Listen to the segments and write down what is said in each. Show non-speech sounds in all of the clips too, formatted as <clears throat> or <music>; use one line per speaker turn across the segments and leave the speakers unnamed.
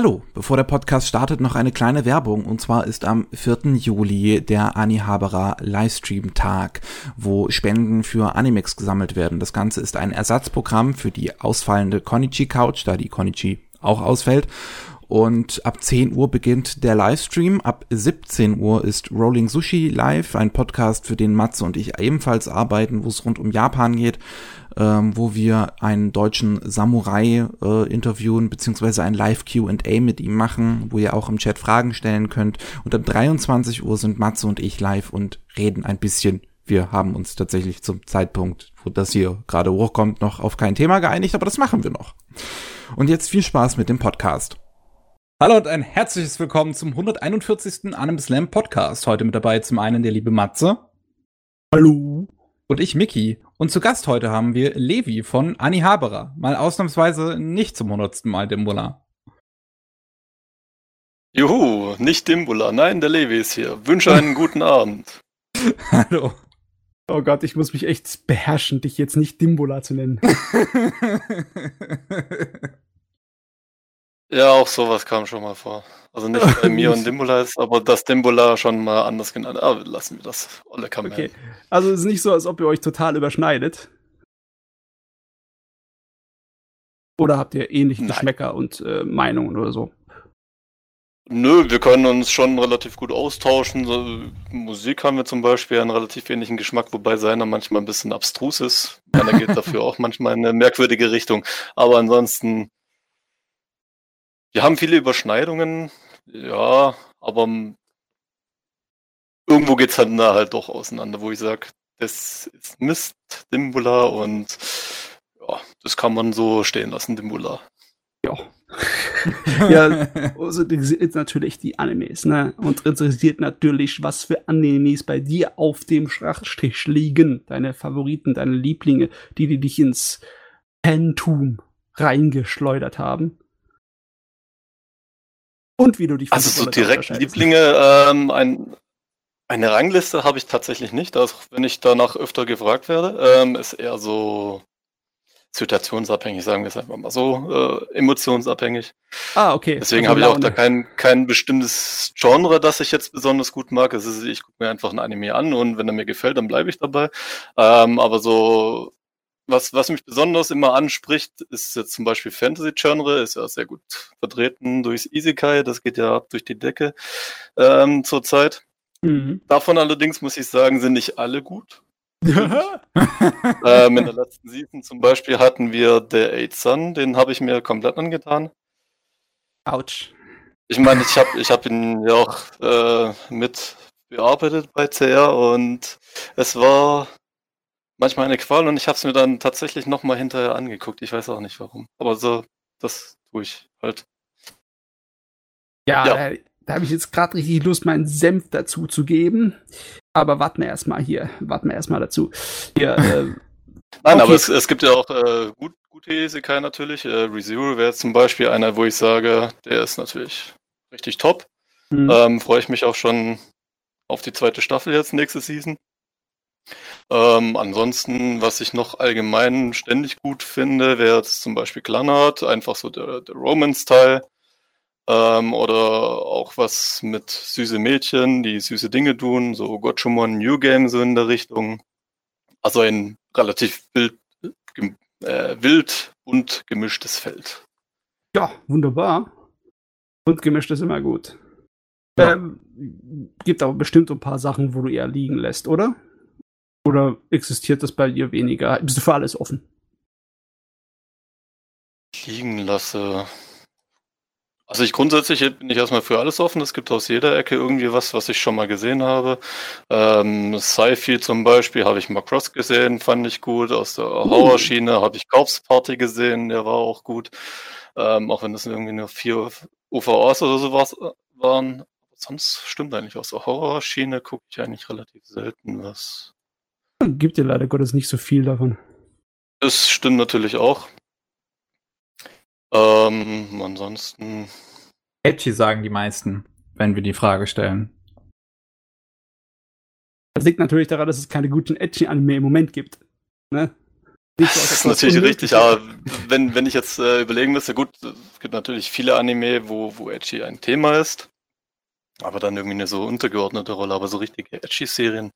Hallo, bevor der Podcast startet, noch eine kleine Werbung. Und zwar ist am 4. Juli der Ani Haberer Livestream-Tag, wo Spenden für Animex gesammelt werden. Das Ganze ist ein Ersatzprogramm für die ausfallende Konichi Couch, da die Konichi auch ausfällt. Und ab 10 Uhr beginnt der Livestream. Ab 17 Uhr ist Rolling Sushi live, ein Podcast, für den Matze und ich ebenfalls arbeiten, wo es rund um Japan geht ähm, wo wir einen deutschen Samurai äh, interviewen, beziehungsweise ein Live-QA mit ihm machen, wo ihr auch im Chat Fragen stellen könnt. Und ab 23 Uhr sind Matze und ich live und reden ein bisschen. Wir haben uns tatsächlich zum Zeitpunkt, wo das hier gerade hochkommt, noch auf kein Thema geeinigt, aber das machen wir noch. Und jetzt viel Spaß mit dem Podcast. Hallo und ein herzliches Willkommen zum 141. Anime Slam Podcast. Heute mit dabei zum einen der liebe Matze.
Hallo.
Und ich, Mickey. Und zu Gast heute haben wir Levi von Anni Haberer. Mal ausnahmsweise nicht zum hundertsten Mal Dimbula.
Juhu, nicht Dimbula. Nein, der Levi ist hier. Wünsche einen guten Abend. <laughs>
Hallo. Oh Gott, ich muss mich echt beherrschen, dich jetzt nicht Dimbula zu nennen. <laughs>
Ja, auch sowas kam schon mal vor. Also nicht bei <laughs> mir und Dimbula ist, aber das Dimbula schon mal anders genannt. Aber lassen wir das. Olle Kamel. Okay.
Also es ist nicht so, als ob ihr euch total überschneidet. Oder habt ihr ähnliche Nein. Geschmäcker und äh, Meinungen oder so?
Nö, wir können uns schon relativ gut austauschen. So, Musik haben wir zum Beispiel einen relativ ähnlichen Geschmack, wobei seiner manchmal ein bisschen abstrus ist. Meiner geht dafür <laughs> auch manchmal in eine merkwürdige Richtung. Aber ansonsten wir haben viele Überschneidungen, ja, aber irgendwo geht es dann da halt doch auseinander, wo ich sage, das ist Mist, Dimbula und ja, das kann man so stehen lassen, Dimbula.
Ja. <laughs> ja, also interessiert natürlich die Animes, ne? Und interessiert natürlich, was für Animes bei dir auf dem Schachtisch liegen. Deine Favoriten, deine Lieblinge, die, die dich ins Pentum reingeschleudert haben. Und wie du dich
Also so direkt Lieblinge, ähm, ein, eine Rangliste habe ich tatsächlich nicht, auch wenn ich danach öfter gefragt werde. Ähm, ist eher so situationsabhängig, sagen wir es einfach mal so, äh, emotionsabhängig.
Ah, okay.
Deswegen also habe ich auch da kein, kein bestimmtes Genre, das ich jetzt besonders gut mag. Es ist, ich gucke mir einfach ein Anime an und wenn er mir gefällt, dann bleibe ich dabei. Ähm, aber so was, was mich besonders immer anspricht, ist jetzt zum Beispiel Fantasy-Genre, ist ja sehr gut vertreten durchs Isekai, das geht ja ab durch die Decke ähm, zurzeit. Mhm. Davon allerdings muss ich sagen, sind nicht alle gut. <laughs> ähm, in der letzten Season zum Beispiel hatten wir The Eight Sun, den habe ich mir komplett angetan.
Autsch.
Ich meine, ich habe ich hab ihn ja auch äh, mit bearbeitet bei CR und es war manchmal eine Qual und ich habe es mir dann tatsächlich nochmal hinterher angeguckt. Ich weiß auch nicht warum. Aber so, das tue ich halt.
Ja, ja. Äh, da habe ich jetzt gerade richtig Lust, meinen Senf dazu zu geben. Aber warten wir erstmal hier, warten wir erstmal dazu. Hier, äh, <laughs>
Nein, okay. aber es, es, gibt ja auch äh, gut, gute Isekai natürlich. Äh, ReZero wäre zum Beispiel einer, wo ich sage, der ist natürlich richtig top. Mhm. Ähm, Freue ich mich auch schon auf die zweite Staffel jetzt nächste Season. Ähm, ansonsten, was ich noch allgemein ständig gut finde, wäre zum Beispiel Glanart, einfach so der, der Romance-Teil. Ähm, oder auch was mit süße Mädchen, die süße Dinge tun, so Gotchumon New Game so in der Richtung. Also ein relativ wild, äh, wild und gemischtes Feld.
Ja, wunderbar. Und gemischt ist immer gut. Ja. Ähm, gibt aber bestimmt ein paar Sachen, wo du eher liegen lässt, oder? Oder existiert das bei dir weniger? Bist du für alles offen?
Liegen lasse. Also ich grundsätzlich bin ich erstmal für alles offen. Es gibt aus jeder Ecke irgendwie was, was ich schon mal gesehen habe. Ähm, Sci-Fi zum Beispiel habe ich Macross gesehen, fand ich gut. Aus der uh. Horrorschiene habe ich Corpse Party gesehen, der war auch gut. Ähm, auch wenn das irgendwie nur vier UVAs oder sowas äh, waren. sonst stimmt eigentlich aus der Horrorschiene gucke ich eigentlich relativ selten was.
Gibt ja leider Gottes nicht so viel davon.
Das stimmt natürlich auch. Ähm, ansonsten.
Edgy sagen die meisten, wenn wir die Frage stellen.
Das liegt natürlich daran, dass es keine guten Edgy-Anime im Moment gibt. Ne? <laughs>
Das ist natürlich richtig, aber wenn, wenn ich jetzt äh, überlegen müsste, gut, es gibt natürlich viele Anime, wo, wo Edgy ein Thema ist, aber dann irgendwie eine so untergeordnete Rolle, aber so richtige Edgy-Serien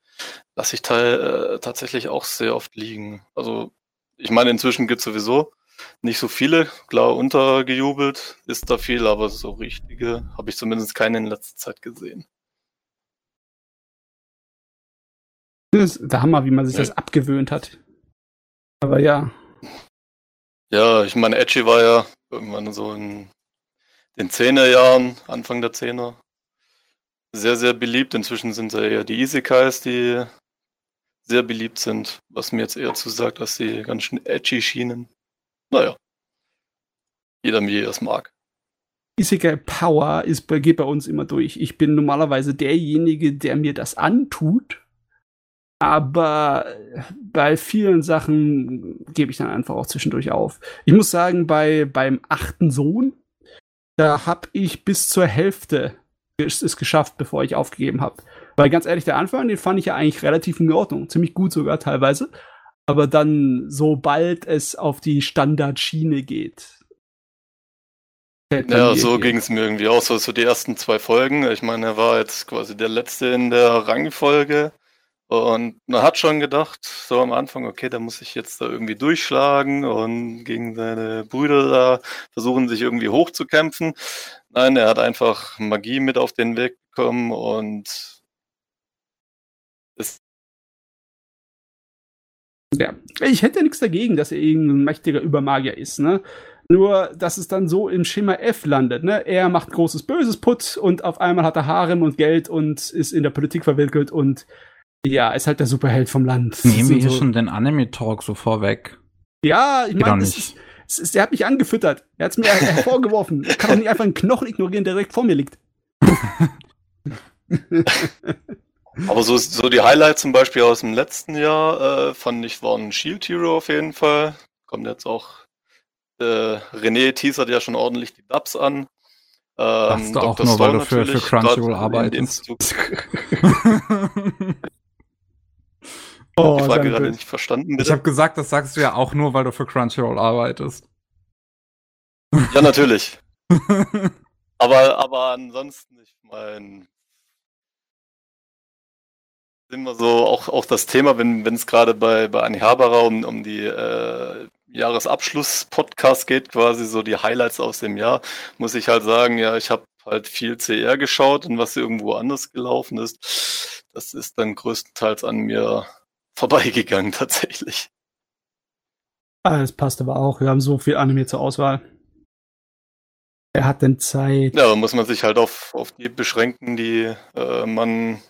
lasse ich äh, tatsächlich auch sehr oft liegen. Also ich meine, inzwischen gibt es sowieso nicht so viele, klar untergejubelt ist da viel, aber so richtige habe ich zumindest keine in letzter Zeit gesehen.
Das ist der Hammer, wie man sich ja. das abgewöhnt hat. Aber ja.
Ja, ich meine, Edgy war ja irgendwann so in den Zehnerjahren, Anfang der Zehner, sehr, sehr beliebt. Inzwischen sind es ja eher die Isekais, die sehr beliebt sind, was mir jetzt eher zusagt, dass die ganz schön edgy schienen. Naja. Jeder wie er es mag.
Isekai Power ist, geht bei uns immer durch. Ich bin normalerweise derjenige, der mir das antut aber bei vielen Sachen gebe ich dann einfach auch zwischendurch auf. Ich muss sagen, bei, beim achten Sohn, da habe ich bis zur Hälfte es geschafft, bevor ich aufgegeben habe. Weil ganz ehrlich, der Anfang, den fand ich ja eigentlich relativ in Ordnung. Ziemlich gut sogar teilweise. Aber dann, sobald es auf die Standardschiene geht.
Ja, so ging es mir irgendwie auch. So, so die ersten zwei Folgen. Ich meine, er war jetzt quasi der letzte in der Rangfolge. Und man hat schon gedacht, so am Anfang, okay, da muss ich jetzt da irgendwie durchschlagen und gegen seine Brüder da versuchen, sich irgendwie hochzukämpfen. Nein, er hat einfach Magie mit auf den Weg bekommen und ist
ja, ich hätte nichts dagegen, dass er irgendein mächtiger Übermagier ist, ne? Nur, dass es dann so im Schema F landet, ne? Er macht großes Böses Putz und auf einmal hat er Harem und Geld und ist in der Politik verwickelt und ja, ist halt der Superheld vom Land.
Nehmen wir hier so. schon den Anime-Talk so vorweg.
Ja, ich meine, der hat mich angefüttert. Er hat es mir hervorgeworfen. Ich kann doch nicht einfach einen Knochen ignorieren, der direkt vor mir liegt. <laughs>
Aber so, so die Highlights zum Beispiel aus dem letzten Jahr äh, fand ich waren Shield Hero auf jeden Fall. Kommt jetzt auch. Äh, René teasert ja schon ordentlich die Dubs an.
Ähm, du auch nur, weil du für, für Crunchyroll arbeitest. <laughs> <laughs>
Oh, die Frage gerade nicht verstanden.
Bitte? Ich habe gesagt, das sagst du ja auch nur, weil du für Crunchyroll arbeitest.
Ja, natürlich. <laughs> aber, aber ansonsten, ich meine, wir so auch, auch das Thema, wenn es gerade bei, bei Anni Haberer um, um die äh, Jahresabschluss-Podcast geht, quasi so die Highlights aus dem Jahr, muss ich halt sagen, ja, ich habe halt viel CR geschaut und was irgendwo anders gelaufen ist, das ist dann größtenteils an mir vorbeigegangen <laughs> tatsächlich.
Ah, das passt aber auch. Wir haben so viel Anime zur Auswahl. Er hat denn Zeit.
Ja, da muss man sich halt auf, auf die beschränken, die äh, man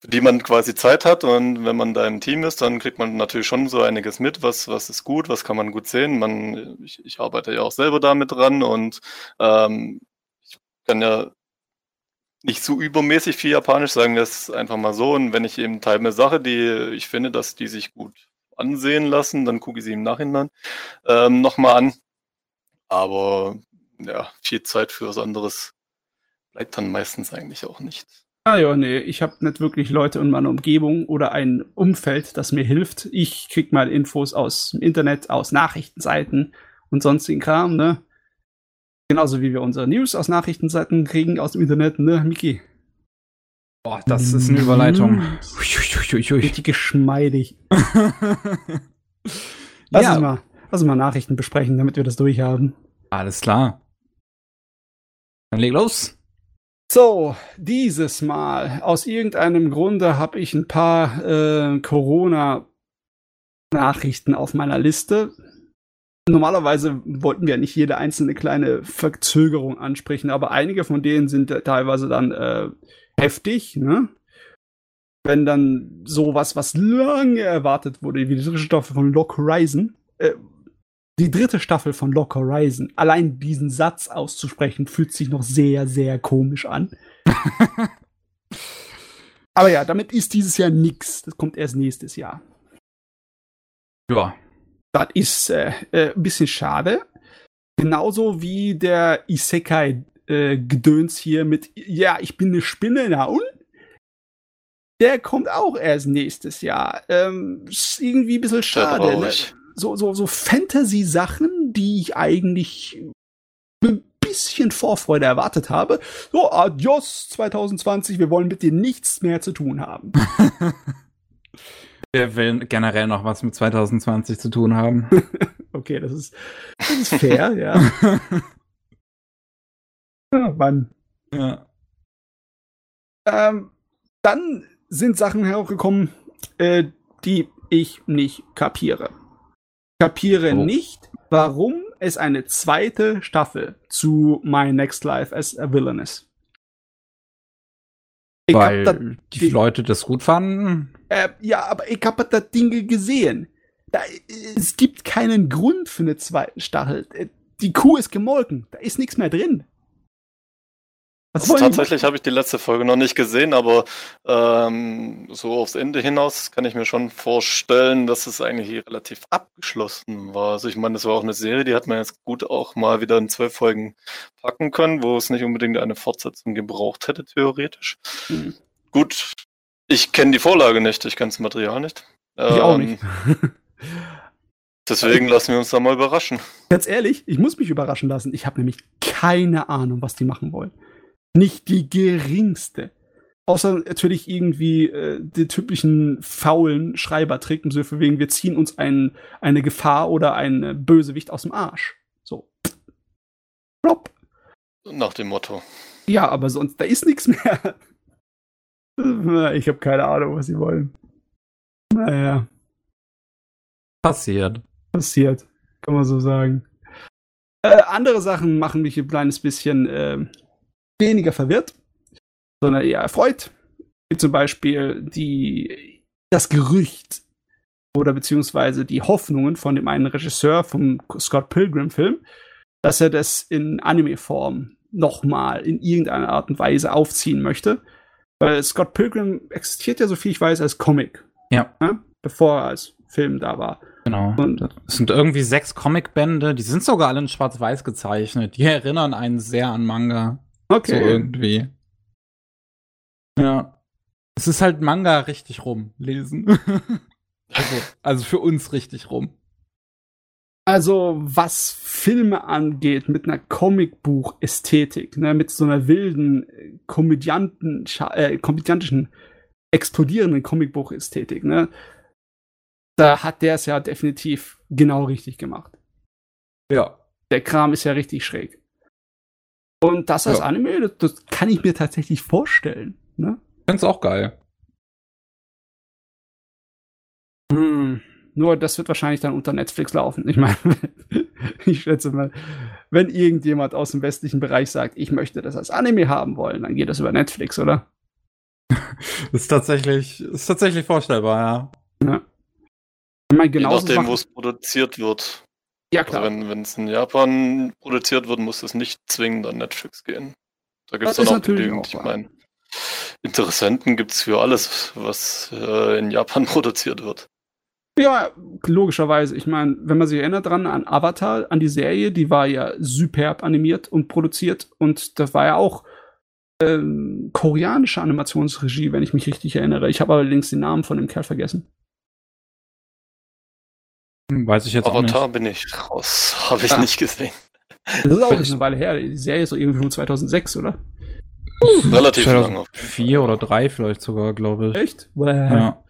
für die man quasi Zeit hat und wenn man da im Team ist, dann kriegt man natürlich schon so einiges mit, was, was ist gut, was kann man gut sehen. Man, ich, ich arbeite ja auch selber damit dran und ähm, ich kann ja nicht zu übermäßig viel Japanisch, sagen wir es einfach mal so. Und wenn ich eben Teil eine Sache, die ich finde, dass die sich gut ansehen lassen, dann gucke ich sie im Nachhinein ähm, nochmal an. Aber ja, viel Zeit für was anderes bleibt dann meistens eigentlich auch nicht.
Ah ja, nee, ich habe nicht wirklich Leute in meiner Umgebung oder ein Umfeld, das mir hilft. Ich krieg mal Infos aus dem Internet, aus Nachrichtenseiten und sonstigen Kram, ne? Genauso wie wir unsere News aus Nachrichtenseiten kriegen aus dem Internet, ne, Miki?
Boah, das ist eine Überleitung.
Richtig geschmeidig. <laughs> lass, ja. uns mal, lass uns mal Nachrichten besprechen, damit wir das durchhaben.
Alles klar. Dann leg los.
So, dieses Mal, aus irgendeinem Grunde habe ich ein paar äh, Corona-Nachrichten auf meiner Liste normalerweise wollten wir nicht jede einzelne kleine Verzögerung ansprechen, aber einige von denen sind teilweise dann äh, heftig, ne? Wenn dann sowas, was lange erwartet wurde, wie die dritte Staffel von Lock Horizon, äh, die dritte Staffel von Lock Horizon, allein diesen Satz auszusprechen, fühlt sich noch sehr, sehr komisch an. <laughs> aber ja, damit ist dieses Jahr nix. Das kommt erst nächstes Jahr.
Ja,
das ist äh, äh, ein bisschen schade. Genauso wie der Isekai-Gedöns äh, hier mit, ja, ich bin eine Spinne, na und? Der kommt auch erst nächstes Jahr. Ähm, ist irgendwie ein bisschen schade. Ne? So, so, so Fantasy-Sachen, die ich eigentlich ein bisschen Vorfreude erwartet habe. So, adios 2020, wir wollen mit dir nichts mehr zu tun haben. <laughs>
Wir will generell noch was mit 2020 zu tun haben. <laughs>
okay, das ist, das ist fair, <laughs> ja. ja. Mann. Ja. Ähm, dann sind Sachen herausgekommen, äh, die ich nicht kapiere. Kapiere oh. nicht, warum es eine zweite Staffel zu My Next Life as a Villain ist.
Weil da, die, Leute das gut fanden?
Äh, ja, aber ich habe da Dinge gesehen. Da, es gibt keinen Grund für eine zweite Staffel. Äh, die Kuh ist gemolken. Da ist nichts mehr drin.
Also tatsächlich habe ich die letzte Folge noch nicht gesehen, aber ähm, so aufs Ende hinaus kann ich mir schon vorstellen, dass es eigentlich relativ abgeschlossen war. Also ich meine, das war auch eine Serie, die hat man jetzt gut auch mal wieder in zwölf Folgen packen können, wo es nicht unbedingt eine Fortsetzung gebraucht hätte, theoretisch. Mhm. Gut, ich kenne die Vorlage nicht, ich kenne das Material nicht.
Ich ähm, auch nicht.
Deswegen lassen wir uns da mal überraschen.
Ganz ehrlich, ich muss mich überraschen lassen. Ich habe nämlich keine Ahnung, was die machen wollen. Nicht die geringste. Außer natürlich irgendwie äh, die typischen faulen Schreibertrick im Sinne wegen, wir ziehen uns ein, eine Gefahr oder ein Bösewicht aus dem Arsch. So.
Plop. Nach dem Motto.
Ja, aber sonst, da ist nichts mehr. ich habe keine Ahnung, was sie wollen. Naja.
Passiert.
Passiert, kann man so sagen. Äh, andere Sachen machen mich ein kleines bisschen äh, weniger verwirrt, sondern eher erfreut. Wie zum Beispiel die, das Gerücht oder beziehungsweise die Hoffnungen von dem einen Regisseur vom Scott Pilgrim-Film, dass er das in Anime-Form nochmal in irgendeiner Art und Weise aufziehen möchte. Weil Scott Pilgrim existiert ja, so viel ich weiß, als Comic.
Ja.
Ne? Bevor er als Film da war.
Genau. Und es sind irgendwie sechs Comicbände, die sind sogar alle in Schwarz-Weiß gezeichnet. Die erinnern einen sehr an Manga. Okay. So irgendwie. Ja. Es ist halt Manga richtig rum lesen. <laughs> also, also für uns richtig rum.
Also, was Filme angeht, mit einer Comicbuch-Ästhetik, ne, mit so einer wilden, äh, komödianten, äh, komödiantischen, explodierenden Comicbuch-Ästhetik, ne, da hat der es ja definitiv genau richtig gemacht. Ja. Der Kram ist ja richtig schräg. Und das als ja. Anime, das, das, kann ich mir tatsächlich vorstellen. Ne?
Find's auch geil.
Hm, nur das wird wahrscheinlich dann unter Netflix laufen. Ich meine, <laughs> ich schätze mal, wenn irgendjemand aus dem westlichen Bereich sagt, ich möchte das als Anime haben wollen, dann geht das über Netflix, oder? <laughs>
ist tatsächlich, ist tatsächlich vorstellbar, ja. ja.
Ich meine, Je nachdem, wo es produziert wird. Ja, klar. Also wenn es in Japan produziert wird, muss es nicht zwingend an Netflix gehen. Da gibt es dann auch genügend. Ich meine, Interessenten gibt es für alles, was äh, in Japan <laughs> produziert wird.
Ja, logischerweise. Ich meine, wenn man sich erinnert dran an Avatar, an die Serie, die war ja superb animiert und produziert und das war ja auch ähm, koreanische Animationsregie, wenn ich mich richtig erinnere. Ich habe allerdings den Namen von dem Kerl vergessen.
Hm, weiß ich jetzt
Avatar auch nicht. bin ich raus. <laughs> Habe ich ah. nicht gesehen.
Das ist auch eine Weile her. Die Serie ist doch irgendwie von 2006, oder?
Relativ lange. Vier oder drei vielleicht sogar, glaube ich.
Echt?
Ja.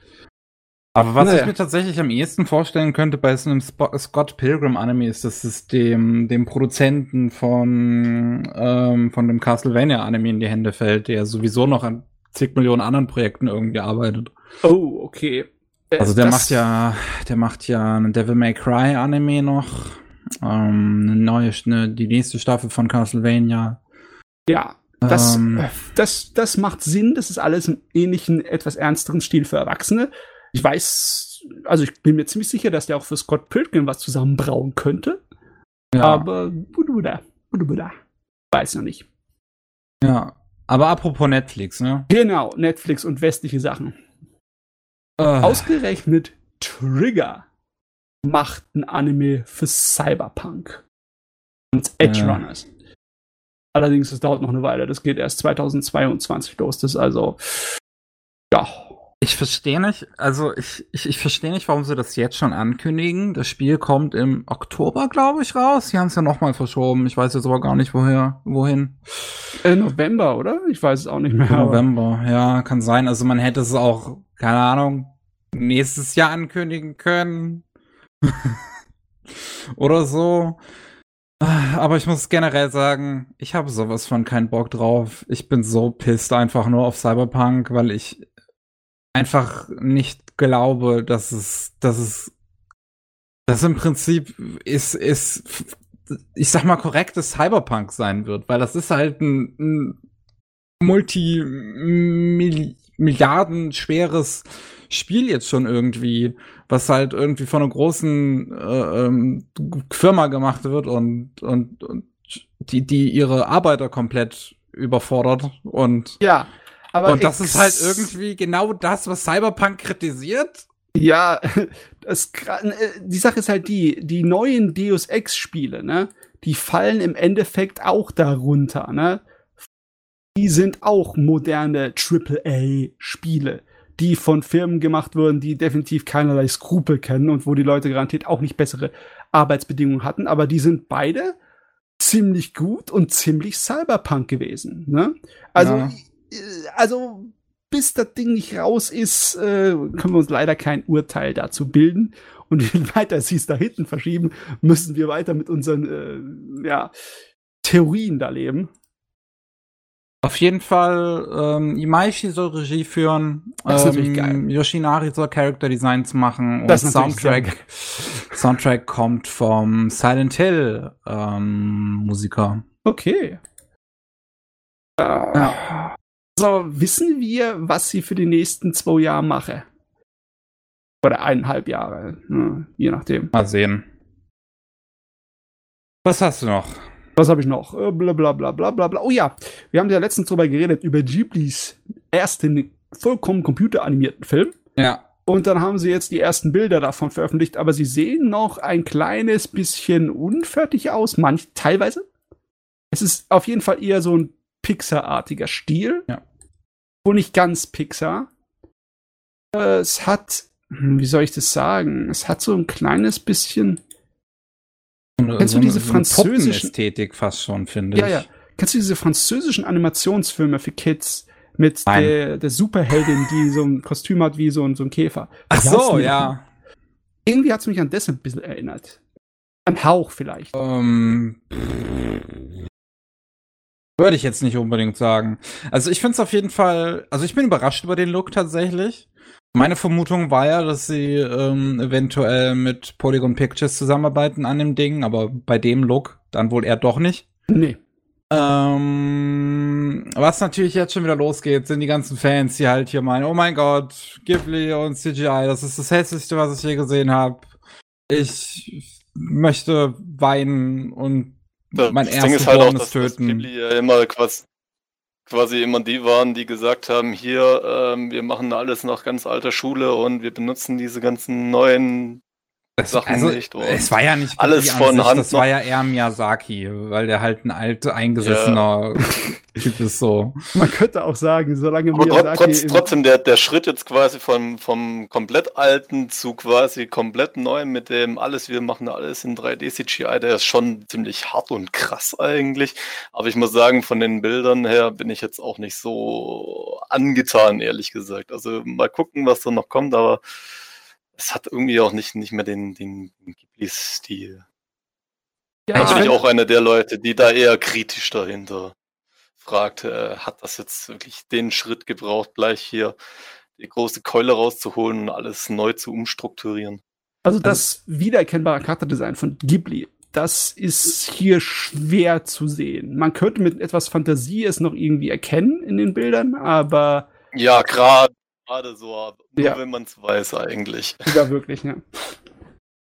Aber was naja. ich mir tatsächlich am ehesten vorstellen könnte bei so einem Sp Scott Pilgrim Anime ist, dass es dem, dem Produzenten von, ähm, von dem Castlevania Anime in die Hände fällt, der sowieso noch an zig Millionen anderen Projekten irgendwie arbeitet.
Oh, okay.
Äh, also der das macht ja, der macht ja einen Devil May Cry Anime noch, ähm, eine neue, eine, die nächste Staffel von Castlevania.
Ja, das, ähm, das, das macht Sinn. Das ist alles im ähnlichen, etwas ernsteren Stil für Erwachsene. Ich weiß, also ich bin mir ziemlich sicher, dass der auch für Scott Pilgrim was zusammenbrauen könnte. Ja. Aber budubuda, budubuda. weiß noch nicht.
Ja, aber apropos Netflix, ne?
Genau, Netflix und westliche Sachen. Uh. Ausgerechnet Trigger macht ein Anime für Cyberpunk. Und Edge ja. Runners. Allerdings, es dauert noch eine Weile. Das geht erst 2022 los. Das ist also, ja,
Ich verstehe nicht, also ich, ich, ich verstehe nicht, warum sie das jetzt schon ankündigen. Das Spiel kommt im Oktober, glaube ich, raus. Sie haben es ja nochmal verschoben. Ich weiß jetzt aber gar nicht, woher, wohin.
Äh, November, oder? Ich weiß es auch nicht mehr.
November, ja, kann sein. Also man hätte es auch, keine Ahnung, nächstes Jahr ankündigen können. <laughs> oder so. Aber ich muss generell sagen, ich habe sowas von keinen Bock drauf. Ich bin so pisst einfach nur auf Cyberpunk, weil ich einfach nicht glaube, dass es, dass es, das im Prinzip ist, ist, ich sag mal, korrektes Cyberpunk sein wird, weil das ist halt ein, ein multimilliarden schweres Spiel jetzt schon irgendwie, was halt irgendwie von einer großen äh, ähm, Firma gemacht wird und, und, und die, die ihre Arbeiter komplett überfordert und
ja,
aber und das ist halt irgendwie genau das, was Cyberpunk kritisiert.
Ja, <laughs> das, äh, die Sache ist halt die, die neuen Deus Ex Spiele, ne, die fallen im Endeffekt auch darunter, ne. Die sind auch moderne AAA Spiele, die von Firmen gemacht wurden, die definitiv keinerlei Skrupel kennen und wo die Leute garantiert auch nicht bessere Arbeitsbedingungen hatten, aber die sind beide ziemlich gut und ziemlich Cyberpunk gewesen, ne? Also ja also bis das Ding nicht raus ist, äh, können wir uns leider kein Urteil dazu bilden. Und <laughs> je weiter sie es da hinten verschieben, müssen wir weiter mit unseren äh, ja, Theorien da leben.
Auf jeden Fall, ähm, Imaishi soll Regie führen. Das ist ähm, geil. Yoshinari soll Character Designs machen.
Und das Soundtrack, <laughs>
Soundtrack kommt vom Silent Hill ähm, Musiker.
Okay. Ja. So, wissen wir, was sie für die nächsten zwei Jahre mache? Oder eineinhalb Jahre, ne? je nachdem.
Mal sehen. Was hast du noch?
Was habe ich noch? Äh, bla bla bla bla. Oh ja, wir haben ja letztens drüber geredet, über Ghiblis ersten vollkommen computeranimierten Film.
Ja.
Und dann haben sie jetzt die ersten Bilder davon veröffentlicht, aber sie sehen noch ein kleines bisschen unfertig aus, manch teilweise. Es ist auf jeden Fall eher so ein Pixar-artiger Stil.
Ja.
Wo nicht ganz Pixar. Äh, es hat, hm, wie soll ich das sagen? Es hat so ein kleines bisschen.
Kennst so du diese so französischen Ästhetik fast schon, finde
ja, ich. Ja, ja. Kennst du diese französischen Animationsfilme für Kids mit der, der Superheldin, die so ein Kostüm hat wie so ein, so ein Käfer?
Ach so, ja.
Irgendwie hat es mich an das ein bisschen erinnert. Ein Hauch vielleicht.
Um, ähm, würde ich jetzt nicht unbedingt sagen. Also ich finde es auf jeden Fall, also ich bin überrascht über den Look tatsächlich. Meine Vermutung war ja, dass sie ähm, eventuell mit Polygon Pictures zusammenarbeiten an dem Ding, aber bei dem Look dann wohl eher doch nicht.
Nee.
Ähm, was natürlich jetzt schon wieder losgeht, sind die ganzen Fans, die halt hier meinen, oh mein Gott, Ghibli und CGI, das ist das hässlichste, was ich je gesehen habe. Ich möchte weinen und
das mein Ding ist halt auch, dass, dass Ghibli ja immer quasi, quasi immer die waren, die gesagt haben, hier, ähm, wir machen alles nach ganz alter Schule und wir benutzen diese ganzen neuen
das, Sachen also, nicht. Und es war ja nicht
alles von sich, Hand.
Das war ja eher Miyazaki, weil der halt ein alt eingesessener ja. Typ ist so.
Man könnte auch sagen, solange
Aber Miyazaki trotz, trotzdem der, der Schritt jetzt quasi vom, vom komplett alten zu quasi komplett neu mit dem alles, wir machen alles in 3D CGI, der ist schon ziemlich hart und krass eigentlich. Aber ich muss sagen, von den Bildern her bin ich jetzt auch nicht so angetan, ehrlich gesagt. Also mal gucken, was da noch kommt, aber es hat irgendwie auch nicht, nicht mehr den, den Ghibli-Stil. Ja, ich bin auch einer der Leute, die da eher kritisch dahinter fragt, äh, hat das jetzt wirklich den Schritt gebraucht, gleich hier die große Keule rauszuholen und alles neu zu umstrukturieren?
Also das also, wiedererkennbare Charakterdesign von Ghibli, das ist hier schwer zu sehen. Man könnte mit etwas Fantasie es noch irgendwie erkennen in den Bildern, aber
ja, gerade Gerade so, nur ja. wenn man es weiß eigentlich. <laughs>
Ja, wirklich, ja.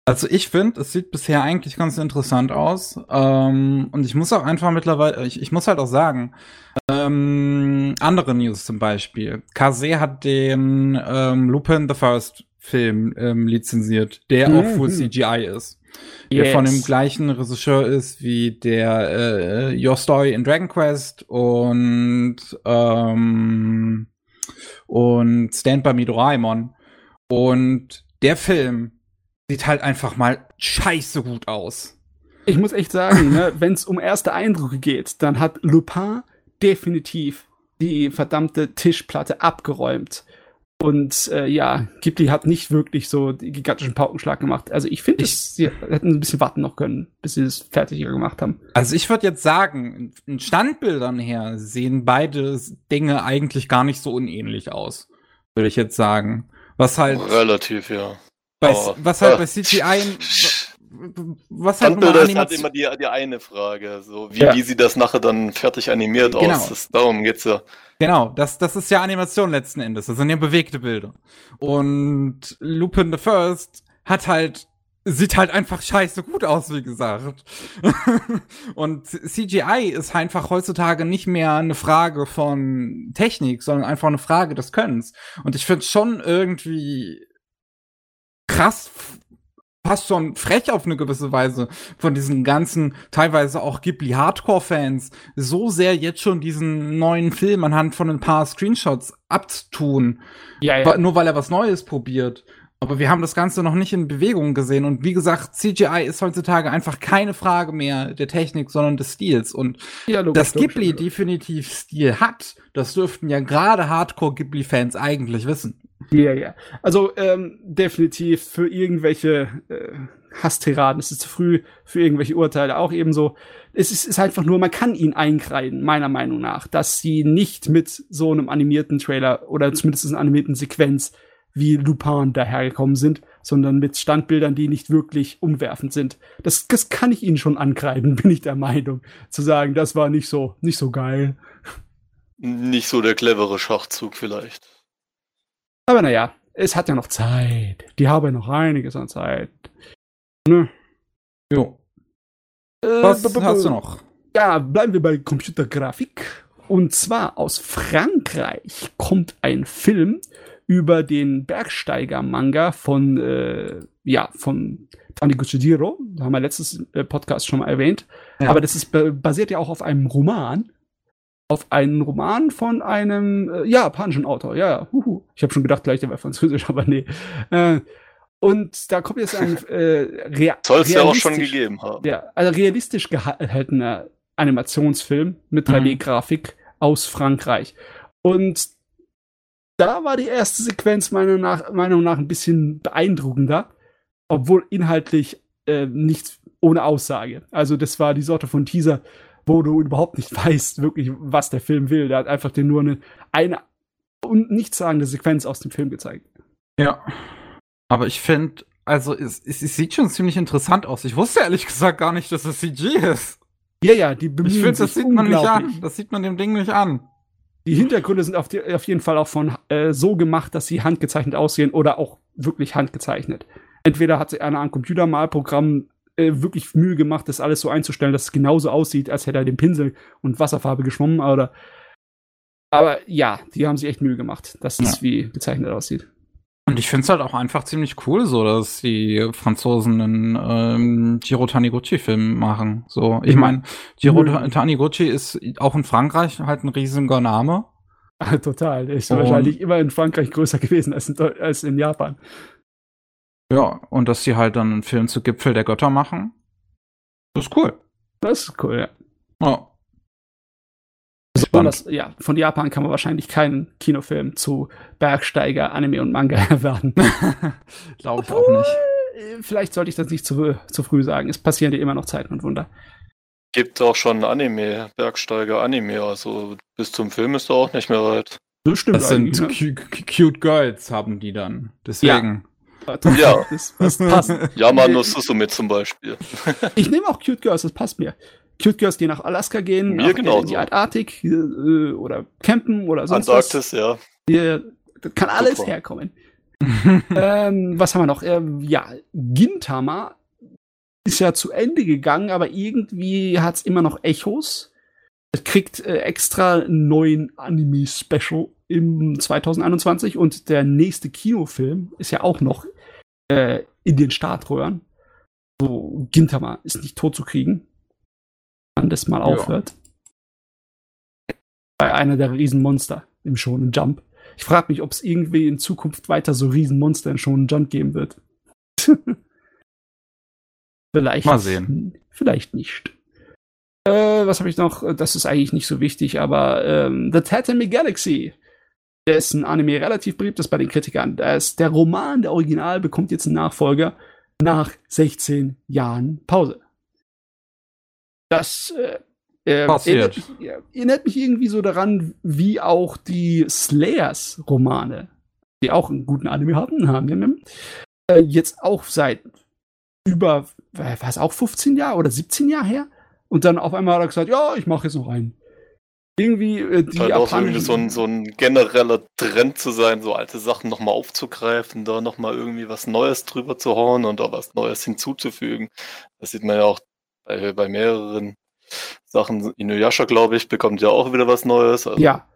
Also ich finde, es sieht bisher eigentlich ganz interessant aus. Ähm, und ich muss auch einfach mittlerweile, ich, ich muss halt auch sagen, ähm, andere News zum Beispiel. Kase hat den ähm, Lupin the First Film ähm, lizenziert, der mhm. auch Full CGI ist. Yes. Der von dem gleichen Regisseur ist wie der äh, Your Story in Dragon Quest und ähm, und Stand by Me Doraemon. Und der Film sieht halt einfach mal scheiße gut aus.
Ich muss echt sagen, ne, <laughs> wenn es um erste Eindrücke geht, dann hat Lupin definitiv die verdammte Tischplatte abgeräumt. Und äh, ja, Ghibli hat nicht wirklich so den gigantischen Paukenschlag gemacht. Also ich finde, sie hätten ein bisschen warten noch können, bis sie es fertiger gemacht haben.
Also ich würde jetzt sagen, in Standbildern her sehen beide Dinge eigentlich gar nicht so unähnlich aus. Würde ich jetzt sagen. Was halt.
Relativ, ja.
Bei, was halt bei CGI <laughs>
was halt Standbilder ist halt immer die, die eine Frage, so wie, ja. wie sieht das nachher dann fertig animiert genau. aus? Das, darum geht's ja.
Genau, das, das ist ja Animation letzten Endes. Das sind ja bewegte Bilder. Und Lupin the First hat halt sieht halt einfach scheiße gut aus, wie gesagt. <laughs> und CGI ist einfach heutzutage nicht mehr eine Frage von Technik, sondern einfach eine Frage des Könnens. Und ich finde schon irgendwie krass fast schon frech auf eine gewisse Weise von diesen ganzen, teilweise auch Ghibli-Hardcore-Fans, so sehr jetzt schon diesen neuen Film anhand von ein paar Screenshots abzutun. Ja, ja. Nur weil er was Neues probiert. Aber wir haben das Ganze noch nicht in Bewegung gesehen. Und wie gesagt, CGI ist heutzutage einfach keine Frage mehr der Technik, sondern des Stils. Und ja, logisch, dass Ghibli logisch. definitiv Stil hat, das dürften ja gerade Hardcore-Ghibli-Fans eigentlich wissen.
Ja, ja. Also ähm, definitiv für irgendwelche äh, Hasstiraden ist es zu früh, für irgendwelche Urteile auch ebenso. Es ist, ist einfach nur, man kann ihn einkreiden, meiner Meinung nach, dass sie nicht mit so einem animierten Trailer oder zumindest einer animierten Sequenz wie Lupin dahergekommen sind, sondern mit Standbildern, die nicht wirklich umwerfend sind. Das, das kann ich ihnen schon ankreiden, <laughs> bin ich der Meinung. Zu sagen, das war nicht so, nicht so geil.
Nicht so der clevere Schachzug vielleicht.
Aber naja, es hat ja noch Zeit. Die haben ja noch einiges an Zeit. Ne?
Jo. Äh, Was hast du noch?
Ja, bleiben wir bei Computergrafik. Und zwar aus Frankreich kommt ein Film über den Bergsteiger-Manga von, äh, ja, von Taniguchi Jiro. Da haben wir letztes äh, Podcast schon mal erwähnt. Ja. Aber das ist basiert ja auch auf einem Roman auf einen Roman von einem äh, japanischen Autor. Ja, huhu. ich habe schon gedacht, gleich der wäre französisch, <laughs> aber nee. Äh, und da kommt jetzt ein äh,
Soll es ja auch schon gegeben haben.
Ja, also realistisch gehaltener Animationsfilm mit 3D-Grafik mhm. aus Frankreich. Und da war die erste Sequenz meiner nach, Meinung nach ein bisschen beeindruckender, obwohl inhaltlich äh, nicht ohne Aussage. Also das war die Sorte von Teaser, wo du überhaupt nicht <laughs> weißt, wirklich, was der Film will. Der hat einfach dir nur eine, eine und nichtssagende Sequenz aus dem Film gezeigt.
Ja. Aber ich finde, also es, es, es, sieht schon ziemlich interessant aus. Ich wusste ehrlich gesagt gar nicht, dass es CG ist.
Ja, ja, die bemühen
Ich finde, das sieht man nicht an. Das sieht man dem Ding nicht an.
Die Hintergründe sind auf, die, auf jeden Fall auch von äh, so gemacht, dass sie handgezeichnet aussehen oder auch wirklich handgezeichnet. Entweder hat sie einer ein Computermalprogramm äh, wirklich Mühe gemacht, das alles so einzustellen, dass es genauso aussieht, als hätte er den Pinsel und Wasserfarbe geschwommen. Oder aber ja, die haben sich echt Mühe gemacht, dass es wie gezeichnet aussieht.
Und ich finde es halt auch einfach ziemlich cool, so dass die Franzosen einen ähm, Giro Taniguchi-Film machen. So, ich meine, Giro mhm. Taniguchi ist auch in Frankreich halt ein riesiger Name. <laughs>
Total. Der ist wahrscheinlich immer in Frankreich größer gewesen als in, als in Japan.
Ja, und dass sie halt dann einen Film zu Gipfel der Götter machen. Das ist cool.
Das ist cool, ja. Ja. Besonders, ja, von Japan kann man wahrscheinlich keinen Kinofilm zu Bergsteiger, Anime und Manga <laughs> erwarten. <laughs>
Glaube ich auch nicht.
Äh, vielleicht sollte ich das nicht zu, zu früh sagen. Es passieren ja immer noch Zeiten und Wunder.
Gibt auch schon Anime, Bergsteiger Anime, also bis zum Film ist er auch nicht mehr weit.
Das stimmt. Das sind ne? cute Girls, haben die dann. Deswegen.
Ja. Ja, das, das passt. Yamano Susume zum Beispiel.
ich nehme auch Cute Girls, das passt mir. Cute Girls, die nach Alaska gehen,
mir genau
in die Antarktik äh, oder campen oder sonst
Antarktis, was. ja.
Hier, das kann alles Super. herkommen. <laughs> ähm, was haben wir noch? Ähm, ja, Gintama ist ja zu Ende gegangen, aber irgendwie hat es immer noch Echos. Es kriegt äh, extra einen neuen Anime-Special im 2021 und der nächste Kinofilm ist ja auch noch äh, in den Startröhren. So, Gintama ist nicht tot zu kriegen. Wann das mal ja. aufhört. Bei einer der Riesenmonster im Shonen Jump. Ich frage mich, ob es irgendwie in Zukunft weiter so Riesenmonster in Shonen Jump geben wird. <laughs> vielleicht.
Mal sehen.
Vielleicht nicht. Äh, was habe ich noch? Das ist eigentlich nicht so wichtig, aber ähm, The Tatami Galaxy dessen Anime relativ beliebt ist bei den Kritikern. Das, der Roman, der Original, bekommt jetzt einen Nachfolger nach 16 Jahren Pause. Das äh, äh, erinnert, mich, erinnert, mich, irgendwie so daran, wie auch die Slayers-Romane, die auch einen guten Anime hatten, haben äh, jetzt auch seit über, war es auch 15 Jahre oder 17 Jahre her? Und dann auf einmal hat er gesagt, ja, ich mache jetzt noch einen irgendwie äh, die
halt auch irgendwie so ein, so ein genereller Trend zu sein, so alte Sachen nochmal aufzugreifen, da nochmal irgendwie was Neues drüber zu hauen und da was Neues hinzuzufügen. Das sieht man ja auch bei, bei mehreren Sachen. Inuyasha, glaube ich, bekommt ja auch wieder was Neues.
Also ja.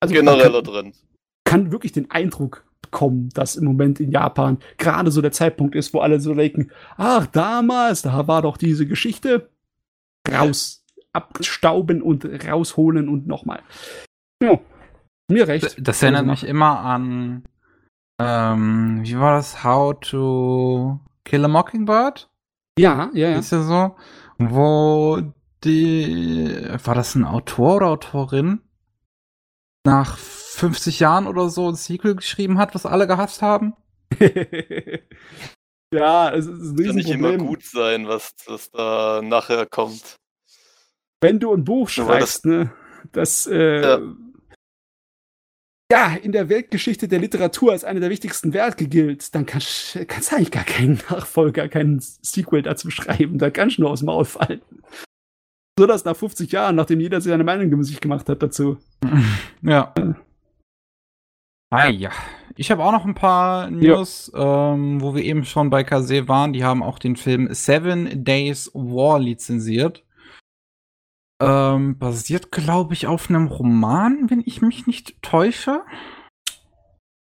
Also genereller kann, Trend.
Kann wirklich den Eindruck bekommen, dass im Moment in Japan gerade so der Zeitpunkt ist, wo alle so denken, ach, damals, da war doch diese Geschichte raus abstauben und rausholen und nochmal. Ja, mir recht.
Das, das erinnert mich immer an, ähm, wie war das? How to Kill a Mockingbird?
Ja, ja, ja.
Ist ja so, wo die, war das ein Autor oder Autorin? Nach 50 Jahren oder so ein Sequel geschrieben hat, was alle gehasst haben? <laughs>
ja, es ist ein
Kann nicht immer gut sein, was, was da nachher kommt
wenn du ein Buch schreibst, das, ne, das äh, ja. ja. in der Weltgeschichte der Literatur als eine der wichtigsten Werke gilt, dann kannst, kannst du eigentlich gar keinen Nachfolger, keinen Sequel dazu schreiben. Da kannst du nur aus dem Maul fallen. So dass nach 50 Jahren, nachdem jeder seine Meinung sich gemacht hat dazu. <laughs>
Ja. Ah ja. Ich habe auch noch ein paar News, ja. ähm, wo wir eben schon bei Kase waren. Die haben auch den Film Seven Days War lizenziert. Ähm, basiert, glaube ich, auf einem Roman, wenn ich mich nicht täusche.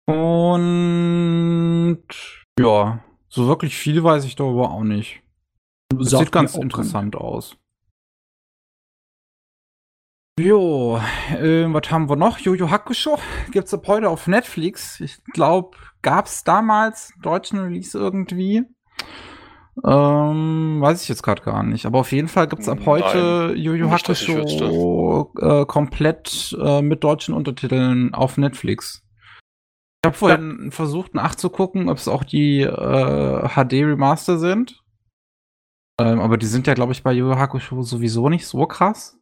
Und ja, so wirklich viel weiß ich darüber auch nicht. Das sieht ganz interessant kann. aus. Jo, äh, was haben wir noch? Jojo Hakusho gibt's ab heute auf Netflix. Ich glaube, gab's damals deutschen Release irgendwie. Ähm, weiß ich jetzt gerade gar nicht. Aber auf jeden Fall gibt's ab heute Yu Yu Hakusho äh, komplett äh, mit deutschen Untertiteln auf Netflix. Ich habe vorhin ja. versucht nachzugucken, ob es auch die äh, HD Remaster sind. Ähm, aber die sind ja, glaube ich, bei Yu Yu Hakusho sowieso nicht so krass.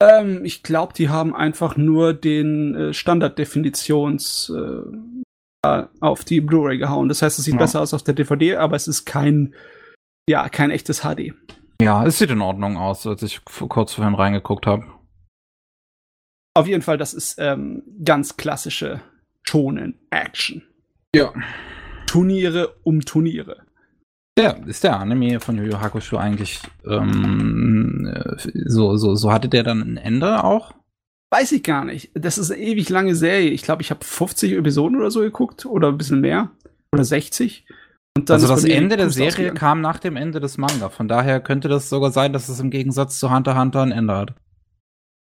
Ähm, ich glaube, die haben einfach nur den äh, Standarddefinitions äh, auf die Blu-ray gehauen. Das heißt, es sieht ja. besser aus auf der DVD, aber es ist kein, ja, kein echtes HD.
Ja, es sieht in Ordnung aus, als ich kurz vorhin reingeguckt habe.
Auf jeden Fall, das ist ähm, ganz klassische Shonen Action.
Ja.
Turniere um Turniere.
Ja, ist der Anime von Yu Yu Hakusho eigentlich ähm, äh, so, so, so hatte der dann ein Ende auch?
Weiß ich gar nicht. Das ist eine ewig lange Serie. Ich glaube, ich habe 50 Episoden oder so geguckt oder ein bisschen mehr. Oder 60.
also das Ende der Serie kam nach dem Ende des Manga. Von daher könnte das sogar sein, dass es im Gegensatz zu Hunter x Hunter ein Ende hat.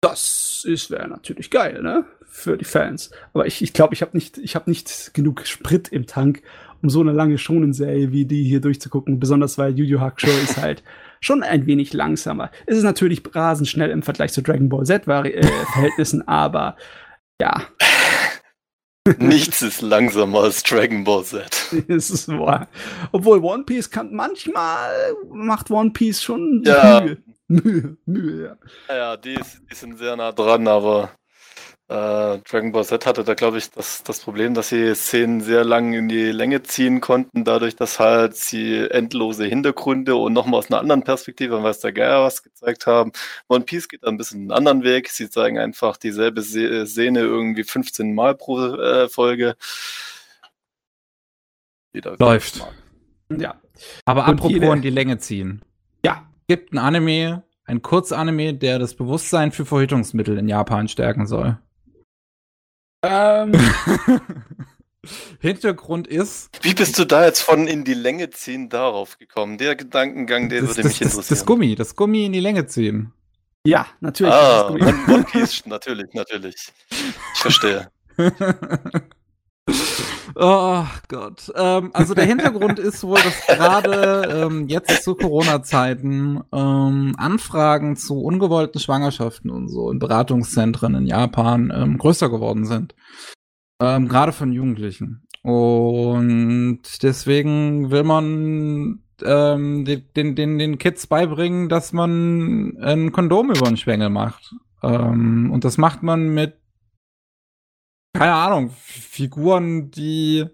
Das wäre natürlich geil, ne? Für die Fans. Aber ich glaube, ich, glaub, ich habe nicht, hab nicht genug Sprit im Tank, um so eine lange Shonen-Serie wie die hier durchzugucken. Besonders weil Yu Yu Hakusho ist halt <laughs> schon ein wenig langsamer. Es ist natürlich rasend schnell im Vergleich zu Dragon Ball Z äh, <laughs> Verhältnissen, aber ja. <laughs>
Nichts ist langsamer als Dragon Ball Z. <laughs>
ist wahr. Obwohl One Piece kann manchmal macht One Piece schon
ja. Mühe. Mühe, Mühe, ja. Ja, ja die, ist, die sind sehr nah dran, aber äh, Dragon Ball Z hatte da, glaube ich, das, das Problem, dass sie Szenen sehr lang in die Länge ziehen konnten, dadurch, dass halt sie endlose Hintergründe und nochmal aus einer anderen Perspektive, weiß der Geier was gezeigt haben. One Piece geht da ein bisschen einen anderen Weg. Sie zeigen einfach dieselbe Szene irgendwie 15 Mal pro äh, Folge.
Jeder Läuft. Ja. Aber und apropos jede... in die Länge ziehen.
Ja.
Gibt ein Anime, ein Kurzanime, der das Bewusstsein für Verhütungsmittel in Japan stärken soll. Ähm. <laughs> Hintergrund ist.
Wie bist du da jetzt von in die Länge ziehen darauf gekommen? Der Gedankengang, der das, würde
das,
mich interessieren.
Das, Gummi, das Gummi in die Länge ziehen.
Ja, natürlich.
Ah, One Piece, natürlich, natürlich. Ich verstehe. <laughs>
Oh Gott. Ähm, also der Hintergrund ist wohl, dass gerade ähm, jetzt zu Corona-Zeiten ähm, Anfragen zu ungewollten Schwangerschaften und so in Beratungszentren in Japan ähm, größer geworden sind. Ähm, gerade von Jugendlichen. Und deswegen will man ähm, den, den, den Kids beibringen, dass man ein Kondom über den Schwengel macht. Ähm, und das macht man mit keine Ahnung, Figuren, die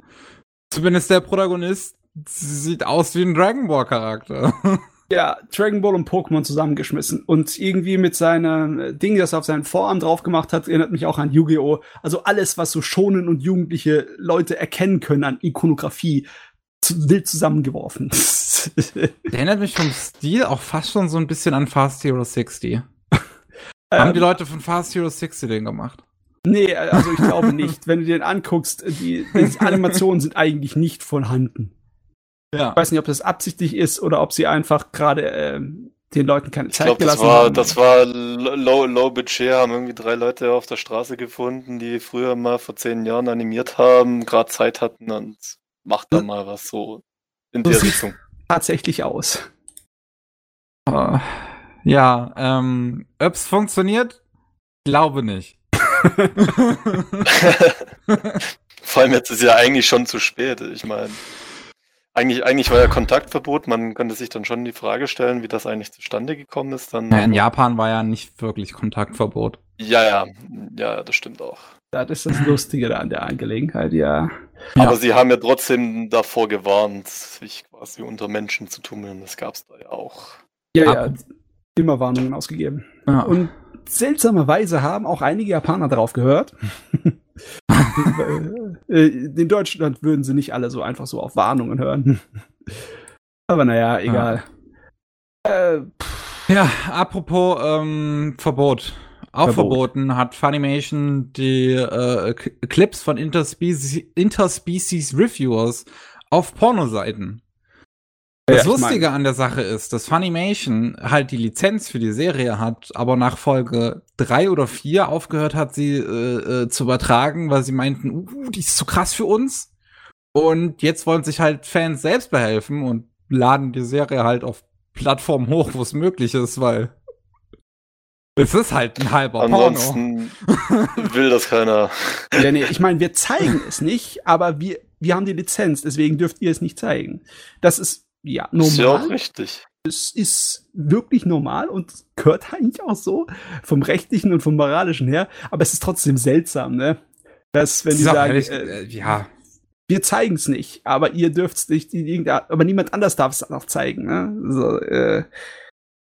zumindest der Protagonist sieht aus wie ein Dragon Ball Charakter. <laughs>
Ja, Dragon Ball und Pokémon zusammengeschmissen. Und irgendwie mit seinem Ding, das er auf seinen Vorarm drauf gemacht hat, erinnert mich auch an Yu-Gi-Oh! Also alles, was so schonen und jugendliche Leute erkennen können an Ikonografie, wild zusammengeworfen. <laughs>
Der erinnert mich vom Stil auch fast schon so ein bisschen an Fast Hero 60. Haben die ähm. Leute von Fast Hero 60 den gemacht?
Nee, also ich glaube nicht. Wenn du dir den anguckst, die, die Animationen sind eigentlich nicht vorhanden. Ja. Ich weiß nicht, ob das absichtlich ist oder ob sie einfach gerade äh, den Leuten keine Zeit ich glaub, gelassen
das war,
haben.
Das war low, low budget, haben irgendwie drei Leute auf der Straße gefunden, die früher mal vor zehn Jahren animiert haben, gerade Zeit hatten und macht da mal was so in so der Richtung.
Tatsächlich aus.
Uh, ja, ähm, ob's funktioniert? Glaube nicht. <laughs>
Vor allem jetzt ist ja eigentlich schon zu spät. Ich meine, eigentlich, eigentlich war ja Kontaktverbot. Man könnte sich dann schon die Frage stellen, wie das eigentlich zustande gekommen ist. Dann
ja, in Japan war ja nicht wirklich Kontaktverbot.
Ja, ja, ja, das stimmt auch.
Das ist das Lustige an der Angelegenheit, ja.
Aber ja. sie haben ja trotzdem davor gewarnt, sich quasi unter Menschen zu tummeln. Das gab es da ja auch.
Ja, Ab ja, immer Warnungen ausgegeben. Ja. Und seltsamerweise haben auch einige Japaner darauf gehört. <laughs> Äh, in Deutschland würden sie nicht alle so einfach so auf Warnungen hören. Aber naja, egal.
Ja, äh, ja apropos ähm, Verbot. Auch Verbot. verboten hat Funimation die äh, Clips von Interspecies, Interspecies Reviewers auf Pornoseiten. Das ja, Lustige an der Sache ist, dass Funimation halt die Lizenz für die Serie hat, aber nach Folge drei oder vier aufgehört hat, sie äh, äh, zu übertragen, weil sie meinten, uh, die ist zu krass für uns. Und jetzt wollen sich halt Fans selbst behelfen und laden die Serie halt auf Plattformen hoch, wo es möglich ist, weil es ist halt ein halber
Ansonsten Porno. will das keiner.
Ja, nee, ich meine, wir zeigen es nicht, aber wir, wir haben die Lizenz, deswegen dürft ihr es nicht zeigen. Das ist ja, normal. Ist ja auch
richtig.
Es ist wirklich normal und gehört <laughs> eigentlich auch so vom rechtlichen und vom moralischen her. Aber es ist trotzdem seltsam, ne? Dass, wenn die sagen, ehrlich, äh, äh, ja, wir zeigen es nicht, aber ihr dürft es nicht, aber niemand anders darf es auch zeigen, ne? So, äh,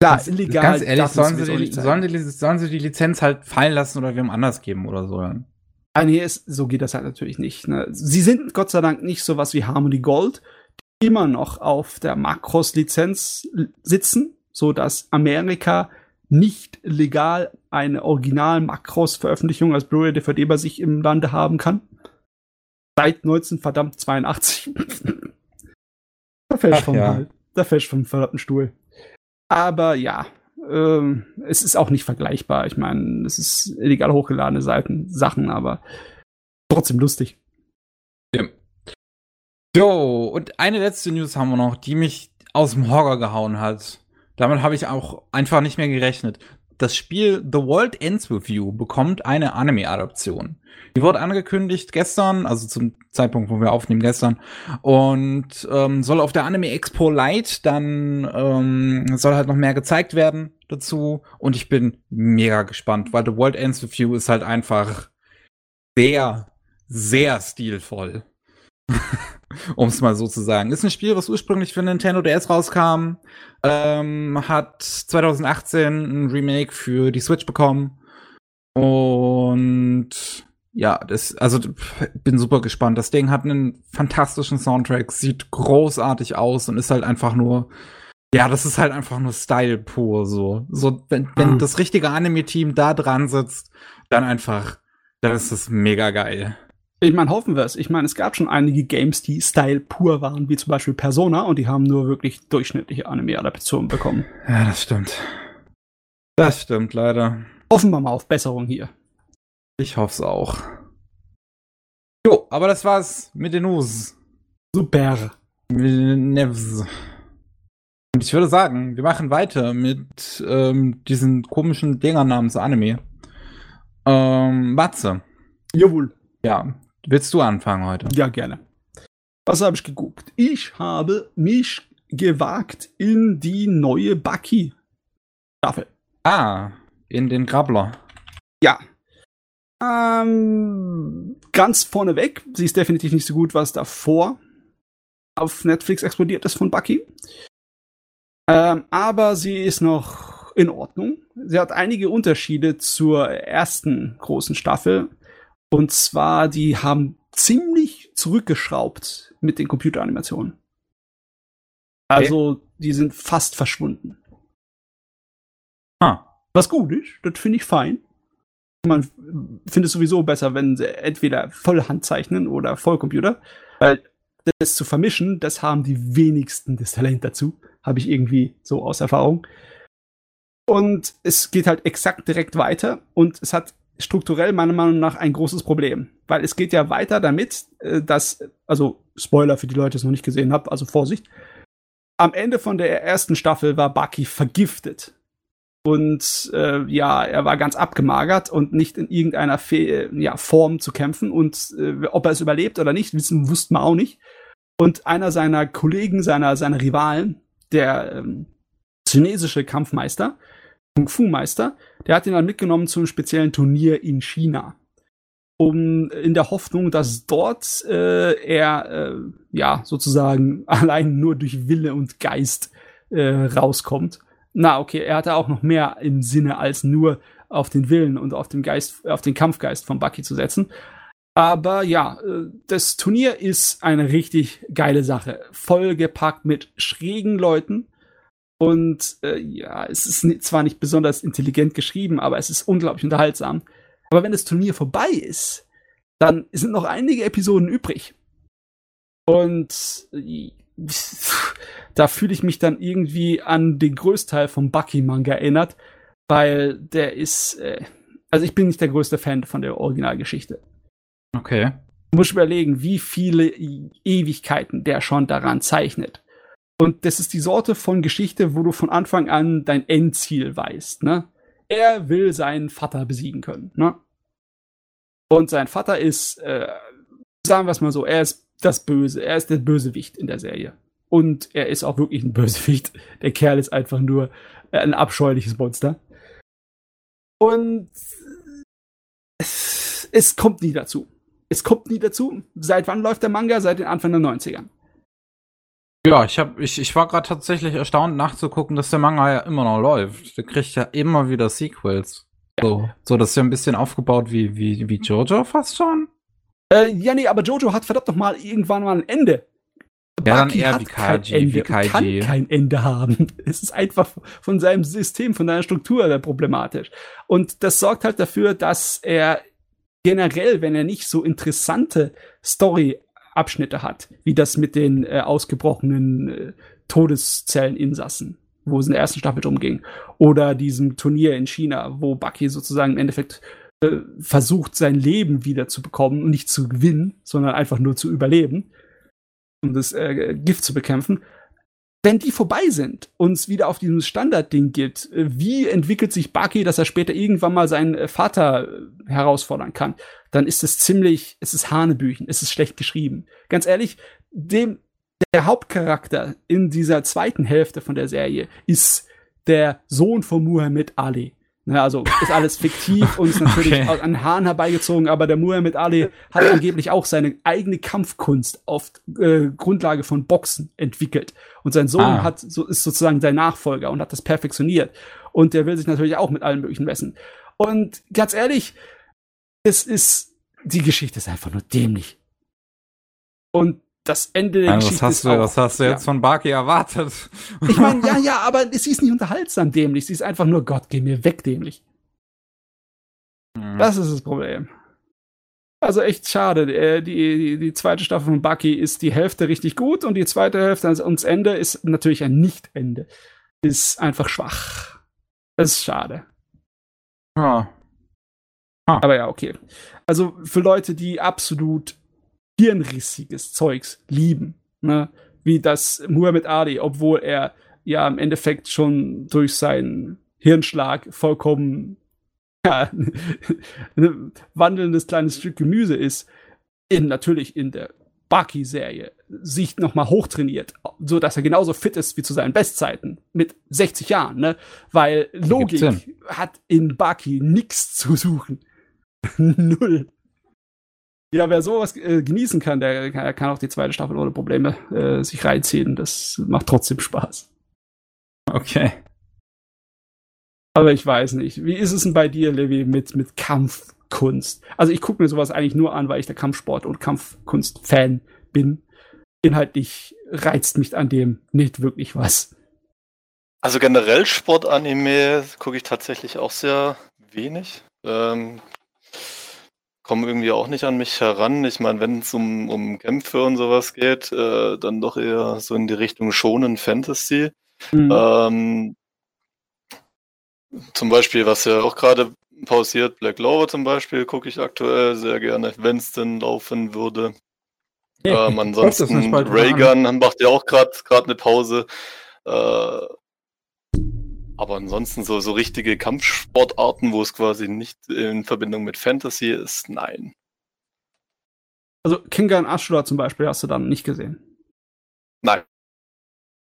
Klar, ganz, illegal. Ganz ehrlich, sollen sie, die, sollen, die, sollen sie die Lizenz halt fallen lassen oder wem anders geben oder so?
Ah, nee, es, so geht das halt natürlich nicht. Ne? Sie sind Gott sei Dank nicht sowas wie Harmony Gold, immer noch auf der Macros-Lizenz sitzen, so dass Amerika nicht legal eine original Macros-Veröffentlichung als Blu-ray DVD bei sich im Lande haben kann. Seit 1982. <laughs> da fällt vom ja. Da fällt vom verdammten Stuhl. Aber ja, ähm, es ist auch nicht vergleichbar. Ich meine, es ist illegal hochgeladene Seiten, Sachen, aber trotzdem lustig.
Jo, und eine letzte News haben wir noch, die mich aus dem Horror gehauen hat. Damit habe ich auch einfach nicht mehr gerechnet. Das Spiel The World Ends With You bekommt eine Anime-Adaption. Die wurde angekündigt gestern, also zum Zeitpunkt, wo wir aufnehmen, gestern. Und ähm, soll auf der Anime Expo Light dann ähm, soll halt noch mehr gezeigt werden dazu. Und ich bin mega gespannt, weil The World Ends With You ist halt einfach sehr, sehr stilvoll. <laughs> um es mal so zu sagen. Ist ein Spiel, was ursprünglich für Nintendo DS rauskam, ähm, hat 2018 ein Remake für die Switch bekommen und ja, das, also bin super gespannt. Das Ding hat einen fantastischen Soundtrack, sieht großartig aus und ist halt einfach nur, ja, das ist halt einfach nur Style pur so. So, wenn, wenn mhm. das richtige Anime-Team da dran sitzt, dann einfach, dann ist das mega geil.
Ich meine, hoffen wir es. Ich meine, es gab schon einige Games, die Style pur waren, wie zum Beispiel Persona, und die haben nur wirklich durchschnittliche Anime-Adaptionen bekommen.
Ja, das stimmt. Das stimmt, leider.
Hoffen wir mal auf Besserung hier.
Ich hoffe es auch. aber das war's mit den News.
Super.
Und ich würde sagen, wir machen weiter mit ähm, diesen komischen Dingern namens Anime. Ähm, Matze.
Jawohl.
Ja, willst du anfangen heute?
Ja, gerne. Was habe ich geguckt? Ich habe mich gewagt in die neue Bucky-Staffel.
Ah, in den Grabbler.
Ja. Ähm, ganz vorneweg, sie ist definitiv nicht so gut, was davor auf Netflix explodiert ist von Bucky. Ähm, aber sie ist noch in Ordnung. Sie hat einige Unterschiede zur ersten großen Staffel. Und zwar, die haben ziemlich zurückgeschraubt mit den Computeranimationen. Also, okay. die sind fast verschwunden.
Ah.
Was gut ist, das finde ich fein. Man findet es sowieso besser, wenn sie entweder voll Handzeichnen oder Vollcomputer. Weil das zu vermischen, das haben die wenigsten das Talent dazu. Habe ich irgendwie so aus Erfahrung. Und es geht halt exakt direkt weiter und es hat strukturell meiner Meinung nach ein großes Problem. Weil es geht ja weiter damit, äh, dass, also Spoiler für die Leute, die es noch nicht gesehen haben, also Vorsicht. Am Ende von der ersten Staffel war Bucky vergiftet. Und äh, ja, er war ganz abgemagert und nicht in irgendeiner Fe ja, Form zu kämpfen. Und äh, ob er es überlebt oder nicht, wissen wussten wir auch nicht. Und einer seiner Kollegen, seiner, seiner Rivalen, der ähm, chinesische Kampfmeister, Kung-Fu-Meister, der hat ihn dann mitgenommen zu einem speziellen Turnier in China. Um in der Hoffnung, dass dort äh, er äh, ja sozusagen <laughs> allein nur durch Wille und Geist äh, rauskommt. Na, okay, er hatte auch noch mehr im Sinne, als nur auf den Willen und auf den Geist, auf den Kampfgeist von Bucky zu setzen. Aber ja, äh, das Turnier ist eine richtig geile Sache. Vollgepackt mit schrägen Leuten, und äh, ja, es ist zwar nicht besonders intelligent geschrieben, aber es ist unglaublich unterhaltsam. Aber wenn das Turnier vorbei ist, dann sind noch einige Episoden übrig. Und äh, da fühle ich mich dann irgendwie an den Größteil vom Bucky-Manga erinnert, weil der ist, äh, also ich bin nicht der größte Fan von der Originalgeschichte.
Okay.
Du musst überlegen, wie viele Ewigkeiten der schon daran zeichnet. Und das ist die Sorte von Geschichte, wo du von Anfang an dein Endziel weißt. Ne? Er will seinen Vater besiegen können. Ne? Und sein Vater ist, äh, sagen wir es mal so, er ist das Böse. Er ist der Bösewicht in der Serie. Und er ist auch wirklich ein Bösewicht. Der Kerl ist einfach nur ein abscheuliches Monster. Und es, es kommt nie dazu. Es kommt nie dazu. Seit wann läuft der Manga? Seit den Anfang der 90ern.
Ja, ich hab, ich, ich war gerade tatsächlich erstaunt nachzugucken, dass der Manga ja immer noch läuft. Der kriegt ja immer wieder Sequels. So, so das ist ja ein bisschen aufgebaut wie, wie, wie Jojo fast schon.
Äh, ja, nee, aber Jojo hat verdammt noch mal irgendwann mal ein Ende.
Ja, dann eher wie Kaiji, Ende wie
Kaiji. kann kein Ende haben. <laughs> Es ist einfach von seinem System, von seiner Struktur problematisch. Und das sorgt halt dafür, dass er generell, wenn er nicht so interessante Story Abschnitte hat, wie das mit den äh, ausgebrochenen äh, Todeszelleninsassen, wo es in der ersten Staffel drum ging, oder diesem Turnier in China, wo Bucky sozusagen im Endeffekt äh, versucht, sein Leben wieder zu bekommen und nicht zu gewinnen, sondern einfach nur zu überleben, um das äh, Gift zu bekämpfen wenn die vorbei sind und es wieder auf diesem Standardding geht, äh, wie entwickelt sich Bucky, dass er später irgendwann mal seinen äh, Vater äh, herausfordern kann, dann ist es ziemlich, es ist Hanebüchen, es ist schlecht geschrieben. Ganz ehrlich, dem, der Hauptcharakter in dieser zweiten Hälfte von der Serie ist der Sohn von Muhammad Ali. Ja, ne, also ist alles fiktiv und ist natürlich okay. an Haaren herbeigezogen, aber der Muhammad Ali hat angeblich auch seine eigene Kampfkunst auf äh, Grundlage von Boxen entwickelt. Und sein Sohn ah. hat, so, ist sozusagen sein Nachfolger und hat das perfektioniert. Und der will sich natürlich auch mit allen möglichen messen. Und ganz ehrlich, es ist, die Geschichte ist einfach nur dämlich. Und das Ende der
ja, Geschichte was hast ist du, auch, Was hast du jetzt ja. von Baki erwartet?
Ich meine, <laughs> ja, ja, aber sie ist nicht unterhaltsam dämlich. Sie ist einfach nur, Gott, geh mir weg dämlich. Mhm. Das ist das Problem. Also echt schade. Äh, die, die, die zweite Staffel von Bucky ist die Hälfte richtig gut und die zweite Hälfte also ums Ende ist natürlich ein Nicht-Ende. Ist einfach schwach. Das ist schade.
Ja.
Ah. Aber ja, okay. Also für Leute, die absolut hirnrissiges Zeugs lieben. Ne? Wie das Muhammad Ali, obwohl er ja im Endeffekt schon durch seinen Hirnschlag vollkommen <laughs> ja, ein wandelndes kleines Stück Gemüse ist, in, natürlich in der Bucky-Serie sich nochmal hochtrainiert, so dass er genauso fit ist wie zu seinen Bestzeiten mit 60 Jahren, ne? Weil Logik hat in Bucky nichts zu suchen. <laughs> Null. Ja, wer sowas äh, genießen kann, der kann, kann, auch die zweite Staffel ohne Probleme äh, sich reinziehen. Das macht trotzdem Spaß.
Okay.
Aber ich weiß nicht. Wie ist es denn bei dir, Levi, mit, mit Kampfkunst? Also ich gucke mir sowas eigentlich nur an, weil ich der Kampfsport- und Kampfkunst-Fan bin. Inhaltlich reizt mich an dem nicht wirklich was.
Also generell Sportanime gucke ich tatsächlich auch sehr wenig. Ähm, komme irgendwie auch nicht an mich heran. Ich meine, wenn es um, um Kämpfe und sowas geht, äh, dann doch eher so in die Richtung schonen Fantasy. Mhm. Ähm, zum Beispiel, was ja auch gerade pausiert, Black Clover zum Beispiel, gucke ich aktuell sehr gerne, wenn es denn laufen würde. ähm, <laughs> ansonsten Reagan macht ja auch gerade eine Pause. Äh, aber ansonsten so, so richtige Kampfsportarten, wo es quasi nicht in Verbindung mit Fantasy ist, nein.
Also Kengan Ashura zum Beispiel hast du dann nicht gesehen?
Nein.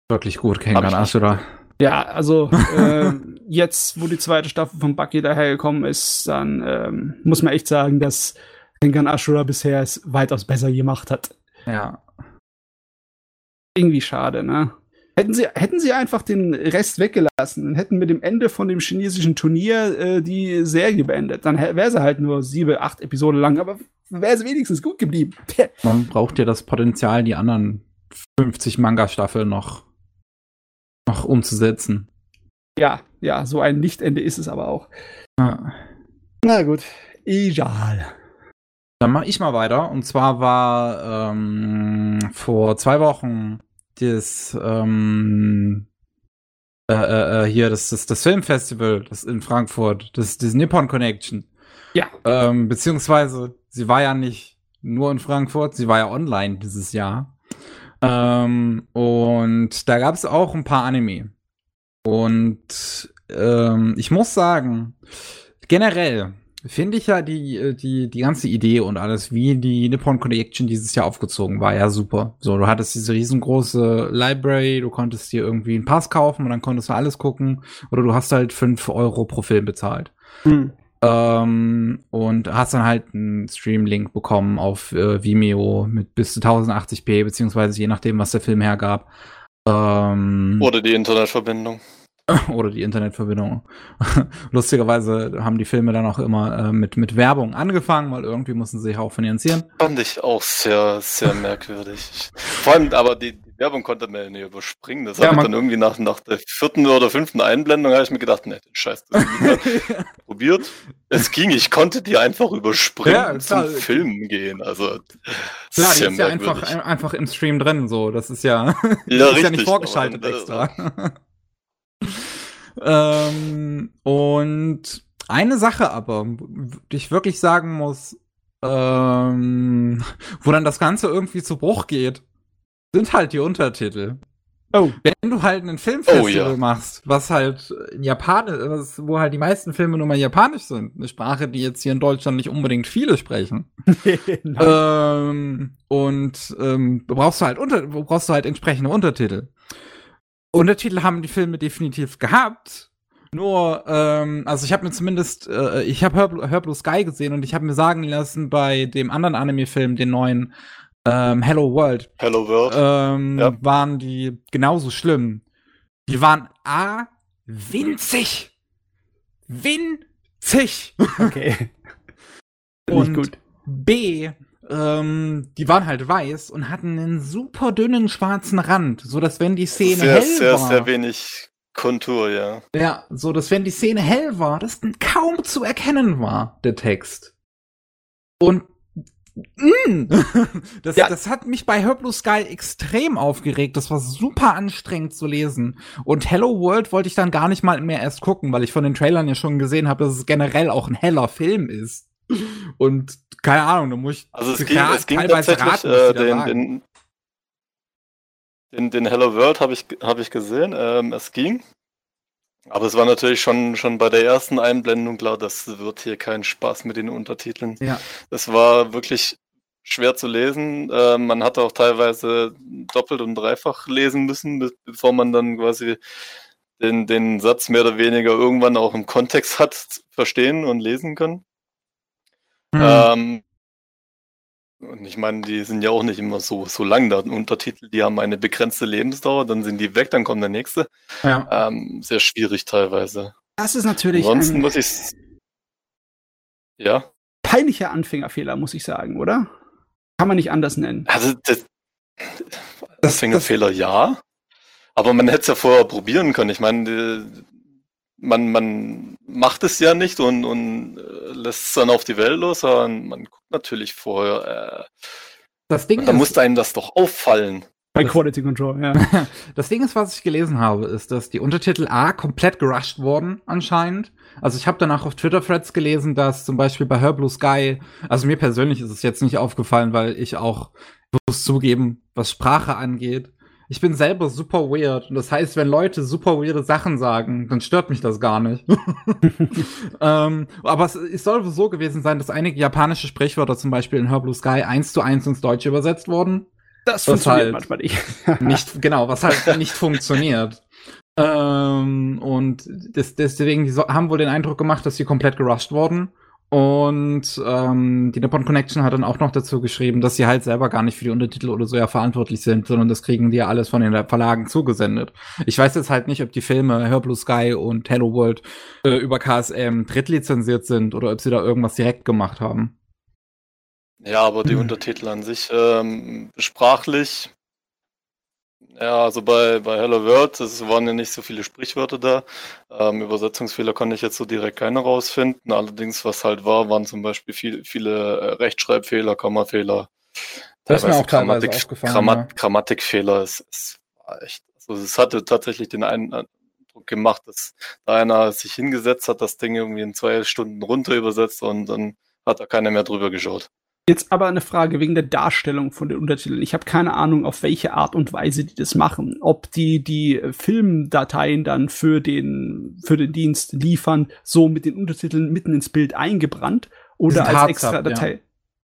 Wirklich gut, Kengan Ashura.
Ja, also <laughs> äh, jetzt, wo die zweite Staffel von Bucky dahergekommen ist, dann ähm, muss man echt sagen, dass Kengan Ashura bisher es weitaus besser gemacht hat.
Ja.
Irgendwie schade, ne? Hätten sie, hätten sie einfach den Rest weggelassen und hätten mit dem Ende von dem chinesischen Turnier äh, die Serie beendet, dann wäre sie halt nur sieben, acht Episoden lang, aber wäre sie wenigstens gut geblieben. <laughs>
Man braucht ja das Potenzial, die anderen 50 Manga-Staffeln noch noch umzusetzen.
Ja, ja, so ein Lichtende ist es aber auch. Ja. Na gut, egal.
Dann mache ich mal weiter. Und zwar war ähm, vor zwei Wochen das ähm, äh, äh, äh, hier das, das, das Filmfestival das in Frankfurt, das, das Nippon Connection.
Ja.
Ähm, beziehungsweise sie war ja nicht nur in Frankfurt, sie war ja online dieses Jahr. Ähm, und da gab es auch ein paar Anime. Und ähm, ich muss sagen, generell finde ich ja die, die, die ganze Idee und alles, wie die Nippon Connection dieses Jahr aufgezogen war, ja super. So, du hattest diese riesengroße Library, du konntest dir irgendwie einen Pass kaufen und dann konntest du alles gucken. Oder du hast halt fünf Euro pro Film bezahlt. Hm. Ähm, und hast dann halt einen Stream-Link bekommen auf äh, Vimeo mit bis zu 1080p, beziehungsweise je nachdem, was der Film hergab.
Ähm, Oder die Internetverbindung. <laughs>
Oder die Internetverbindung. <laughs> Lustigerweise haben die Filme dann auch immer äh, mit, mit Werbung angefangen, weil irgendwie mussten sie sich auch finanzieren.
Fand ich auch sehr, sehr merkwürdig. Vor allem, aber die, die Werbung konnte man ja nicht überspringen. Das ja, habe ich dann irgendwie nach, nach der vierten oder fünften Einblendung habe ich mir gedacht, ne, den Scheiß das <laughs> probiert. Es ging, ich konnte die einfach überspringen ja, und zum Film gehen. Also
klar, die ist ja einfach, einfach im Stream drin, so. Das ist ja, ja, ist ja nicht vorgeschaltet extra. Ähm, und eine Sache aber, die ich wirklich sagen muss, ähm, wo dann das Ganze irgendwie zu Bruch geht, sind halt die Untertitel. Oh. Wenn du halt einen Filmfestival oh, ja. machst, was halt in Japanisch, wo halt die meisten Filme nur mal Japanisch sind, eine Sprache, die jetzt hier in Deutschland nicht unbedingt viele sprechen. <laughs> ähm, und ähm, brauchst du halt unter, brauchst du halt entsprechende Untertitel. Untertitel haben die Filme definitiv gehabt. Nur, ähm, also ich habe mir zumindest, äh, ich habe Hör, Hör Sky gesehen und ich habe mir sagen lassen, bei dem anderen Anime-Film, den neuen ähm, Hello World,
Hello World,
ähm, ja. waren die genauso schlimm. Die waren A, winzig. Winzig.
Okay.
und gut. B, ähm, die waren halt weiß und hatten einen super dünnen schwarzen Rand, so dass wenn die Szene
sehr,
hell
sehr,
war,
sehr, sehr wenig Kontur, ja.
Ja, so dass wenn die Szene hell war, das kaum zu erkennen war, der Text. Und mm, <laughs> das, ja. das hat mich bei Her Blue Sky extrem aufgeregt. Das war super anstrengend zu lesen. Und Hello World wollte ich dann gar nicht mal mehr erst gucken, weil ich von den Trailern ja schon gesehen habe, dass es generell auch ein heller Film ist. <laughs> Und keine Ahnung, da muss ich
also es ging, es ging tatsächlich raten, äh, den, den, den, den Hello World habe ich, hab ich gesehen, ähm, es ging. Aber es war natürlich schon, schon bei der ersten Einblendung klar, das wird hier kein Spaß mit den Untertiteln.
Ja.
Es war wirklich schwer zu lesen. Äh, man hatte auch teilweise doppelt und dreifach lesen müssen, bevor man dann quasi den, den Satz mehr oder weniger irgendwann auch im Kontext hat verstehen und lesen können. Hm. Ähm, und ich meine, die sind ja auch nicht immer so, so lang da. Untertitel, die haben eine begrenzte Lebensdauer, dann sind die weg, dann kommt der nächste. Ja. Ähm, sehr schwierig teilweise.
Das ist natürlich.
Ansonsten muss ich. Ja.
Peinlicher Anfängerfehler, muss ich sagen, oder? Kann man nicht anders nennen.
Also, das, Anfängerfehler ja. Aber man hätte es ja vorher probieren können. Ich meine, man, man macht es ja nicht und, und äh, lässt es dann auf die Welt los, sondern man guckt natürlich vorher. Äh,
das Ding
da muss einem das doch auffallen.
Bei Quality Control, ja. <laughs>
Das Ding ist, was ich gelesen habe, ist, dass die Untertitel A komplett gerusht wurden, anscheinend. Also ich habe danach auf Twitter-Threads gelesen, dass zum Beispiel bei Her Blue Sky, also mir persönlich ist es jetzt nicht aufgefallen, weil ich auch, ich muss zugeben, was Sprache angeht, ich bin selber super weird. Und das heißt, wenn Leute super weirde Sachen sagen, dann stört mich das gar nicht. <laughs> ähm, aber es, es, soll so gewesen sein, dass einige japanische Sprichwörter zum Beispiel in Her Blue Sky eins zu eins ins Deutsche übersetzt wurden.
Das funktioniert halt manchmal nicht. <laughs>
nicht. Genau, was halt nicht funktioniert. Ähm, und das, deswegen haben wohl den Eindruck gemacht, dass sie komplett gerusht wurden. Und ähm, die Nippon Connection hat dann auch noch dazu geschrieben, dass sie halt selber gar nicht für die Untertitel oder so ja verantwortlich sind, sondern das kriegen die ja alles von den Verlagen zugesendet. Ich weiß jetzt halt nicht, ob die Filme Her Blue Sky und Hello World äh, über KSM drittlizenziert sind oder ob sie da irgendwas direkt gemacht haben.
Ja, aber die. Untertitel an sich ähm, sprachlich ja, also bei, bei Hello World, es waren ja nicht so viele Sprichwörter da. Ähm, Übersetzungsfehler konnte ich jetzt so direkt keine rausfinden. Allerdings, was halt war, waren zum Beispiel viel, viele äh, Rechtschreibfehler, Kommafehler.
Das ist mir auch Grammatik, teilweise aufgefallen. Grammat,
ja. Grammatikfehler. Es, es war echt, also es hatte tatsächlich den Eindruck gemacht, dass da einer sich hingesetzt hat, das Ding irgendwie in zwei Stunden runter übersetzt und dann hat da keiner mehr drüber geschaut.
Jetzt aber eine Frage wegen der Darstellung von den Untertiteln. Ich habe keine Ahnung, auf welche Art und Weise die das machen. Ob die die Filmdateien dann für den, für den Dienst liefern, so mit den Untertiteln mitten ins Bild eingebrannt oder als extra Datei. Ja.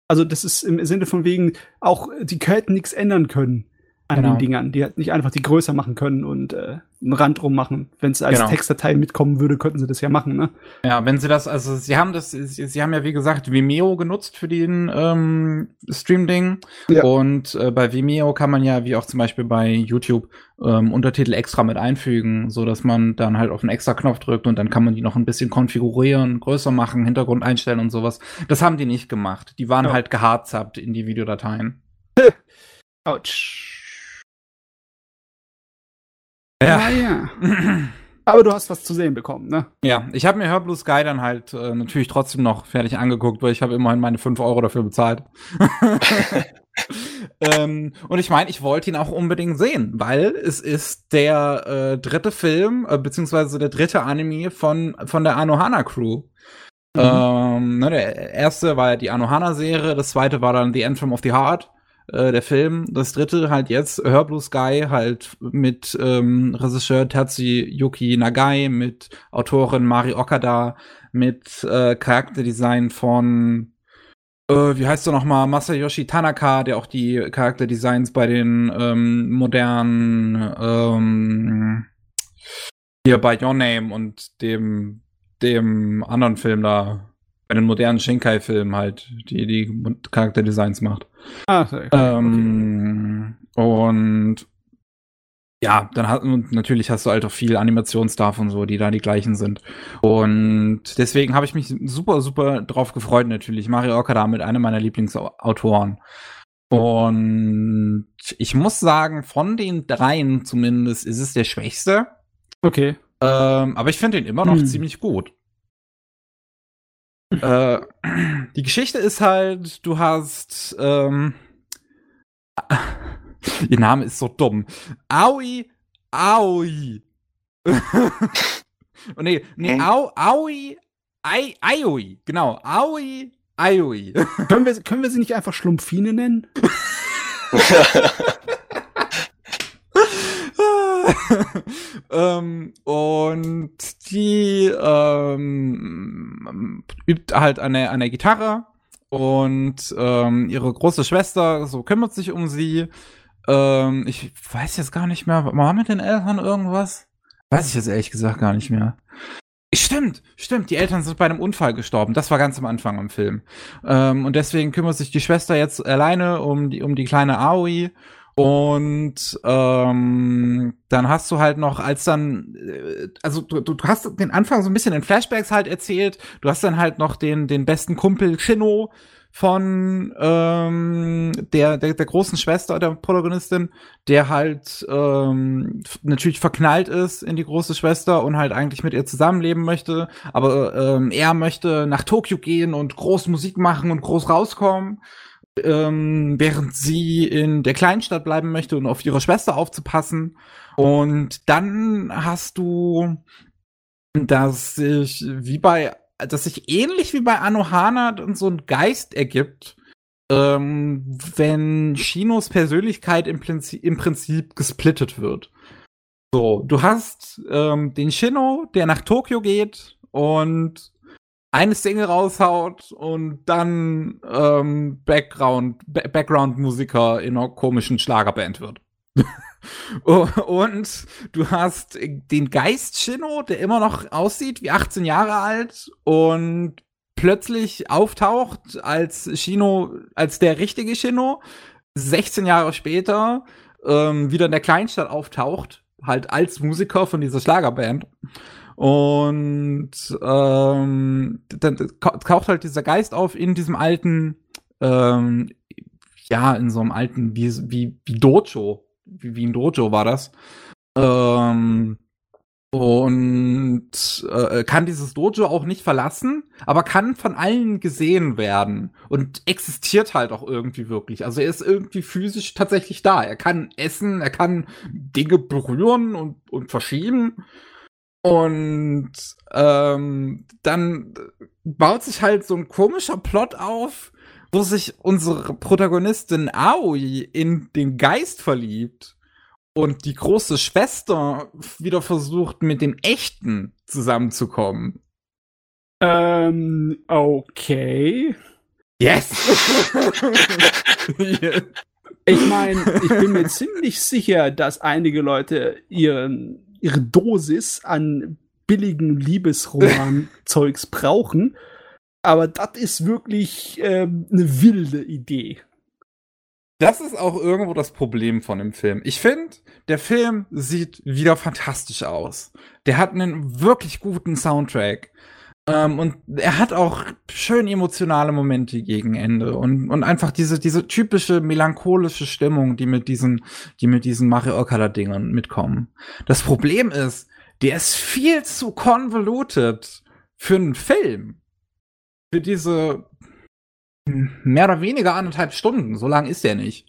Also das ist im Sinne von wegen, auch die hätten nichts ändern können an genau. den Dingern. Die halt nicht einfach die größer machen können und äh, einen Rand drum machen. Wenn es als genau. Textdatei mitkommen würde, könnten sie das ja machen, ne?
Ja, wenn sie das, also sie haben das, sie, haben ja wie gesagt Vimeo genutzt für den ähm, Stream-Ding. Ja. Und äh, bei Vimeo kann man ja, wie auch zum Beispiel bei YouTube, ähm, Untertitel extra mit einfügen, so dass man dann halt auf einen extra Knopf drückt und dann kann man die noch ein bisschen konfigurieren, größer machen, Hintergrund einstellen und sowas. Das haben die nicht gemacht. Die waren ja. halt gehardzapt in die Videodateien.
Autsch. Ja. ja. <clears throat> Aber du hast was zu sehen bekommen, ne?
Ja, ich habe mir Her Blue Sky dann halt äh, natürlich trotzdem noch fertig angeguckt, weil ich habe immerhin meine 5 Euro dafür bezahlt. <laughs> <laughs> ähm, und ich meine, ich wollte ihn auch unbedingt sehen, weil es ist der äh, dritte Film, äh, beziehungsweise der dritte Anime von, von der Anohana Crew. Mhm. Ähm, ne, der erste war ja die Anohana-Serie, das zweite war dann The Anthem of the Heart äh, der Film. Das dritte halt jetzt, Her Blue Sky, halt mit ähm, Regisseur Yuki Nagai, mit Autorin Mari Okada, mit äh, Charakterdesign von äh, wie heißt er nochmal, Masayoshi Tanaka, der auch die Charakterdesigns bei den ähm, modernen ähm, hier bei Your Name und dem dem anderen Film da bei den modernen Shinkai-Filmen halt, die die Charakterdesigns macht. Ah, okay. ähm, Und ja, dann hat und natürlich hast du halt auch viel Animationsstuff und so, die da die gleichen sind. Und deswegen habe ich mich super, super drauf gefreut, natürlich. Mario Okada mit einem meiner Lieblingsautoren. Und ich muss sagen, von den dreien zumindest ist es der schwächste.
Okay.
Ähm, aber ich finde ihn immer noch hm. ziemlich gut äh, die Geschichte ist halt, du hast, ähm, <laughs> ihr Name ist so dumm. Aoi, Aoi. oh, <laughs> nee, nee, Au, Aoi, Ai, Aioi, genau. Aoi, Ioi.
können, wir, können wir sie nicht einfach Schlumpfine nennen? <laughs> <laughs>
ähm, und die ähm, übt halt an der, an der Gitarre und ähm, ihre große Schwester so kümmert sich um sie. Ähm, ich weiß jetzt gar nicht mehr, war mit den Eltern irgendwas? Weiß ich jetzt ehrlich gesagt gar nicht mehr. Stimmt, stimmt, die Eltern sind bei einem Unfall gestorben. Das war ganz am Anfang im Film. Ähm, und deswegen kümmert sich die Schwester jetzt alleine um die, um die kleine Aoi. Und ähm, dann hast du halt noch, als dann, äh, also du, du hast den Anfang so ein bisschen in Flashbacks halt erzählt. Du hast dann halt noch den, den besten Kumpel Shino, von ähm, der, der, der großen Schwester der Protagonistin, der halt ähm, natürlich verknallt ist in die große Schwester und halt eigentlich mit ihr zusammenleben möchte. Aber ähm, er möchte nach Tokio gehen und groß Musik machen und groß rauskommen. Ähm, während sie in der Kleinstadt bleiben möchte und auf ihre Schwester aufzupassen. Und dann hast du, dass sich wie bei dass sich ähnlich wie bei Anohana so ein Geist ergibt, ähm, wenn Shinos Persönlichkeit im Prinzip, im Prinzip gesplittet wird. So, du hast ähm, den Shino, der nach Tokio geht und eine Single raushaut und dann ähm, Background, Background-Musiker in einer komischen Schlagerband wird. <laughs> Und du hast den Geist Shino, der immer noch aussieht wie 18 Jahre alt und plötzlich auftaucht als Shino, als der richtige Shino, 16 Jahre später ähm, wieder in der Kleinstadt auftaucht, halt als Musiker von dieser Schlagerband. Und ähm, dann taucht halt dieser Geist auf in diesem alten, ähm, ja, in so einem alten, wie, wie, wie Dojo, wie, wie ein Dojo war das. Ähm, und äh, kann dieses Dojo auch nicht verlassen, aber kann von allen gesehen werden und existiert halt auch irgendwie wirklich. Also er ist irgendwie physisch tatsächlich da. Er kann essen, er kann Dinge berühren und, und verschieben. Und ähm, dann baut sich halt so ein komischer Plot auf, wo sich unsere Protagonistin Aoi in den Geist verliebt und die große Schwester wieder versucht, mit dem Echten zusammenzukommen.
Ähm, okay.
Yes! <laughs> <laughs>
ich meine, ich bin mir ziemlich sicher, dass einige Leute ihren, ihre Dosis an billigen Liebesroman-Zeugs <laughs> brauchen. Aber das ist wirklich ähm, eine wilde Idee.
Das ist auch irgendwo das Problem von dem Film. Ich finde, der Film sieht wieder fantastisch aus. Der hat einen wirklich guten Soundtrack. Ähm, und er hat auch schön emotionale Momente gegen Ende und, und einfach diese, diese typische melancholische Stimmung, die mit diesen, die mit diesen Mario Okada-Dingern mitkommen. Das Problem ist, der ist viel zu convoluted für einen Film für diese mehr oder weniger anderthalb Stunden. So lang ist der nicht.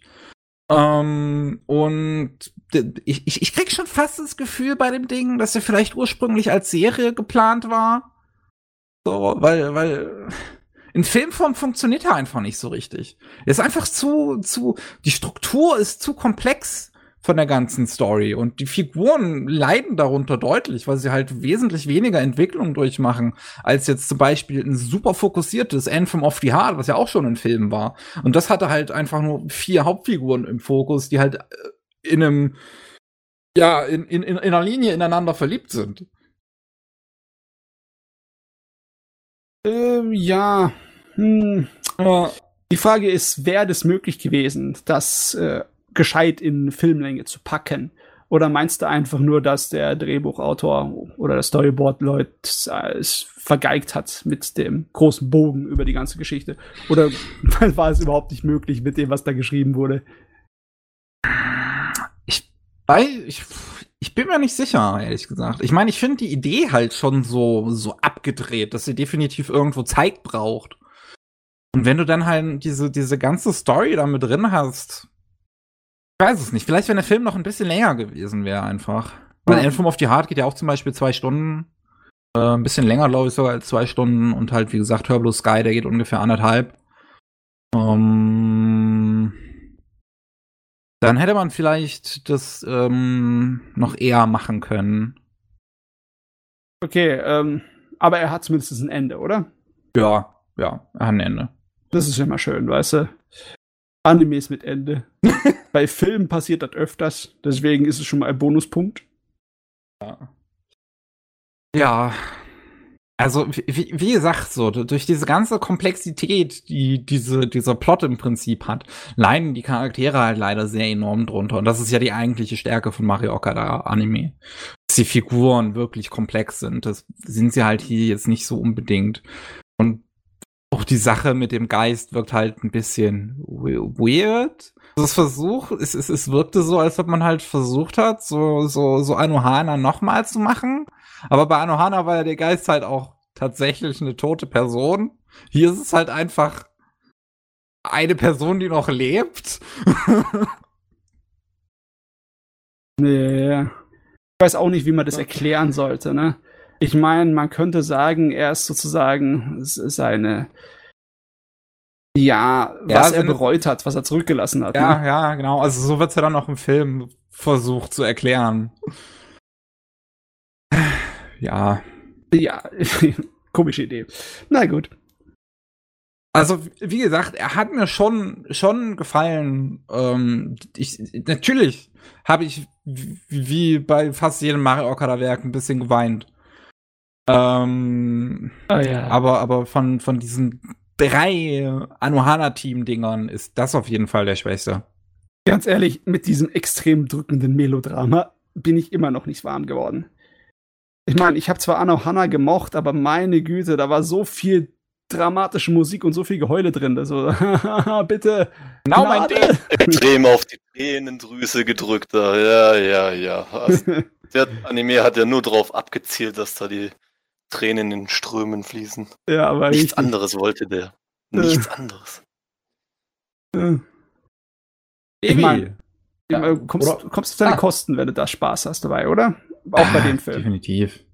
Ähm, und ich, ich, ich krieg schon fast das Gefühl bei dem Ding, dass er vielleicht ursprünglich als Serie geplant war. So, weil, weil in Filmform funktioniert er einfach nicht so richtig. Er ist einfach zu, zu, die Struktur ist zu komplex von der ganzen Story. Und die Figuren leiden darunter deutlich, weil sie halt wesentlich weniger Entwicklung durchmachen, als jetzt zum Beispiel ein super fokussiertes Anthem of the Heart, was ja auch schon ein Film war. Und das hatte halt einfach nur vier Hauptfiguren im Fokus, die halt äh, in einem, ja, in, in, in einer Linie ineinander verliebt sind.
Ähm, ja. Hm. Die Frage ist, wäre das möglich gewesen, dass äh, gescheit in Filmlänge zu packen? Oder meinst du einfach nur, dass der Drehbuchautor oder der Storyboard-Leute es vergeigt hat mit dem großen Bogen über die ganze Geschichte? Oder <laughs> war es überhaupt nicht möglich mit dem, was da geschrieben wurde?
Ich, ich, ich bin mir nicht sicher, ehrlich gesagt. Ich meine, ich finde die Idee halt schon so, so abgedreht, dass sie definitiv irgendwo Zeit braucht. Und wenn du dann halt diese, diese ganze Story da mit drin hast, ich weiß es nicht. Vielleicht, wenn der Film noch ein bisschen länger gewesen wäre, einfach. Weil. Anthem of the Heart geht ja auch zum Beispiel zwei Stunden. Äh, ein bisschen länger, glaube ich, sogar als zwei Stunden. Und halt, wie gesagt, Hörblue Sky, der geht ungefähr anderthalb. Ähm, dann hätte man vielleicht das ähm, noch eher machen können.
Okay, ähm, aber er hat zumindest ein Ende, oder?
Ja, ja, er hat ein Ende.
Das ist immer schön, weißt du? Animes mit Ende. <laughs> Bei Filmen passiert das öfters, deswegen ist es schon mal ein Bonuspunkt.
Ja. Ja. Also, wie, wie gesagt, so, durch diese ganze Komplexität, die diese, dieser Plot im Prinzip hat, leiden die Charaktere halt leider sehr enorm drunter. Und das ist ja die eigentliche Stärke von Mario Okada Anime. Dass die Figuren wirklich komplex sind. Das sind sie halt hier jetzt nicht so unbedingt. Und auch die Sache mit dem Geist wirkt halt ein bisschen weird. Das Versuch, es, es, es wirkte so, als ob man halt versucht hat, so, so, so Anohana nochmal zu machen. Aber bei Anohana war ja der Geist halt auch tatsächlich eine tote Person. Hier ist es halt einfach eine Person, die noch lebt. <laughs>
nee. Ich weiß auch nicht, wie man das erklären sollte, ne? Ich meine, man könnte sagen, er ist sozusagen seine, ja, was ja, er bereut hat, was er zurückgelassen hat.
Ja, ne? ja, genau. Also so wird's ja dann auch im Film versucht zu erklären. Ja.
Ja, <laughs> komische Idee. Na gut.
Also, wie gesagt, er hat mir schon, schon gefallen. Ähm, ich, natürlich habe ich, wie bei fast jedem Mario Okada-Werk, ein bisschen geweint. Ähm, oh, ja. aber, aber von, von diesen drei Anohana-Team-Dingern ist das auf jeden Fall der schwächste.
Ganz ehrlich, mit diesem extrem drückenden Melodrama bin ich immer noch nicht warm geworden. Ich meine, ich habe zwar Anohana gemocht, aber meine Güte, da war so viel dramatische Musik und so viel Geheule drin. Also, <laughs> bitte.
Genau mein Ding. Extrem auf die Tränendrüse gedrückt da. Ja, ja, ja. Also, <laughs> der Anime hat ja nur darauf abgezielt, dass da die Tränen in Strömen fließen. Ja, aber nichts anderes wollte der. Nichts äh. anderes.
Äh. Ich meine, ja. kommst, kommst du deine ah. Kosten, wenn du da Spaß hast dabei, oder? Auch bei dem Film.
Definitiv.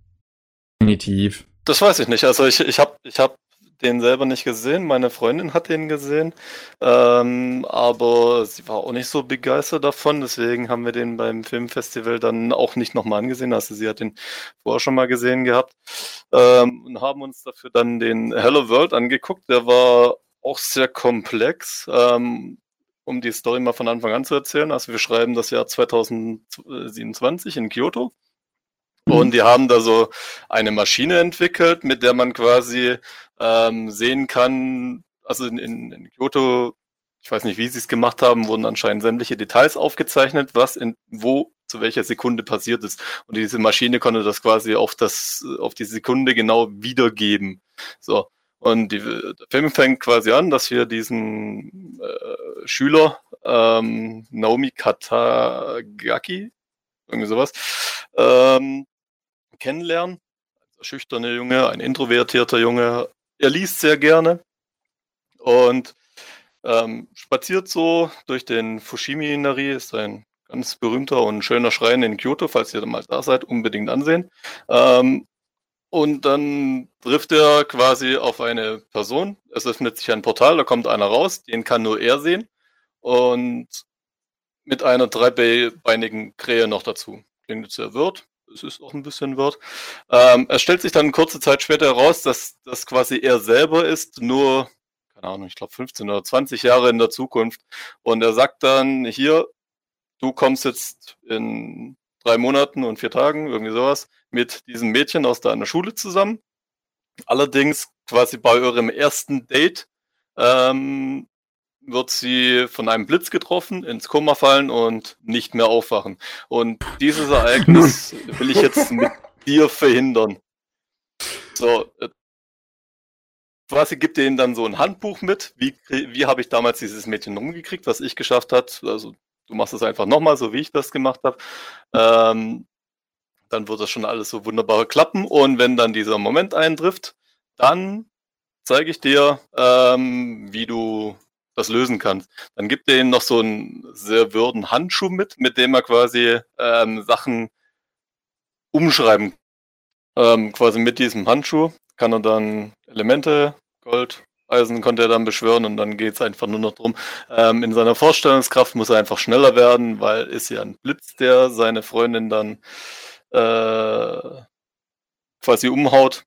Definitiv.
Das weiß ich nicht. Also ich, ich habe ich hab den selber nicht gesehen. Meine Freundin hat den gesehen. Ähm, aber sie war auch nicht so begeistert davon. Deswegen haben wir den beim Filmfestival dann auch nicht nochmal angesehen. Also sie hat den vorher schon mal gesehen gehabt. Ähm, und haben uns dafür dann den Hello World angeguckt. Der war auch sehr komplex. Ähm, um die Story mal von Anfang an zu erzählen. Also wir schreiben das Jahr 2027 in Kyoto. Und die haben da so eine Maschine entwickelt, mit der man quasi ähm, sehen kann, also in, in, in Kyoto, ich weiß nicht, wie sie es gemacht haben, wurden anscheinend sämtliche Details aufgezeichnet, was in wo zu welcher Sekunde passiert ist. Und diese Maschine konnte das quasi auf das, auf die Sekunde genau wiedergeben. So. Und die, der Film fängt quasi an, dass wir diesen äh, Schüler, ähm, Naomi Katagaki, irgendwie sowas, ähm, kennenlernen. Ein schüchterner Junge, ein introvertierter Junge, er liest sehr gerne und ähm, spaziert so durch den Fushimi-Inari, ist ein ganz berühmter und schöner Schrein in Kyoto, falls ihr mal da seid, unbedingt ansehen. Ähm, und dann trifft er quasi auf eine Person. Es öffnet sich ein Portal, da kommt einer raus, den kann nur er sehen. Und mit einer dreibeinigen Krähe noch dazu. Klingt sehr wirt es ist auch ein bisschen Wort. Ähm, es stellt sich dann kurze Zeit später heraus, dass das quasi er selber ist, nur, keine Ahnung, ich glaube 15 oder 20 Jahre in der Zukunft. Und er sagt dann, hier, du kommst jetzt in drei Monaten und vier Tagen, irgendwie sowas, mit diesem Mädchen aus deiner Schule zusammen. Allerdings quasi bei eurem ersten Date ähm, wird sie von einem Blitz getroffen, ins Koma fallen und nicht mehr aufwachen. Und dieses Ereignis <laughs> will ich jetzt mit dir verhindern. So, äh, quasi gibt ihr ihnen dann so ein Handbuch mit. Wie, wie habe ich damals dieses Mädchen rumgekriegt, was ich geschafft hat? Also, du machst es einfach nochmal, so wie ich das gemacht habe. Ähm, dann wird das schon alles so wunderbar klappen. Und wenn dann dieser Moment eintrifft, dann zeige ich dir, ähm, wie du das lösen kannst. Dann gibt er ihm noch so einen sehr würden Handschuh mit, mit dem er quasi ähm, Sachen umschreiben ähm, quasi mit diesem Handschuh kann er dann Elemente, Gold, Eisen konnte er dann beschwören und dann geht es einfach nur noch darum, ähm, in seiner Vorstellungskraft muss er einfach schneller werden, weil ist ja ein Blitz, der seine Freundin dann äh, quasi umhaut.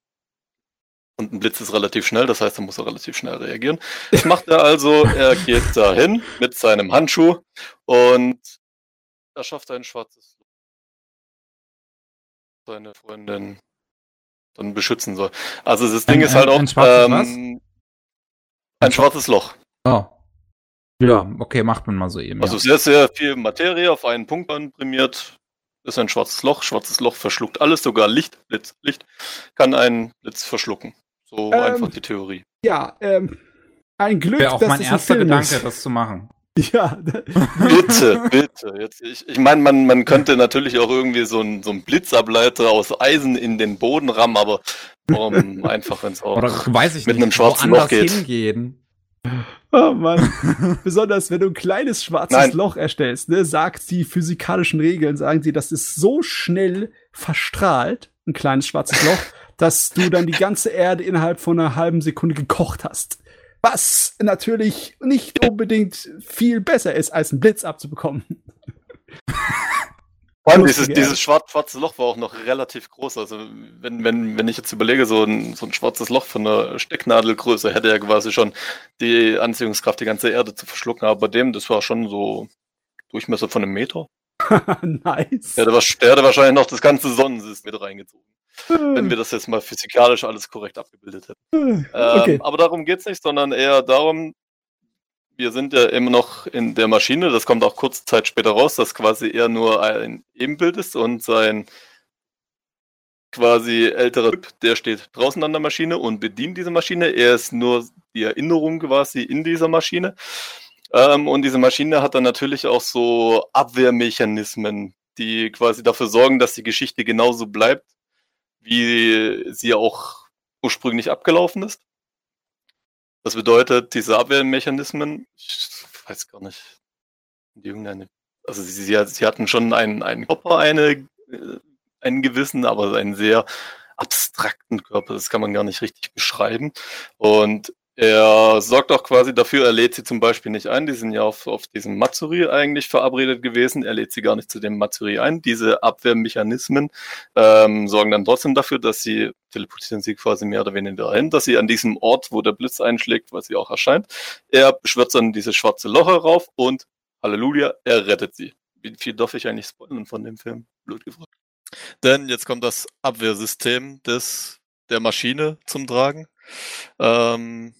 Und ein Blitz ist relativ schnell, das heißt, er muss er relativ schnell reagieren. Das macht er also, er geht dahin mit seinem Handschuh und er schafft ein schwarzes seine Freundin dann beschützen soll. Also das Ding ein, ist halt auch ein, schwarzes, ähm, ein schwarzes Loch.
Oh. Ja, okay, macht man mal so eben.
Also ja. sehr, sehr viel Materie auf einen Punkt anprimiert. Ist ein schwarzes Loch. Schwarzes Loch verschluckt alles, sogar Licht, Blitz, Licht kann einen Blitz verschlucken. So ähm, einfach die Theorie.
Ja, ähm, ein Glück,
Wäre auch mein erster Gedanke, ist. das zu machen. <laughs>
Ja.
bitte, bitte. Jetzt, ich ich meine, man, man könnte natürlich auch irgendwie so einen so Blitzableiter aus Eisen in den Boden rammen, aber warum <laughs> einfach, wenn es auch
Oder, weiß ich
mit
nicht,
einem schwarzen Loch geht.
Hingehen.
Oh Mann. <laughs> Besonders wenn du ein kleines schwarzes Nein. Loch erstellst, ne, sagt die physikalischen Regeln, sagen sie, das ist so schnell verstrahlt, ein kleines schwarzes Loch, dass du dann die ganze Erde innerhalb von einer halben Sekunde gekocht hast. Was natürlich nicht unbedingt viel besser ist, als einen Blitz abzubekommen. <laughs>
Vor allem dieses, dieses schwarze Loch war auch noch relativ groß. Also wenn, wenn, wenn ich jetzt überlege, so ein, so ein schwarzes Loch von einer Stecknadelgröße hätte ja quasi schon die Anziehungskraft, die ganze Erde zu verschlucken. Aber bei dem, das war schon so Durchmesser von einem Meter. <laughs>
nice.
Der hätte, der hätte wahrscheinlich noch das ganze Sonnensystem mit reingezogen. Wenn wir das jetzt mal physikalisch alles korrekt abgebildet hätten. <laughs> Okay. Ähm, aber darum geht es nicht, sondern eher darum, wir sind ja immer noch in der Maschine, das kommt auch kurze Zeit später raus, dass quasi er nur ein Ebenbild ist und sein quasi älterer Typ, der steht draußen an der Maschine und bedient diese Maschine. Er ist nur die Erinnerung quasi in dieser Maschine. Ähm, und diese Maschine hat dann natürlich auch so Abwehrmechanismen, die quasi dafür sorgen, dass die Geschichte genauso bleibt, wie sie auch ursprünglich abgelaufen ist. Das bedeutet, diese Abwehrmechanismen, ich weiß gar nicht, irgendeine, also sie, sie, sie hatten schon einen, einen Körper, eine, äh, einen gewissen, aber einen sehr abstrakten Körper, das kann man gar nicht richtig beschreiben. Und er sorgt auch quasi dafür, er lädt sie zum Beispiel nicht ein. Die sind ja auf, auf diesem Matsuri eigentlich verabredet gewesen. Er lädt sie gar nicht zu dem Matsuri ein. Diese Abwehrmechanismen ähm, sorgen dann trotzdem dafür, dass sie teleportieren sie quasi mehr oder weniger dahin, dass sie an diesem Ort, wo der Blitz einschlägt, was sie auch erscheint, er beschwört dann dieses schwarze Loch herauf und Halleluja, er rettet sie. Wie viel darf ich eigentlich spoilern von dem Film? Blöd gefragt. Denn jetzt kommt das Abwehrsystem des, der Maschine zum Tragen. Ähm,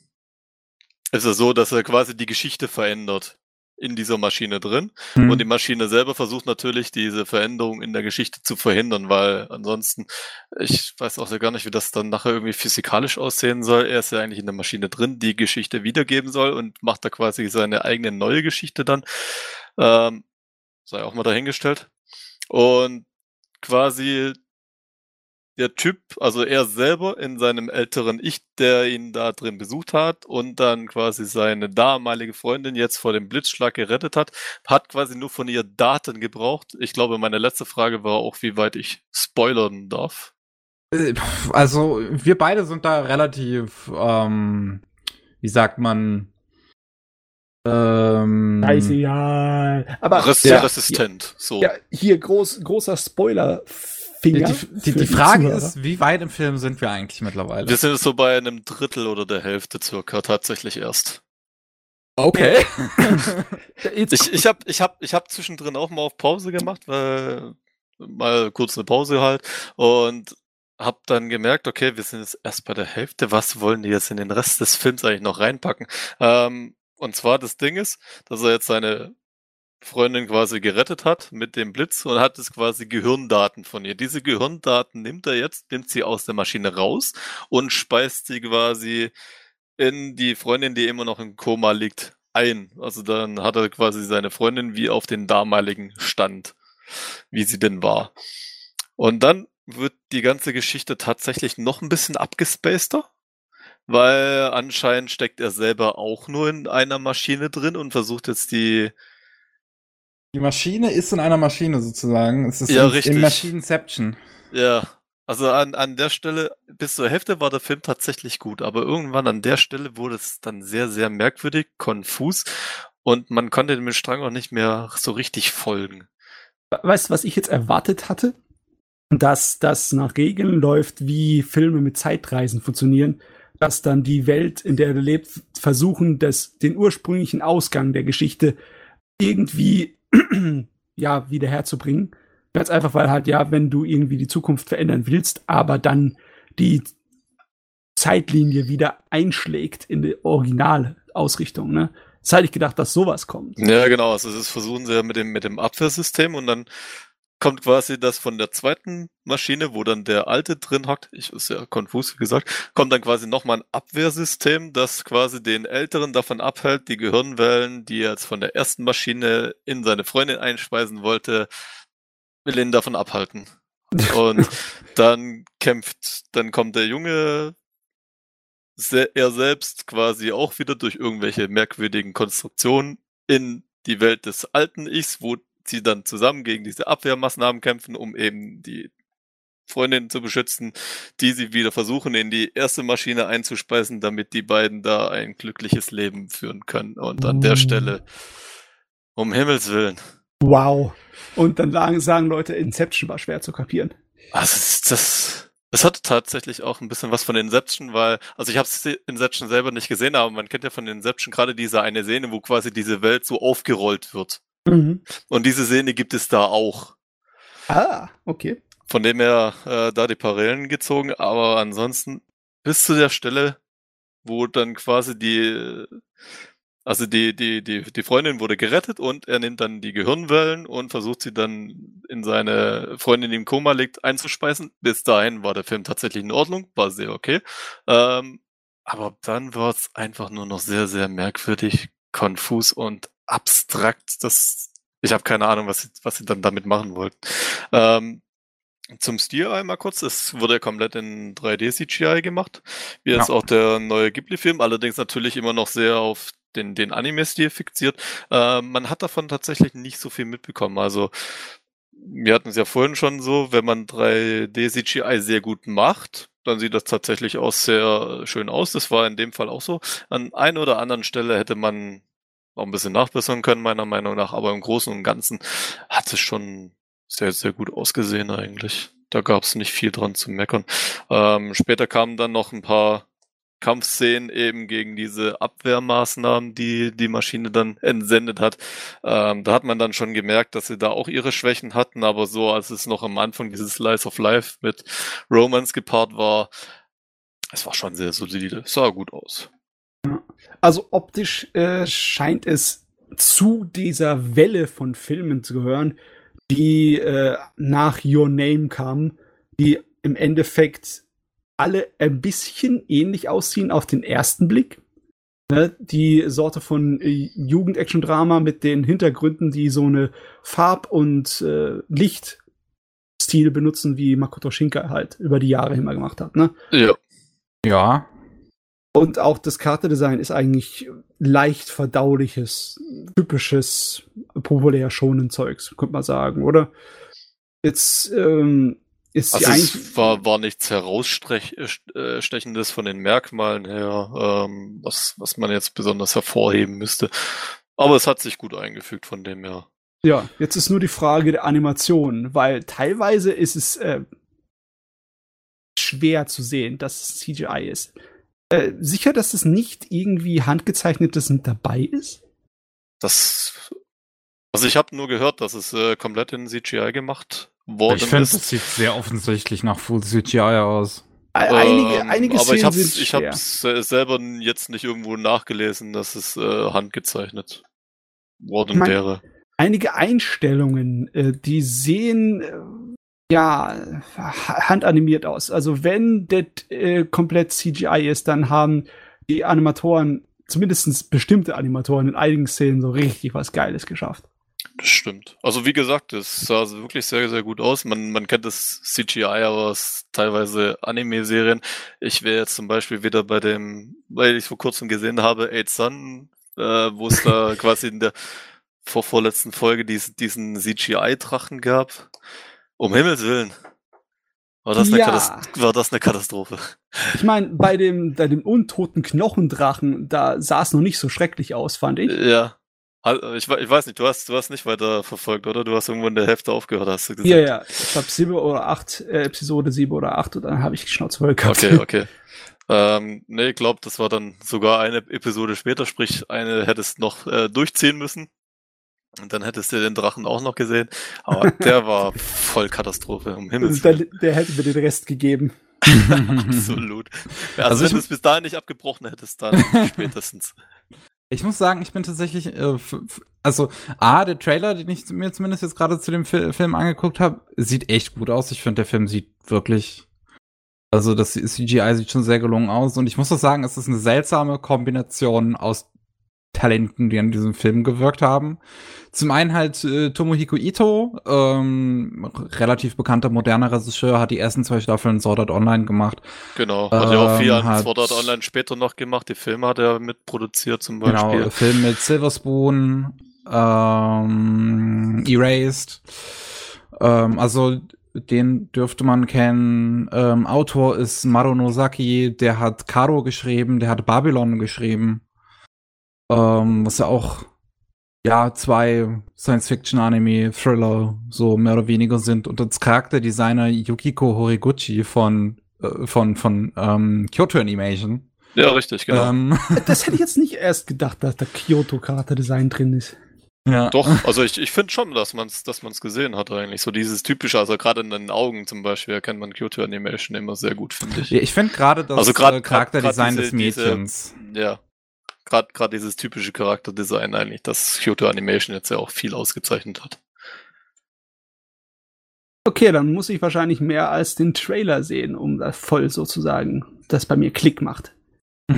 ist es so, dass er quasi die Geschichte verändert in dieser Maschine drin. Mhm. Und die Maschine selber versucht natürlich, diese Veränderung in der Geschichte zu verhindern, weil ansonsten, ich weiß auch gar nicht, wie das dann nachher irgendwie physikalisch aussehen soll. Er ist ja eigentlich in der Maschine drin, die Geschichte wiedergeben soll und macht da quasi seine eigene neue Geschichte dann. Ähm, sei auch mal dahingestellt. Und quasi der Typ, also er selber in seinem älteren Ich, der ihn da drin besucht hat und dann quasi seine damalige Freundin jetzt vor dem Blitzschlag gerettet hat, hat quasi nur von ihr Daten gebraucht. Ich glaube, meine letzte Frage war auch, wie weit ich spoilern darf.
Äh, also, wir beide sind da relativ, ähm, wie sagt man,
ähm, ja.
Aber ja, resistent. So.
Ja, hier groß, großer Spoiler
Finger. Die, die, die Frage ist, wie weit im Film sind wir eigentlich mittlerweile?
Wir sind so bei einem Drittel oder der Hälfte circa tatsächlich erst.
Okay. <laughs>
ich ich habe ich hab, ich hab zwischendrin auch mal auf Pause gemacht, weil mal kurz eine Pause halt und habe dann gemerkt, okay, wir sind jetzt erst bei der Hälfte. Was wollen die jetzt in den Rest des Films eigentlich noch reinpacken? Ähm, und zwar das Ding ist, dass er jetzt seine Freundin quasi gerettet hat mit dem Blitz und hat es quasi Gehirndaten von ihr. Diese Gehirndaten nimmt er jetzt, nimmt sie aus der Maschine raus und speist sie quasi in die Freundin, die immer noch im Koma liegt, ein. Also dann hat er quasi seine Freundin wie auf den damaligen Stand, wie sie denn war. Und dann wird die ganze Geschichte tatsächlich noch ein bisschen abgespaceter, weil anscheinend steckt er selber auch nur in einer Maschine drin und versucht jetzt die
die Maschine ist in einer Maschine sozusagen. Es ist
ja,
in,
richtig.
in Maschinenception.
Ja, Also an, an der Stelle, bis zur Hälfte war der Film tatsächlich gut, aber irgendwann an der Stelle wurde es dann sehr, sehr merkwürdig, konfus und man konnte dem Strang auch nicht mehr so richtig folgen.
Weißt du, was ich jetzt erwartet hatte? Dass das nach Regeln läuft, wie Filme mit Zeitreisen funktionieren, dass dann die Welt, in der er lebt, versuchen, das, den ursprünglichen Ausgang der Geschichte irgendwie <clears throat> ja wiederherzubringen Ganz einfach, weil halt, ja, wenn du irgendwie die Zukunft verändern willst, aber dann die Zeitlinie wieder einschlägt in die Originalausrichtung, ne? Jetzt hätte ich gedacht, dass sowas kommt.
Ja, genau. Also das versuchen sie ja mit dem, mit dem Abwehrsystem und dann kommt quasi das von der zweiten Maschine, wo dann der alte drin hockt, ich ist ja konfus gesagt, kommt dann quasi nochmal ein Abwehrsystem, das quasi den Älteren davon abhält, die Gehirnwellen, die er jetzt von der ersten Maschine in seine Freundin einspeisen wollte, will ihn davon abhalten. <laughs> Und dann kämpft, dann kommt der Junge, er selbst quasi auch wieder durch irgendwelche merkwürdigen Konstruktionen in die Welt des alten Ichs, wo sie dann zusammen gegen diese Abwehrmaßnahmen kämpfen, um eben die Freundin zu beschützen, die sie wieder versuchen, in die erste Maschine einzuspeisen, damit die beiden da ein glückliches Leben führen können. Und an der Stelle, um Himmels Willen.
Wow. Und dann sagen Leute, Inception war schwer zu kapieren.
Also das, das hatte tatsächlich auch ein bisschen was von Inception, weil, also ich habe Inception selber nicht gesehen, aber man kennt ja von Inception gerade diese eine Szene, wo quasi diese Welt so aufgerollt wird. Mhm. Und diese Szene gibt es da auch.
Ah, okay.
Von dem her äh, da die Parallelen gezogen, aber ansonsten bis zu der Stelle, wo dann quasi die also die, die, die, die Freundin wurde gerettet und er nimmt dann die Gehirnwellen und versucht sie dann in seine Freundin, die im Koma liegt, einzuspeisen. Bis dahin war der Film tatsächlich in Ordnung, war sehr okay. Ähm, aber dann war es einfach nur noch sehr, sehr merkwürdig, konfus und abstrakt. Das, ich habe keine Ahnung, was sie, was sie dann damit machen wollten. Ähm, zum Stil einmal kurz, es wurde ja komplett in 3D CGI gemacht, wie jetzt ja. auch der neue Ghibli-Film, allerdings natürlich immer noch sehr auf den, den Anime-Stil fixiert. Äh, man hat davon tatsächlich nicht so viel mitbekommen. Also wir hatten es ja vorhin schon so, wenn man 3D-CGI sehr gut macht, dann sieht das tatsächlich auch sehr schön aus. Das war in dem Fall auch so. An einer oder anderen Stelle hätte man auch ein bisschen nachbessern können, meiner Meinung nach, aber im Großen und Ganzen hat es schon sehr, sehr gut ausgesehen eigentlich. Da gab es nicht viel dran zu meckern. Ähm, später kamen dann noch ein paar Kampfszenen eben gegen diese Abwehrmaßnahmen, die die Maschine dann <laughs> entsendet hat. Ähm, da hat man dann schon gemerkt, dass sie da auch ihre Schwächen hatten, aber so als es noch am Anfang dieses Slice of Life mit Romance gepaart war, es war schon sehr solide, sah gut aus.
Also optisch äh, scheint es zu dieser Welle von Filmen zu gehören, die äh, nach Your Name kam, die im Endeffekt alle ein bisschen ähnlich aussehen auf den ersten Blick. Ne? Die Sorte von äh, Jugend-Action-Drama mit den Hintergründen, die so eine Farb- und äh, Lichtstil benutzen, wie Makoto Shinkai halt über die Jahre immer gemacht hat. Ne?
Ja.
Ja.
Und auch das Kartedesign ist eigentlich leicht verdauliches, typisches, populär schonen Zeugs, könnte man sagen, oder? Jetzt ähm, ist
also es war, war nichts herausstechendes von den Merkmalen her, ähm, was, was man jetzt besonders hervorheben müsste. Aber es hat sich gut eingefügt von dem her.
Ja, jetzt ist nur die Frage der Animation, weil teilweise ist es äh, schwer zu sehen, dass es CGI ist. Äh, sicher, dass es nicht irgendwie handgezeichnetes mit dabei ist?
Das. Also ich habe nur gehört, dass es äh, komplett in CGI gemacht worden
ich finde, es sieht sehr offensichtlich nach Full CGI aus.
Einige, ähm, einige
aber ich habe ich hab's selber jetzt nicht irgendwo nachgelesen, dass es äh, handgezeichnet worden mein, wäre.
Einige Einstellungen, äh, die sehen äh, ja handanimiert aus. Also wenn das äh, komplett CGI ist, dann haben die Animatoren, zumindest bestimmte Animatoren in einigen Szenen so richtig was Geiles geschafft.
Das stimmt. Also wie gesagt, es sah wirklich sehr, sehr gut aus. Man, man kennt das CGI aus teilweise Anime-Serien. Ich wäre jetzt zum Beispiel wieder bei dem, weil ich vor kurzem gesehen habe, Eight Sun, äh, wo es da <laughs> quasi in der vor vorletzten Folge diesen, diesen CGI-Drachen gab. Um Himmels Willen. War das, eine, ja. war das eine Katastrophe?
Ich meine, bei dem, bei dem untoten Knochendrachen, da sah es noch nicht so schrecklich aus, fand ich.
Ja. Ich, ich weiß nicht, du hast, du hast nicht weiter verfolgt, oder? Du hast irgendwo in der Hälfte aufgehört, hast du
gesagt. Ja, ja. Ich glaube sieben oder acht, äh, Episode sieben oder acht und dann habe ich die Schnauze voll
gehabt. Okay, <laughs> okay. Ähm, nee, ich glaube, das war dann sogar eine Episode später, sprich, eine hättest noch äh, durchziehen müssen. Und dann hättest du den Drachen auch noch gesehen. Aber der <laughs> war voll Katastrophe, um Himmels
Willen. Der, der hätte mir den Rest gegeben. <laughs>
Absolut. Also, also wenn du es bis dahin nicht abgebrochen hättest, dann <laughs> spätestens.
Ich muss sagen, ich bin tatsächlich, äh, also A, der Trailer, den ich mir zumindest jetzt gerade zu dem Fi Film angeguckt habe, sieht echt gut aus. Ich finde, der Film sieht wirklich, also das CGI sieht schon sehr gelungen aus. Und ich muss auch sagen, es ist eine seltsame Kombination aus Talenten, die an diesem Film gewirkt haben. Zum einen halt äh, Tomohiko Ito, ähm, relativ bekannter moderner Regisseur, hat die ersten zwei Staffeln Sword Art Online gemacht.
Genau, hat ja auch viel ähm, an Sword Art Online später noch gemacht. Die Filme hat er mitproduziert zum genau, Beispiel. Genau,
Film mit Silver Spoon, ähm, Erased. Ähm, also den dürfte man kennen. Ähm, Autor ist Maru Nozaki, der hat Karo geschrieben, der hat Babylon geschrieben. Ähm, was ja auch ja zwei Science-Fiction-Anime, Thriller so mehr oder weniger sind. Und als Charakterdesigner Yukiko Horiguchi von äh, von von ähm, Kyoto Animation.
Ja, richtig, genau. Ähm, <laughs>
das hätte ich jetzt nicht erst gedacht, dass da Kyoto Charakterdesign drin ist.
Ja. Doch, <laughs> also ich, ich finde schon, dass man es dass man's gesehen hat eigentlich. So dieses typische, also gerade in den Augen zum Beispiel erkennt man Kyoto Animation immer sehr gut, finde ich.
Ja, ich finde gerade das
also grad,
äh, Charakterdesign grad diese, des Mädchens.
Diese, ja, gerade gerade dieses typische Charakterdesign eigentlich, das Kyoto Animation jetzt ja auch viel ausgezeichnet hat.
Okay, dann muss ich wahrscheinlich mehr als den Trailer sehen, um das voll sozusagen, das bei mir Klick macht. <laughs>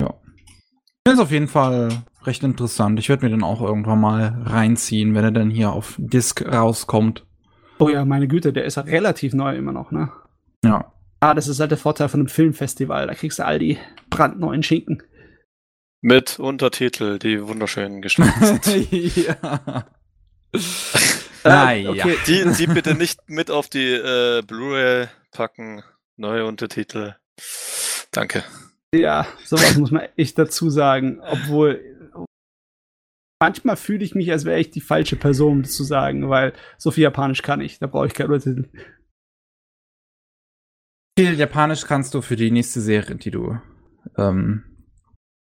ja. Ist auf jeden Fall recht interessant. Ich werde mir den auch irgendwann mal reinziehen, wenn er dann hier auf Disc rauskommt.
Oh ja, meine Güte, der ist ja relativ neu immer noch, ne?
Ja.
Ah, das ist halt der Vorteil von einem Filmfestival. Da kriegst du all die brandneuen Schinken.
Mit Untertitel, die wunderschön gestaltet sind. <laughs> ja. <laughs>
Naja. Okay.
Die, die bitte nicht mit auf die äh, Blu-ray packen. Neue Untertitel. Danke.
Ja, sowas muss man echt dazu sagen. Obwohl, manchmal fühle ich mich, als wäre ich die falsche Person, um das zu sagen, weil so viel Japanisch kann ich. Da brauche ich keine Untertitel
viel Japanisch kannst du für die nächste Serie, die du ähm,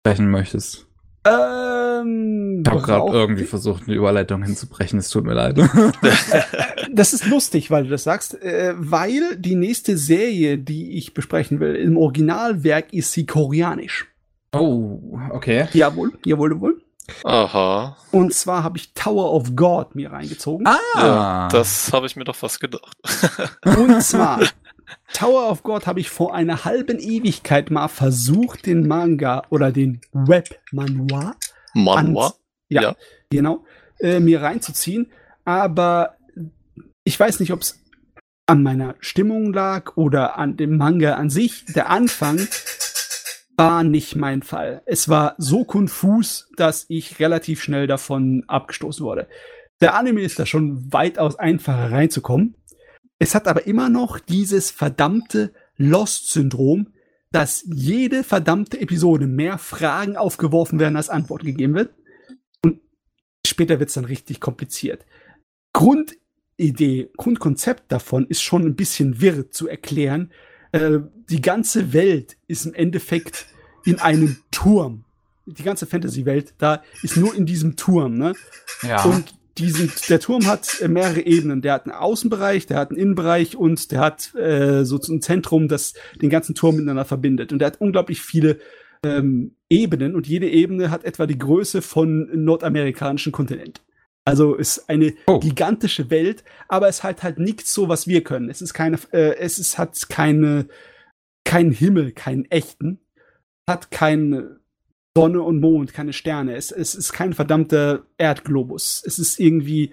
sprechen möchtest?
Ähm,
ich habe gerade irgendwie versucht, eine Überleitung hinzubrechen. Es tut mir leid. <laughs>
das ist lustig, weil du das sagst, äh, weil die nächste Serie, die ich besprechen will, im Originalwerk ist sie koreanisch.
Oh, okay.
Jawohl, jawohl, jawohl.
Aha.
Und zwar habe ich Tower of God mir reingezogen.
Ah, ja, das habe ich mir doch fast gedacht.
Und zwar <laughs> Tower of God habe ich vor einer halben Ewigkeit mal versucht, den Manga oder den Web-Manhwa.
Manhwa?
Ja, ja, genau. Äh, mir reinzuziehen. Aber ich weiß nicht, ob es an meiner Stimmung lag oder an dem Manga an sich. Der Anfang war nicht mein Fall. Es war so konfus, dass ich relativ schnell davon abgestoßen wurde. Der Anime ist da schon weitaus einfacher reinzukommen. Es hat aber immer noch dieses verdammte Lost-Syndrom, dass jede verdammte Episode mehr Fragen aufgeworfen werden, als Antwort gegeben wird. Und später wird es dann richtig kompliziert. Grundidee, Grundkonzept davon ist schon ein bisschen wirr zu erklären. Äh, die ganze Welt ist im Endeffekt in einem Turm. Die ganze Fantasy-Welt da ist nur in diesem Turm, ne?
Ja.
Und diesen, der Turm hat äh, mehrere Ebenen. Der hat einen Außenbereich, der hat einen Innenbereich und der hat äh, so ein Zentrum, das den ganzen Turm miteinander verbindet. Und der hat unglaublich viele ähm, Ebenen und jede Ebene hat etwa die Größe von nordamerikanischen Kontinent. Also ist eine oh. gigantische Welt, aber es hat halt nichts so, was wir können. Es ist keine, äh, es ist, hat keine, keinen Himmel, keinen echten, hat keine Sonne und Mond, keine Sterne. Es, es ist kein verdammter Erdglobus. Es ist irgendwie,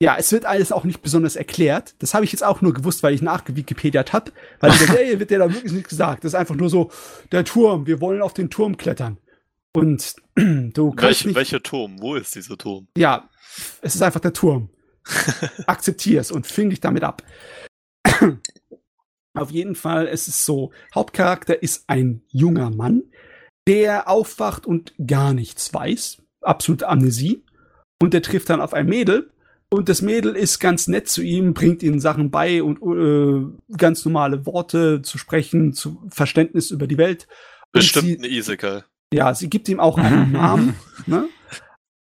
ja, es wird alles auch nicht besonders erklärt. Das habe ich jetzt auch nur gewusst, weil ich nachgewikipediat habe. Weil in der <laughs> Serie wird ja da wirklich nichts gesagt. Das ist einfach nur so, der Turm, wir wollen auf den Turm klettern. Und <clears throat> du kannst
Welch,
nicht,
Welcher Turm? Wo ist dieser Turm?
Ja, es ist einfach der Turm. <laughs> akzeptier's und fing dich damit ab. <clears throat> Auf jeden Fall, es ist so, Hauptcharakter ist ein junger Mann, der aufwacht und gar nichts weiß. Absolute Amnesie. Und der trifft dann auf ein Mädel. Und das Mädel ist ganz nett zu ihm, bringt ihm Sachen bei und äh, ganz normale Worte zu sprechen, zu Verständnis über die Welt.
Bestimmt sie, ein Isekai.
Ja, sie gibt ihm auch einen <laughs> Namen. Ne?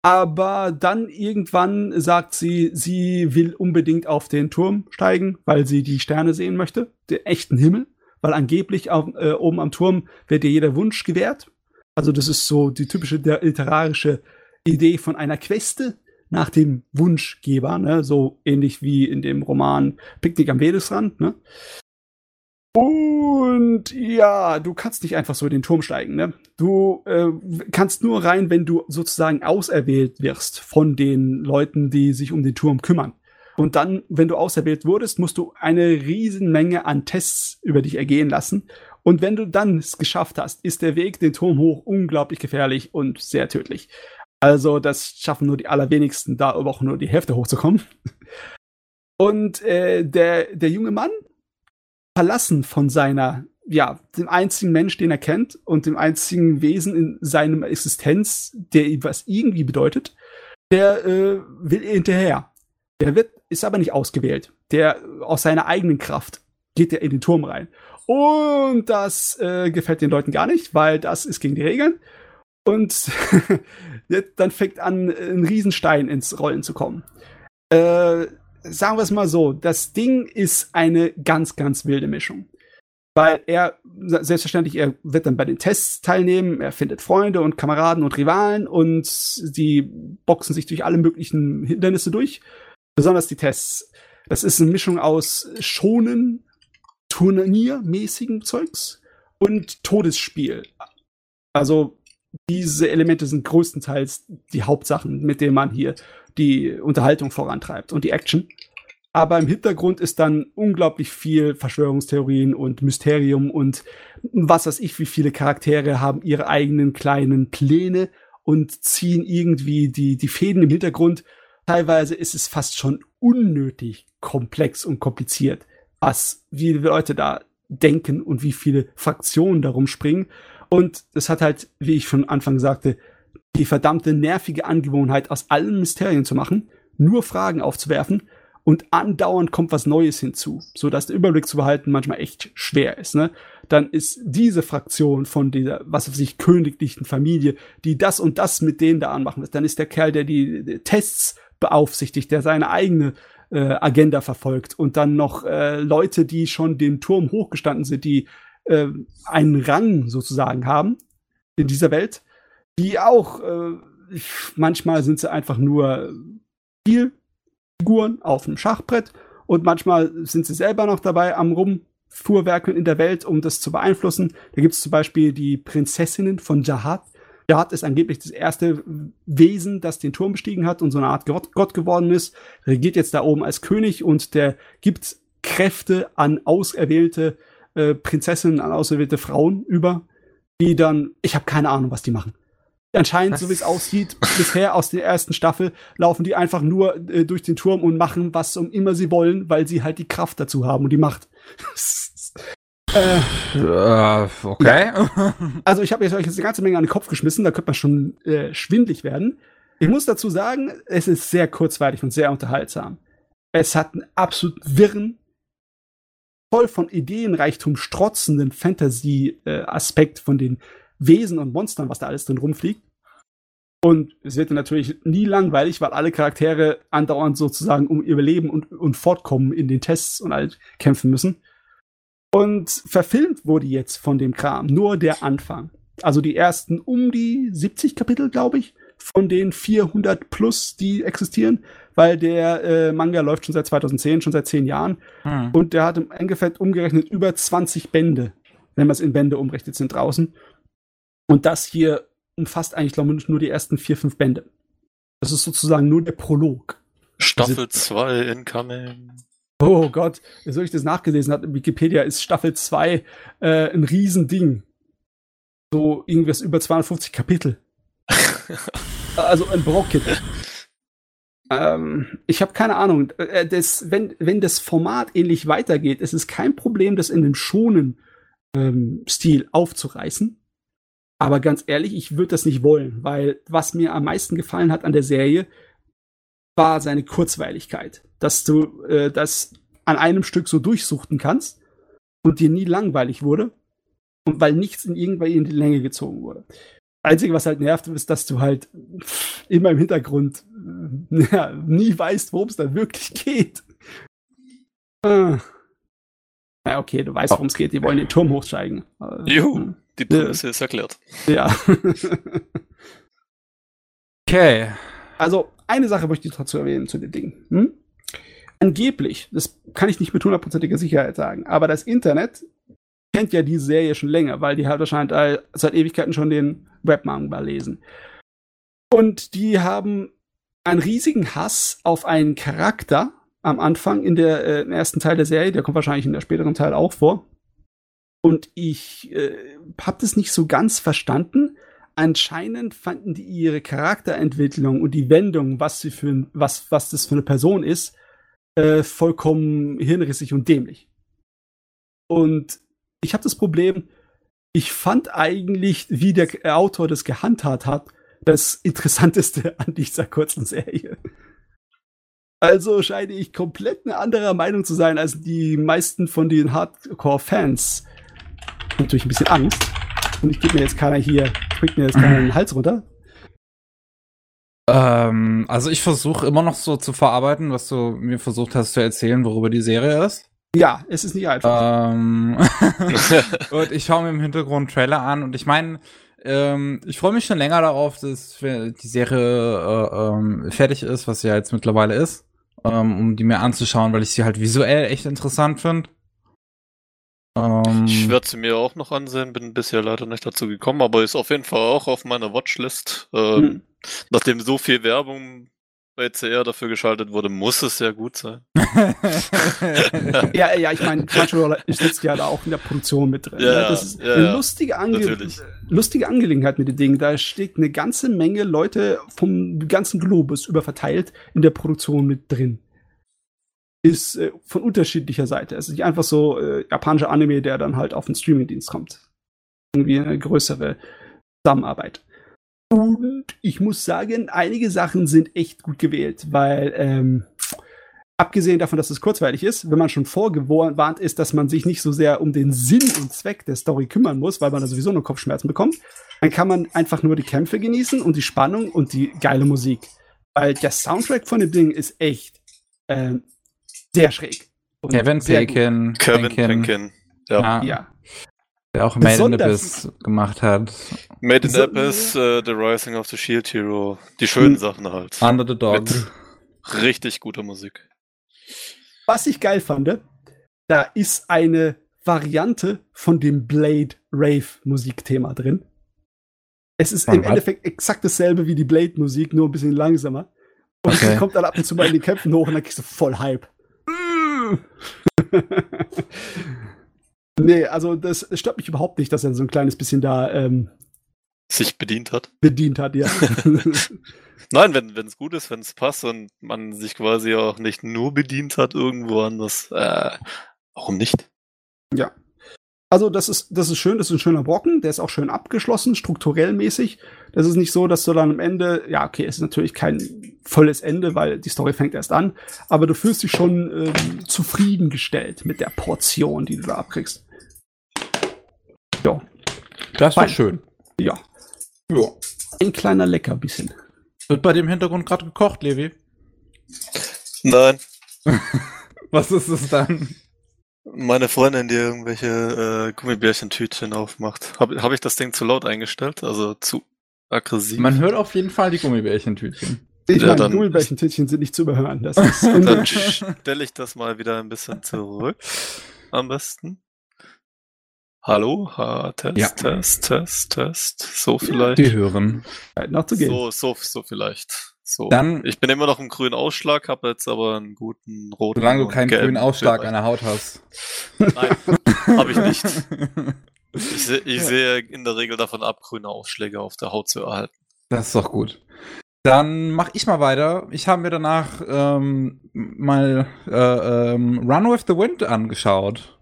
Aber dann irgendwann sagt sie, sie will unbedingt auf den Turm steigen, weil sie die Sterne sehen möchte, den echten Himmel, weil angeblich auf, äh, oben am Turm wird ihr jeder Wunsch gewährt. Also das ist so die typische literarische Idee von einer Queste nach dem Wunschgeber, ne? so ähnlich wie in dem Roman Picknick am Wegesrand. Ne? Und ja, du kannst nicht einfach so in den Turm steigen. Ne? Du äh, kannst nur rein, wenn du sozusagen auserwählt wirst von den Leuten, die sich um den Turm kümmern. Und dann, wenn du auserwählt wurdest, musst du eine Riesenmenge an Tests über dich ergehen lassen. Und wenn du dann es geschafft hast, ist der Weg den Turm hoch unglaublich gefährlich und sehr tödlich. Also das schaffen nur die allerwenigsten, da aber auch nur die Hälfte hochzukommen. <laughs> Und äh, der, der junge Mann verlassen von seiner, ja, dem einzigen Mensch, den er kennt und dem einzigen Wesen in seinem Existenz, der ihm was irgendwie bedeutet, der äh, will er hinterher. Der wird, ist aber nicht ausgewählt. Der aus seiner eigenen Kraft geht er in den Turm rein. Und das äh, gefällt den Leuten gar nicht, weil das ist gegen die Regeln. Und <laughs> dann fängt an, ein Riesenstein ins Rollen zu kommen. Äh, sagen wir es mal so, das Ding ist eine ganz, ganz wilde Mischung. Weil er, selbstverständlich, er wird dann bei den Tests teilnehmen, er findet Freunde und Kameraden und Rivalen und die boxen sich durch alle möglichen Hindernisse durch. Besonders die Tests. Das ist eine Mischung aus schonen, turniermäßigen Zeugs und Todesspiel. Also diese Elemente sind größtenteils die Hauptsachen, mit denen man hier die Unterhaltung vorantreibt und die Action. Aber im Hintergrund ist dann unglaublich viel Verschwörungstheorien und Mysterium und was weiß ich, wie viele Charaktere haben ihre eigenen kleinen Pläne und ziehen irgendwie die, die Fäden im Hintergrund. Teilweise ist es fast schon unnötig komplex und kompliziert, was, wie Leute da denken und wie viele Fraktionen darum springen. Und es hat halt, wie ich von Anfang sagte, die verdammte nervige Angewohnheit, aus allen Mysterien zu machen, nur Fragen aufzuwerfen und andauernd kommt was Neues hinzu, so dass der Überblick zu behalten manchmal echt schwer ist. Ne? Dann ist diese Fraktion von dieser, was weiß ich, königlichen Familie, die das und das mit denen da anmachen wird. Dann ist der Kerl, der die, die Tests beaufsichtigt, der seine eigene äh, Agenda verfolgt und dann noch äh, Leute, die schon den Turm hochgestanden sind, die äh, einen Rang sozusagen haben in dieser Welt die auch, äh, manchmal sind sie einfach nur Spielfiguren auf dem Schachbrett und manchmal sind sie selber noch dabei am Rumfuhrwerkeln in der Welt, um das zu beeinflussen. Da gibt es zum Beispiel die Prinzessinnen von Jahad. Jahad ist angeblich das erste Wesen, das den Turm bestiegen hat und so eine Art Gott, Gott geworden ist. Regiert jetzt da oben als König und der gibt Kräfte an auserwählte äh, Prinzessinnen, an auserwählte Frauen über, die dann, ich habe keine Ahnung, was die machen. Anscheinend, so wie es aussieht, <laughs> bisher aus der ersten Staffel, laufen die einfach nur äh, durch den Turm und machen, was um immer sie wollen, weil sie halt die Kraft dazu haben und die Macht. <laughs>
äh, uh, okay. Ja.
Also ich habe jetzt euch jetzt eine ganze Menge an den Kopf geschmissen, da könnte man schon äh, schwindlig werden. Ich muss dazu sagen, es ist sehr kurzweilig und sehr unterhaltsam. Es hat einen absolut wirren, voll von Ideenreichtum strotzenden Fantasy-Aspekt äh, von den Wesen und Monstern, was da alles drin rumfliegt. Und es wird natürlich nie langweilig, weil alle Charaktere andauernd sozusagen um ihr Leben und, und Fortkommen in den Tests und all kämpfen müssen. Und verfilmt wurde jetzt von dem Kram nur der Anfang. Also die ersten um die 70 Kapitel, glaube ich, von den 400 plus, die existieren, weil der äh, Manga läuft schon seit 2010, schon seit 10 Jahren. Hm. Und der hat im Endeffekt umgerechnet über 20 Bände, wenn man es in Bände umrechnet, sind draußen. Und das hier umfasst eigentlich, glaube ich, nur die ersten vier, fünf Bände. Das ist sozusagen nur der Prolog.
Staffel 2 incoming.
Oh Gott, so ich das nachgelesen habe, Wikipedia ist Staffel 2 äh, ein Riesending. So irgendwas über 250 Kapitel. <laughs> also ein Brocken. Ähm, ich habe keine Ahnung. Äh, das, wenn, wenn das Format ähnlich weitergeht, ist es kein Problem, das in einem schonen ähm, Stil aufzureißen. Aber ganz ehrlich, ich würde das nicht wollen, weil was mir am meisten gefallen hat an der Serie, war seine Kurzweiligkeit. Dass du äh, das an einem Stück so durchsuchten kannst und dir nie langweilig wurde. Und weil nichts in irgendwann in die Länge gezogen wurde. Einzige, was halt nervt, ist, dass du halt immer im Hintergrund äh, <laughs> ja, nie weißt, worum es da wirklich geht. Ah. Ja, okay, du weißt, worum es geht. Die wollen den Turm hochsteigen.
Äh, Juhu, hm. Die Prämisse äh, ist erklärt.
Ja. <laughs>
okay.
Also, eine Sache möchte ich dazu erwähnen zu den Dingen. Hm? Angeblich, das kann ich nicht mit hundertprozentiger Sicherheit sagen, aber das Internet kennt ja diese Serie schon länger, weil die halt wahrscheinlich seit Ewigkeiten schon den Webmanga lesen. Und die haben einen riesigen Hass auf einen Charakter am Anfang in der äh, ersten Teil der Serie, der kommt wahrscheinlich in der späteren Teil auch vor. Und ich äh, habe das nicht so ganz verstanden. Anscheinend fanden die ihre Charakterentwicklung und die Wendung, was sie für was was das für eine Person ist, äh, vollkommen hirnrissig und dämlich. Und ich habe das Problem, ich fand eigentlich, wie der Autor das gehandhabt hat, das Interessanteste <laughs> an dieser kurzen Serie. Also scheine ich komplett eine andere Meinung zu sein als die meisten von den Hardcore-Fans. Natürlich ein bisschen Angst. Und ich gebe mir jetzt keiner hier, kriegt mir jetzt keiner den Hals runter.
Ähm, also ich versuche immer noch so zu verarbeiten, was du mir versucht hast zu erzählen, worüber die Serie ist.
Ja, es ist nicht einfach.
Ähm, <laughs> und ich schaue mir im Hintergrund Trailer an und ich meine, ähm, ich freue mich schon länger darauf, dass die Serie äh, ähm, fertig ist, was sie ja jetzt mittlerweile ist, ähm, um die mir anzuschauen, weil ich sie halt visuell echt interessant finde.
Ähm, ich werde sie mir auch noch ansehen, bin bisher leider nicht dazu gekommen, aber ist auf jeden Fall auch auf meiner Watchlist. Äh, hm. Nachdem so viel Werbung bei CR dafür geschaltet wurde, muss es ja gut sein. <laughs> <laughs>
ja, ja, ich meine, Crunchyroll sitzt ja da auch in der Produktion mit drin.
Ja,
ne? Das ist ja, eine lustige, Ange lustige Angelegenheit mit den Dingen. Da steht eine ganze Menge Leute vom ganzen Globus überverteilt in der Produktion mit drin. Ist äh, von unterschiedlicher Seite. Es ist nicht einfach so äh, japanischer Anime, der dann halt auf den Streamingdienst kommt. Irgendwie eine größere Zusammenarbeit. Und ich muss sagen, einige Sachen sind echt gut gewählt, weil ähm, abgesehen davon, dass es kurzweilig ist, wenn man schon vorgewarnt ist, dass man sich nicht so sehr um den Sinn und Zweck der Story kümmern muss, weil man da sowieso nur Kopfschmerzen bekommt, dann kann man einfach nur die Kämpfe genießen und die Spannung und die geile Musik. Weil der Soundtrack von dem Ding ist echt ähm, sehr schräg.
Kevin Bacon.
Kevin Bacon.
Ja. ja. Der auch Made in Abyss gemacht hat.
Made in Abyss, uh, The Rising of the Shield Hero. Die schönen hm. Sachen halt.
Under the Dog. Mit
richtig guter Musik.
Was ich geil fand, da ist eine Variante von dem Blade Rave Musikthema drin. Es ist im Endeffekt exakt dasselbe wie die Blade Musik, nur ein bisschen langsamer. Und okay. kommt dann ab und zu mal in die Kämpfen hoch und dann kriegst du voll Hype. Nee, also das stört mich überhaupt nicht, dass er so ein kleines bisschen da ähm,
sich bedient hat.
Bedient hat, ja. <laughs>
Nein, wenn es gut ist, wenn es passt und man sich quasi auch nicht nur bedient hat irgendwo anders, äh, warum nicht?
Ja. Also das ist, das ist schön, das ist ein schöner Brocken, der ist auch schön abgeschlossen, strukturell mäßig. Das ist nicht so, dass du dann am Ende, ja, okay, es ist natürlich kein volles Ende, weil die Story fängt erst an, aber du fühlst dich schon ähm, zufriedengestellt mit der Portion, die du da abkriegst. Ja.
Das war schön.
Ja. Ja. Ein kleiner Leckerbissen.
Wird bei dem Hintergrund gerade gekocht, Levi?
Nein. <laughs>
Was ist es dann?
Meine Freundin, die irgendwelche äh, Gummibärchentütchen aufmacht. Habe hab ich das Ding zu laut eingestellt? Also zu aggressiv?
Man hört auf jeden Fall die Gummibärchentütchen.
Ich ja, meine, Gummibärchentütchen sind nicht zu überhören. Das ist <laughs>
dann stelle ich das mal wieder ein bisschen zurück. Am besten. Hallo, ha, Test, ja. Test, Test, Test. So vielleicht.
Die hören.
Noch zu gehen.
So, so, so vielleicht. So.
Dann,
ich bin immer noch im grünen Ausschlag, habe jetzt aber einen guten roten.
Solange du keinen grünen Ausschlag an der Haut hast.
Nein, habe ich nicht. <laughs> Ich, seh, ich sehe in der Regel davon ab, grüne Ausschläge auf der Haut zu erhalten.
Das ist doch gut. Dann mach ich mal weiter. Ich habe mir danach ähm, mal äh, ähm, Run with the Wind angeschaut.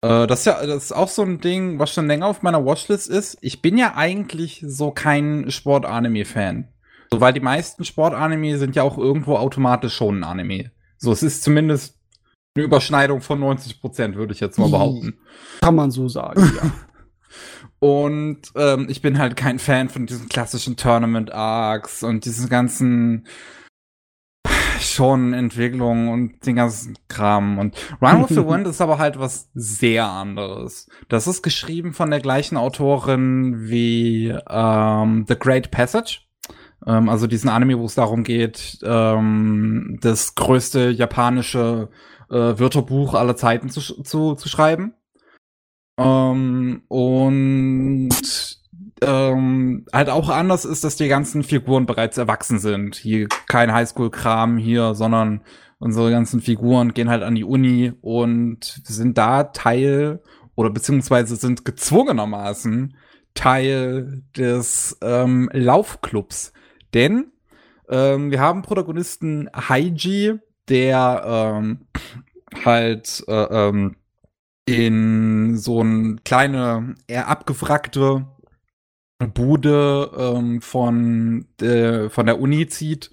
Äh, das, ist ja, das ist auch so ein Ding, was schon länger auf meiner Watchlist ist. Ich bin ja eigentlich so kein Sport-Anime-Fan. So, weil die meisten Sport-Anime sind ja auch irgendwo automatisch schon ein Anime. So, es ist zumindest eine Überschneidung von 90 Prozent, würde ich jetzt mal behaupten.
Kann man so sagen, ja. <laughs>
Und ähm, ich bin halt kein Fan von diesen klassischen Tournament-Arcs und diesen ganzen schon Entwicklungen und den ganzen Kram. Und Run with the <laughs> Wind ist aber halt was sehr anderes. Das ist geschrieben von der gleichen Autorin wie ähm, The Great Passage. Ähm, also diesen Anime, wo es darum geht, ähm, das größte japanische äh, Wörterbuch aller Zeiten zu, zu, zu schreiben. Ähm, und ähm, halt auch anders ist, dass die ganzen Figuren bereits erwachsen sind. Hier kein Highschool-Kram hier, sondern unsere ganzen Figuren gehen halt an die Uni und sind da Teil oder beziehungsweise sind gezwungenermaßen Teil des ähm, Laufclubs. Denn ähm, wir haben Protagonisten Haiji, der ähm, halt äh, ähm, in so ein kleine, eher abgefragte Bude ähm, von, äh, von der Uni zieht.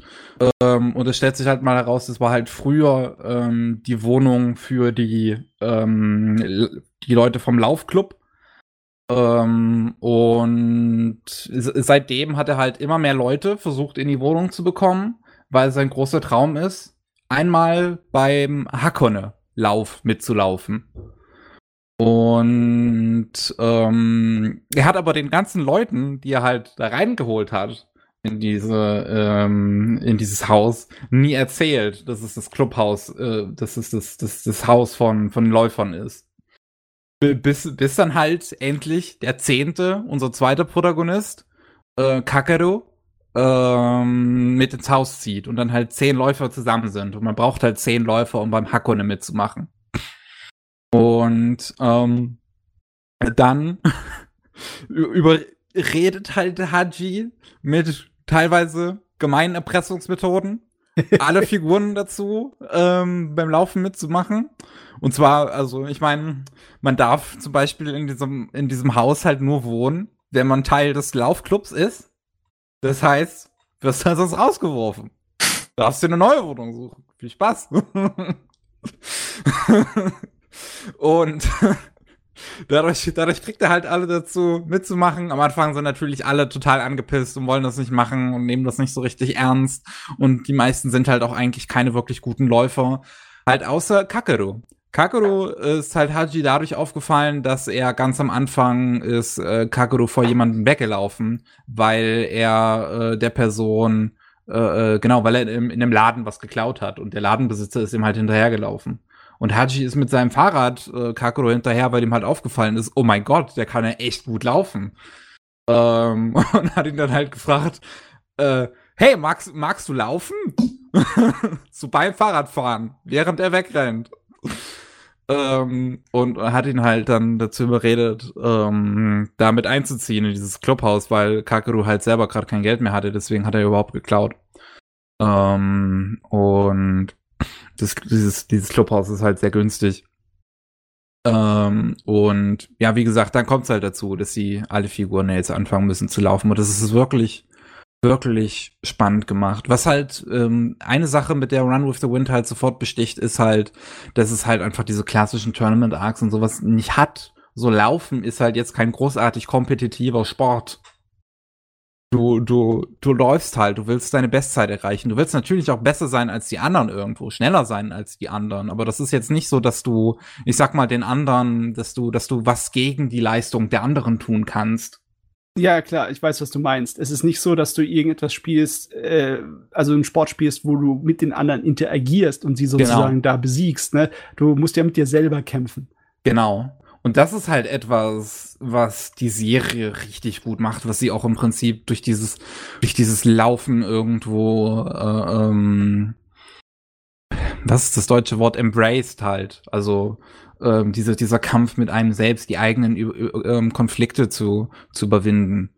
Ähm, und es stellt sich halt mal heraus, das war halt früher ähm, die Wohnung für die, ähm, die Leute vom Laufclub. Ähm, und seitdem hat er halt immer mehr Leute versucht, in die Wohnung zu bekommen, weil sein großer Traum ist, einmal beim Hakone-Lauf mitzulaufen. Und ähm, er hat aber den ganzen Leuten, die er halt da reingeholt hat, in diese ähm, in dieses Haus nie erzählt, dass es das Clubhaus, äh, dass es das, das, das Haus von von Läufern ist. Bis, bis dann halt endlich der zehnte, unser zweiter Protagonist, äh, Kakeru, ähm, mit ins Haus zieht und dann halt zehn Läufer zusammen sind. Und man braucht halt zehn Läufer, um beim Hakone mitzumachen. Und ähm, dann <laughs> überredet halt Haji mit teilweise gemeinen Erpressungsmethoden alle Figuren dazu, ähm, beim Laufen mitzumachen. Und zwar, also ich meine, man darf zum Beispiel in diesem, in diesem Haus halt nur wohnen, wenn man Teil des Laufclubs ist. Das heißt, wirst du sonst rausgeworfen. Darfst dir eine neue Wohnung suchen. Viel Spaß. <laughs> Und <laughs> dadurch, dadurch kriegt er halt alle dazu mitzumachen. Am Anfang sind natürlich alle total angepisst und wollen das nicht machen und nehmen das nicht so richtig ernst. Und die meisten sind halt auch eigentlich keine wirklich guten Läufer. Halt außer Kakeru. Kakeru ist halt Haji dadurch aufgefallen, dass er ganz am Anfang ist äh, Kakeru vor jemandem weggelaufen, weil er äh, der Person äh, äh genau, weil er in, in einem Laden was geklaut hat und der Ladenbesitzer ist ihm halt hinterhergelaufen. Und Haji ist mit seinem Fahrrad äh, Kakuro hinterher, weil ihm halt aufgefallen ist, oh mein Gott, der kann ja echt gut laufen. Ähm, <laughs> und hat ihn dann halt gefragt, äh, hey, magst, magst du laufen? <laughs> so beim Fahrradfahren, während er wegrennt. ähm, und hat ihn halt dann dazu überredet, ähm, damit einzuziehen in dieses Clubhaus, weil Kakeru halt selber gerade kein Geld mehr hatte, deswegen hat er überhaupt geklaut. Ähm, und das, dieses, dieses Clubhaus ist halt sehr günstig. Ähm, und ja, wie gesagt, dann kommt es halt dazu, dass sie alle Figuren jetzt anfangen müssen zu laufen. Und das ist wirklich, wirklich spannend gemacht. Was halt ähm, eine Sache, mit der Run with the Wind halt sofort besticht, ist halt, dass es halt einfach diese klassischen Tournament-Arcs und sowas nicht hat. So Laufen ist halt jetzt kein großartig kompetitiver Sport du, du, du läufst halt, du willst deine Bestzeit erreichen. Du willst natürlich auch besser sein als die anderen irgendwo, schneller sein als die anderen. Aber das ist jetzt nicht so, dass du, ich sag mal, den anderen, dass du, dass du was gegen die Leistung der anderen tun kannst.
Ja, klar, ich weiß, was du meinst. Es ist nicht so, dass du irgendetwas spielst, äh, also einen Sport spielst, wo du mit den anderen interagierst und sie genau. sozusagen genau. da besiegst. Ne? Du musst ja mit dir selber kämpfen.
Genau. Und das ist halt etwas, was die Serie richtig gut macht, was sie auch im Prinzip durch dieses, durch dieses Laufen irgendwo, äh, ähm, was ist das deutsche Wort, embraced halt. Also ähm, diese, dieser Kampf mit einem selbst, die eigenen ähm, Konflikte zu, zu überwinden.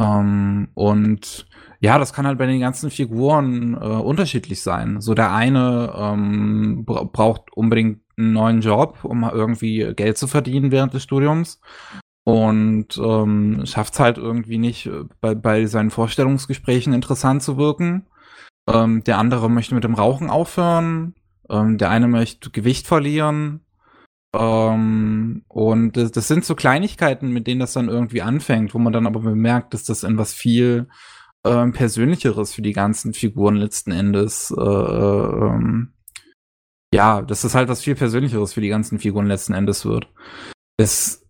Ähm, und ja, das kann halt bei den ganzen Figuren äh, unterschiedlich sein. So der eine ähm, braucht unbedingt einen neuen Job, um irgendwie Geld zu verdienen während des Studiums und ähm, schafft es halt irgendwie nicht, äh, bei, bei seinen Vorstellungsgesprächen interessant zu wirken. Ähm, der andere möchte mit dem Rauchen aufhören. Ähm, der eine möchte Gewicht verlieren. Ähm, und das, das, sind so Kleinigkeiten, mit denen das dann irgendwie anfängt, wo man dann aber bemerkt, dass das in was viel ähm, Persönlicheres für die ganzen Figuren letzten Endes, äh, ähm, ja, das halt was viel Persönlicheres für die ganzen Figuren letzten Endes wird. Es,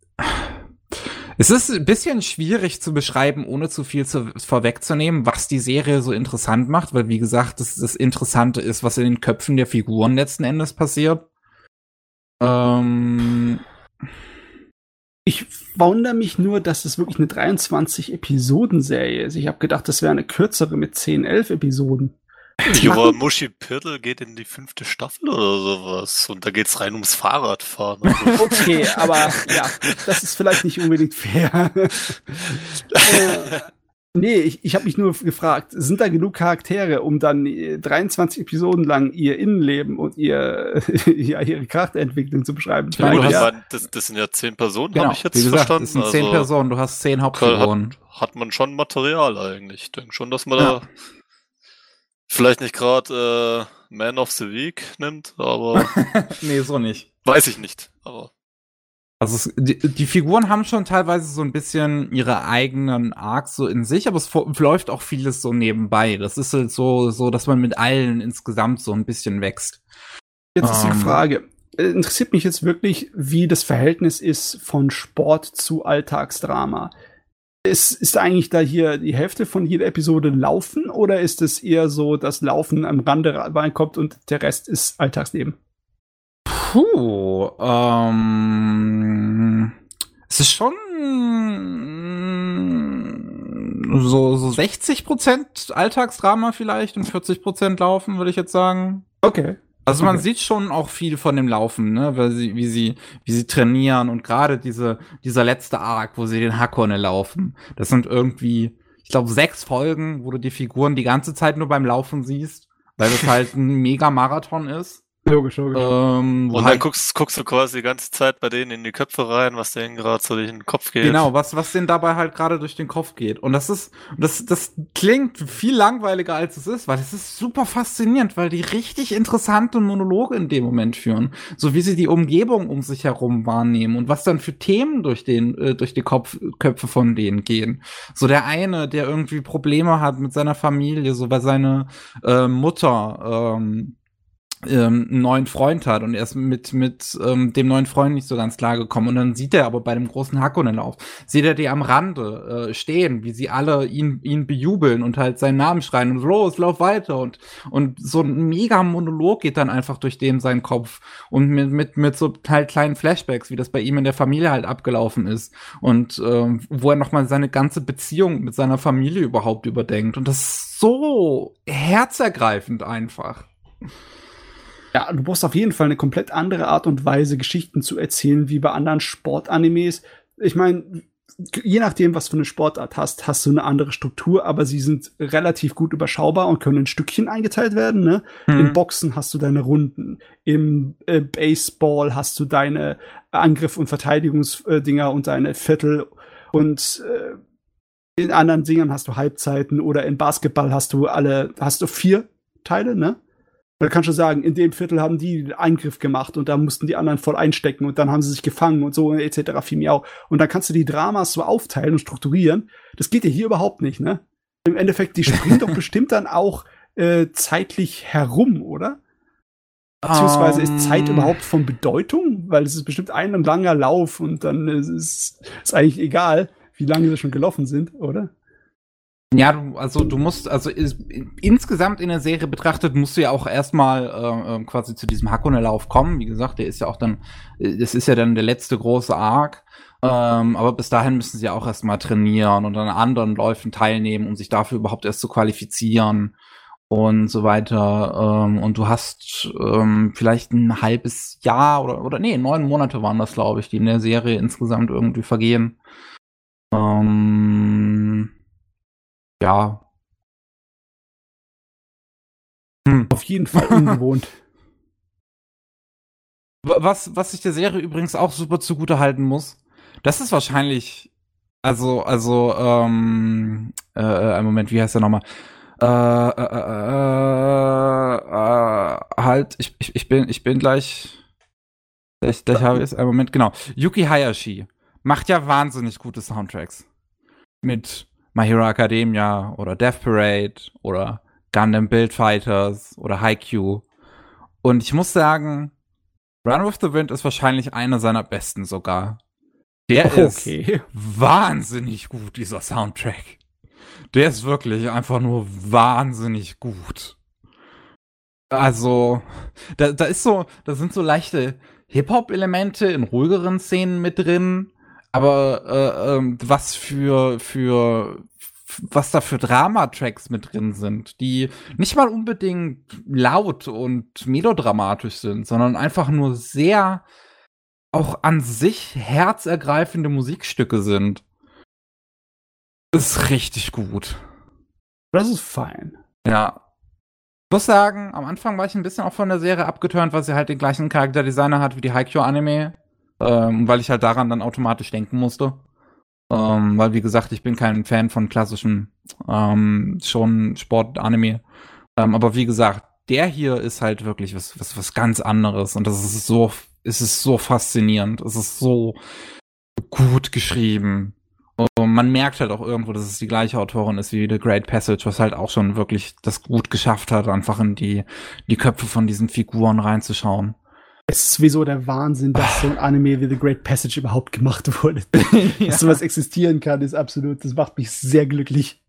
es ist ein bisschen schwierig zu beschreiben, ohne zu viel zu, vorwegzunehmen, was die Serie so interessant macht, weil wie gesagt, das, das Interessante ist, was in den Köpfen der Figuren letzten Endes passiert. Ähm
ich wundere mich nur, dass es wirklich eine 23-Episoden-Serie ist. Ich habe gedacht, das wäre eine kürzere mit 10, 11 Episoden.
Ja, Muschi Pirtel geht in die fünfte Staffel oder sowas. Und da geht's rein ums Fahrradfahren.
Also. <laughs> okay, aber ja, das ist vielleicht nicht unbedingt fair. äh, <laughs> nee, ich, ich habe mich nur gefragt, sind da genug Charaktere, um dann 23 Episoden lang ihr Innenleben und ihr, <laughs> ja, ihre Charakterentwicklung zu beschreiben?
Ja, meine, ja. das, das, sind ja zehn Personen, genau, habe ich jetzt wie gesagt, verstanden. Das
sind zehn also, Personen, du hast zehn Hauptfiguren.
Hat, hat man schon Material eigentlich. Ich denke schon, dass man ja. da vielleicht nicht gerade äh, Man of the Week nimmt, aber. <laughs>
nee, so nicht.
Weiß ich nicht, aber.
Also es, die, die, Figuren haben schon teilweise so ein bisschen ihre eigenen Arcs so in sich, aber es läuft auch vieles so nebenbei. Das ist halt so, so, dass man mit allen insgesamt so ein bisschen wächst.
Jetzt ist die ähm. Frage. Äh, interessiert mich jetzt wirklich, wie das Verhältnis ist von Sport zu Alltagsdrama ist, ist eigentlich da hier die Hälfte von jeder Episode Laufen oder ist es eher so, dass Laufen am Rande reinkommt und der Rest ist Alltagsleben?
Puh, ähm, es ist schon so, so 60% Alltagsdrama vielleicht und 40% Laufen, würde ich jetzt sagen.
Okay.
Also man sieht schon auch viel von dem Laufen, ne, weil sie, wie sie, wie sie trainieren und gerade diese, dieser letzte Arc, wo sie den Hakone laufen, das sind irgendwie, ich glaube, sechs Folgen, wo du die Figuren die ganze Zeit nur beim Laufen siehst, weil das halt ein <laughs> Mega-Marathon ist.
Logisch, logisch.
Ähm, und dann halt guckst, guckst du quasi die ganze Zeit bei denen in die Köpfe rein, was denen gerade so durch den Kopf geht.
Genau, was, was denen dabei halt gerade durch den Kopf geht. Und das ist, das, das klingt viel langweiliger als es ist, weil es ist super faszinierend, weil die richtig interessante Monologe in dem Moment führen. So wie sie die Umgebung um sich herum wahrnehmen und was dann für Themen durch den, äh, durch die Kopf, Köpfe von denen gehen. So der eine, der irgendwie Probleme hat mit seiner Familie, so weil seine äh, Mutter, ähm, ähm, einen neuen Freund hat und er ist mit, mit ähm, dem neuen Freund nicht so ganz klar gekommen. Und dann sieht er aber bei dem großen Hakonnen-Lauf, sieht er die am Rande äh, stehen, wie sie alle ihn, ihn bejubeln und halt seinen Namen schreien und los, lauf weiter. Und, und so ein mega Monolog geht dann einfach durch dem seinen Kopf und mit, mit, mit so halt kleinen Flashbacks, wie das bei ihm in der Familie halt abgelaufen ist. Und ähm, wo er nochmal seine ganze Beziehung mit seiner Familie überhaupt überdenkt. Und das ist so herzergreifend einfach.
Ja, du brauchst auf jeden Fall eine komplett andere Art und Weise, Geschichten zu erzählen, wie bei anderen Sportanimes. Ich meine, je nachdem, was für eine Sportart hast, hast du eine andere Struktur, aber sie sind relativ gut überschaubar und können in Stückchen eingeteilt werden. Ne? Mhm. Im Boxen hast du deine Runden, im äh, Baseball hast du deine Angriff- und Verteidigungsdinger und deine Viertel und äh, in anderen Dingern hast du Halbzeiten oder in Basketball hast du alle, hast du vier Teile, ne? Da kannst du sagen, in dem Viertel haben die Eingriff gemacht und da mussten die anderen voll einstecken und dann haben sie sich gefangen und so etc. Fimiau. Und dann kannst du die Dramas so aufteilen und strukturieren. Das geht ja hier überhaupt nicht, ne? Im Endeffekt, die springen doch <laughs> bestimmt dann auch äh, zeitlich herum, oder? Beziehungsweise ist Zeit ähm. überhaupt von Bedeutung? Weil es ist bestimmt ein langer Lauf und dann ist es eigentlich egal, wie lange sie schon gelaufen sind, oder?
Ja, du, also du musst, also is, insgesamt in der Serie betrachtet, musst du ja auch erstmal äh, ähm, quasi zu diesem Hakone-Lauf kommen. Wie gesagt, der ist ja auch dann, äh, das ist ja dann der letzte große Arc. Ähm, aber bis dahin müssen sie ja auch erstmal trainieren und an anderen Läufen teilnehmen, um sich dafür überhaupt erst zu qualifizieren und so weiter. Ähm, und du hast ähm, vielleicht ein halbes Jahr oder, oder nee, neun Monate waren das, glaube ich, die in der Serie insgesamt irgendwie vergehen. Ähm, ja.
Hm. Auf jeden Fall ungewohnt. <laughs>
Was, was ich der Serie übrigens auch super zugute halten muss, das ist wahrscheinlich, also, also, ähm, äh, äh ein Moment, wie heißt der nochmal? Äh, äh, äh, äh, halt, ich, ich, ich bin, ich bin gleich, gleich, gleich habe ich es, einen Moment, genau. Yuki Hayashi macht ja wahnsinnig gute Soundtracks. Mit My Hero Academia oder Death Parade oder Gundam Build Fighters oder Haikyuu. Und ich muss sagen, Run with the Wind ist wahrscheinlich einer seiner besten sogar. Der okay. ist wahnsinnig gut, dieser Soundtrack. Der ist wirklich einfach nur wahnsinnig gut. Also, da, da ist so, da sind so leichte Hip-Hop-Elemente in ruhigeren Szenen mit drin, aber äh, ähm, was für, für, was da für Dramatracks mit drin sind, die nicht mal unbedingt laut und melodramatisch sind, sondern einfach nur sehr auch an sich herzergreifende Musikstücke sind. Ist richtig gut.
Das ist fein.
Ja. Ich muss sagen, am Anfang war ich ein bisschen auch von der Serie abgeturnt, weil sie halt den gleichen Charakterdesigner hat wie die Haikyuu-Anime. Ähm, weil ich halt daran dann automatisch denken musste. Ähm, weil, wie gesagt, ich bin kein Fan von klassischen ähm, schon Sport-Anime. Ähm, aber wie gesagt, der hier ist halt wirklich was, was, was ganz anderes. Und das ist so, es ist so faszinierend. Es ist so gut geschrieben. Und man merkt halt auch irgendwo, dass es die gleiche Autorin ist wie The Great Passage, was halt auch schon wirklich das gut geschafft hat, einfach in die, die Köpfe von diesen Figuren reinzuschauen.
Es ist sowieso der Wahnsinn, dass so ein Anime wie The Great Passage überhaupt gemacht wurde. ja. <laughs> Dass sowas existieren kann, ist absolut, das macht mich sehr glücklich.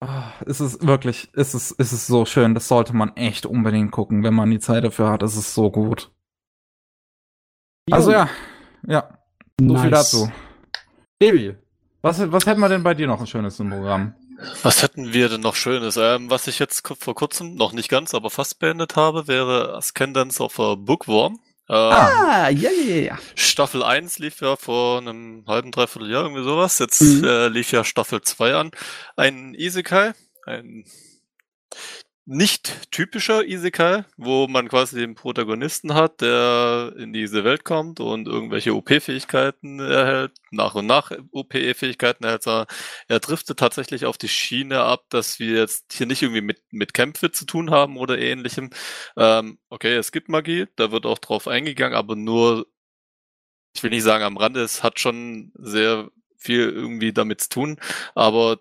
Oh, es ist wirklich, es ist, es ist so schön. Das sollte man echt unbedingt gucken, wenn man die Zeit dafür hat. Es ist so gut. Jo. Also ja, ja. So nice. viel dazu. Devi, was, was hätten wir denn bei dir noch ein schönes im Programm?
Was hätten wir denn noch Schönes? Ähm, was ich jetzt vor kurzem, noch nicht ganz, aber fast beendet habe, wäre Ascendance of a Bookworm.
Ähm, ah, ja, ja, ja.
Staffel 1 lief ja vor einem halben, dreiviertel Jahr, irgendwie sowas. Jetzt mhm. äh, lief ja Staffel 2 an. Ein Isekai, ein nicht typischer Isekai, wo man quasi den Protagonisten hat, der in diese Welt kommt und irgendwelche OP-Fähigkeiten erhält, nach und nach OP-Fähigkeiten erhält. Er driftet tatsächlich auf die Schiene ab, dass wir jetzt hier nicht irgendwie mit, mit Kämpfe zu tun haben oder ähnlichem. Ähm, okay, es gibt Magie, da wird auch drauf eingegangen, aber nur, ich will nicht sagen am Rande, es hat schon sehr viel irgendwie damit zu tun, aber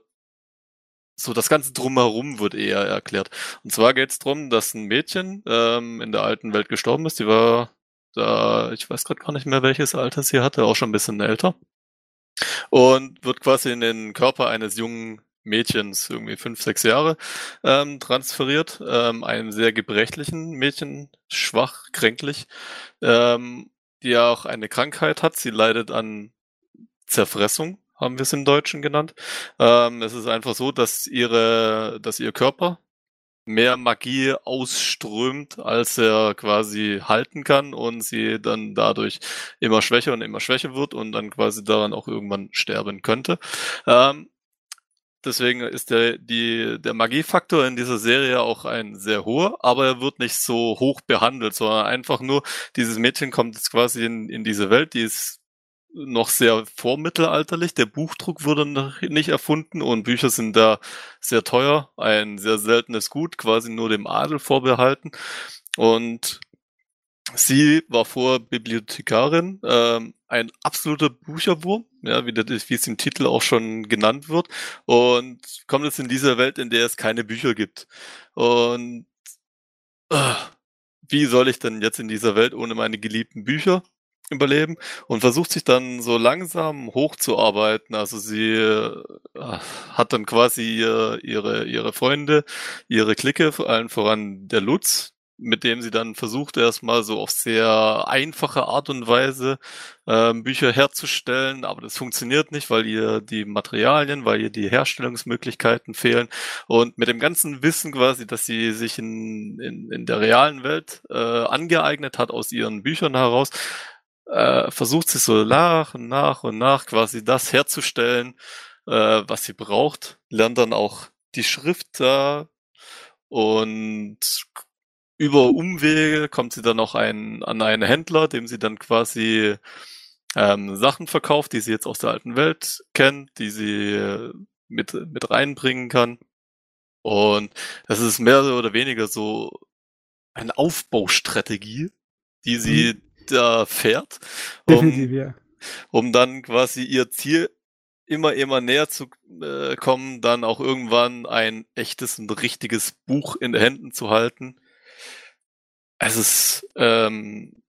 so das ganze drumherum wird eher erklärt. Und zwar geht es darum, dass ein Mädchen ähm, in der alten Welt gestorben ist. Die war da, ich weiß gerade gar nicht mehr, welches Alter sie hatte, auch schon ein bisschen älter. Und wird quasi in den Körper eines jungen Mädchens, irgendwie fünf, sechs Jahre, ähm, transferiert. Ähm, einem sehr gebrechlichen Mädchen, schwach, kränklich, ähm, die ja auch eine Krankheit hat. Sie leidet an Zerfressung haben wir es im Deutschen genannt. Ähm, es ist einfach so, dass ihre, dass ihr Körper mehr Magie ausströmt, als er quasi halten kann und sie dann dadurch immer schwächer und immer schwächer wird und dann quasi daran auch irgendwann sterben könnte. Ähm, deswegen ist der, die, der Magiefaktor in dieser Serie auch ein sehr hoher, aber er wird nicht so hoch behandelt, sondern einfach nur, dieses Mädchen kommt jetzt quasi in, in diese Welt, die ist noch sehr vormittelalterlich. Der Buchdruck wurde nicht erfunden und Bücher sind da sehr teuer. Ein sehr seltenes Gut, quasi nur dem Adel vorbehalten. Und sie war vor Bibliothekarin, ähm, ein absoluter Bücherwurm, ja, wie, das, wie es im Titel auch schon genannt wird. Und kommt jetzt in dieser Welt, in der es keine Bücher gibt. Und äh, wie soll ich denn jetzt in dieser Welt ohne meine geliebten Bücher überleben und versucht sich dann so langsam hochzuarbeiten. Also sie äh, hat dann quasi äh, ihre, ihre Freunde, ihre Clique, vor allem voran der Lutz, mit dem sie dann versucht, erstmal so auf sehr einfache Art und Weise äh, Bücher herzustellen, aber das funktioniert nicht, weil ihr die Materialien, weil ihr die Herstellungsmöglichkeiten fehlen. Und mit dem ganzen Wissen quasi, dass sie sich in, in, in der realen Welt äh, angeeignet hat aus ihren Büchern heraus, äh, versucht sie so nach und nach und nach quasi das herzustellen, äh, was sie braucht, lernt dann auch die Schrift da und über Umwege kommt sie dann auch ein, an einen Händler, dem sie dann quasi ähm, Sachen verkauft, die sie jetzt aus der alten Welt kennt, die sie mit, mit reinbringen kann. Und das ist mehr oder weniger so eine Aufbaustrategie, die sie mhm. da fährt, um, ja. um dann quasi ihr Ziel immer, immer näher zu äh, kommen, dann auch irgendwann ein echtes und richtiges Buch in den Händen zu halten. Es ist ähm,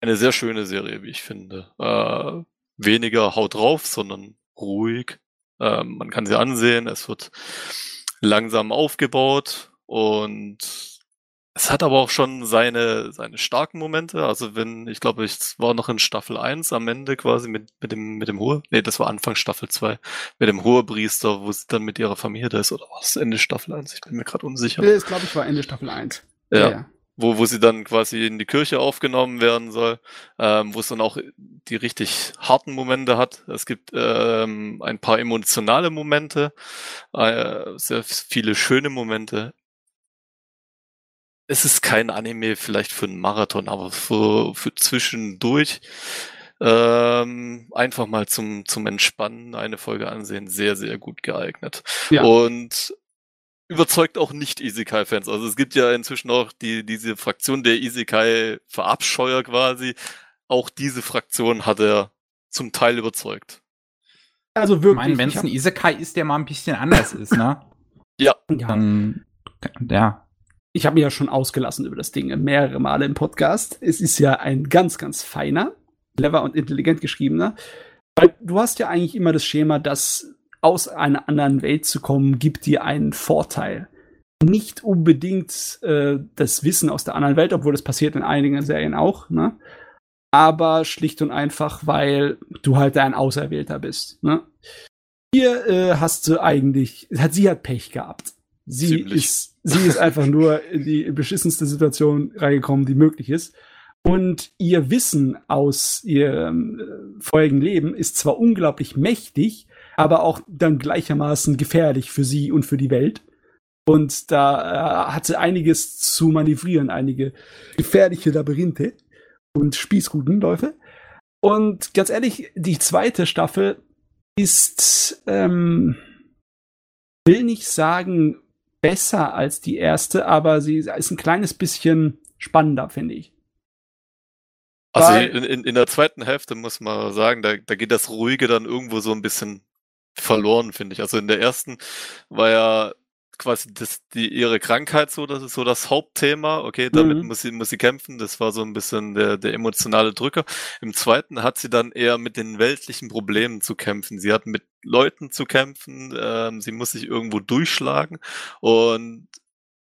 eine sehr schöne Serie, wie ich finde. Äh, weniger haut drauf, sondern ruhig. Ähm, man kann sie ansehen, es wird langsam aufgebaut und es hat aber auch schon seine, seine starken Momente. Also wenn, ich glaube, ich war noch in Staffel 1 am Ende quasi mit, mit dem, mit dem Hohe, nee, das war Anfang Staffel 2, mit dem Hohepriester, wo sie dann mit ihrer Familie da ist, oder war es Ende Staffel 1? Ich bin mir gerade unsicher.
Das glaube ich war Ende Staffel 1.
Ja. ja. ja. Wo, wo sie dann quasi in die Kirche aufgenommen werden soll, ähm, wo es dann auch die richtig harten Momente hat. Es gibt ähm, ein paar emotionale Momente, äh, sehr viele schöne Momente es ist kein Anime vielleicht für einen Marathon, aber für, für zwischendurch ähm, einfach mal zum, zum Entspannen eine Folge ansehen, sehr, sehr gut geeignet. Ja. Und überzeugt auch nicht Isekai-Fans. Also es gibt ja inzwischen auch die, diese Fraktion der Isekai-Verabscheuer quasi. Auch diese Fraktion hat er zum Teil überzeugt.
Also wirklich. Ich meine, wenn es ein Isekai ist, der mal ein bisschen anders ist, ne? <laughs>
Ja.
Dann, ja
ich habe mich ja schon ausgelassen über das Ding mehrere Male im Podcast. Es ist ja ein ganz, ganz feiner, clever und intelligent geschriebener. Weil du hast ja eigentlich immer das Schema, dass aus einer anderen Welt zu kommen, gibt dir einen Vorteil. Nicht unbedingt äh, das Wissen aus der anderen Welt, obwohl das passiert in einigen Serien auch, ne? Aber schlicht und einfach, weil du halt ein Auserwählter bist. Ne? Hier äh, hast du eigentlich, hat sie hat Pech gehabt. Sie Ziemlich. ist, sie ist einfach nur in die beschissenste Situation reingekommen, die möglich ist. Und ihr Wissen aus ihrem äh, vorigen Leben ist zwar unglaublich mächtig, aber auch dann gleichermaßen gefährlich für sie und für die Welt. Und da äh, hat sie einiges zu manövrieren, einige gefährliche Labyrinthe und Spießrutenläufe. Und ganz ehrlich, die zweite Staffel ist, ähm, will nicht sagen besser als die erste, aber sie ist ein kleines bisschen spannender, finde ich.
Also in, in, in, der zweiten Hälfte muss man sagen, da, da geht das Ruhige dann irgendwo so ein bisschen verloren, finde ich. Also in der ersten war ja quasi das, die, ihre Krankheit so, das ist so das Hauptthema. Okay, damit mhm. muss sie, muss sie kämpfen. Das war so ein bisschen der, der emotionale Drücker. Im zweiten hat sie dann eher mit den weltlichen Problemen zu kämpfen. Sie hat mit Leuten zu kämpfen. Ähm, sie muss sich irgendwo durchschlagen und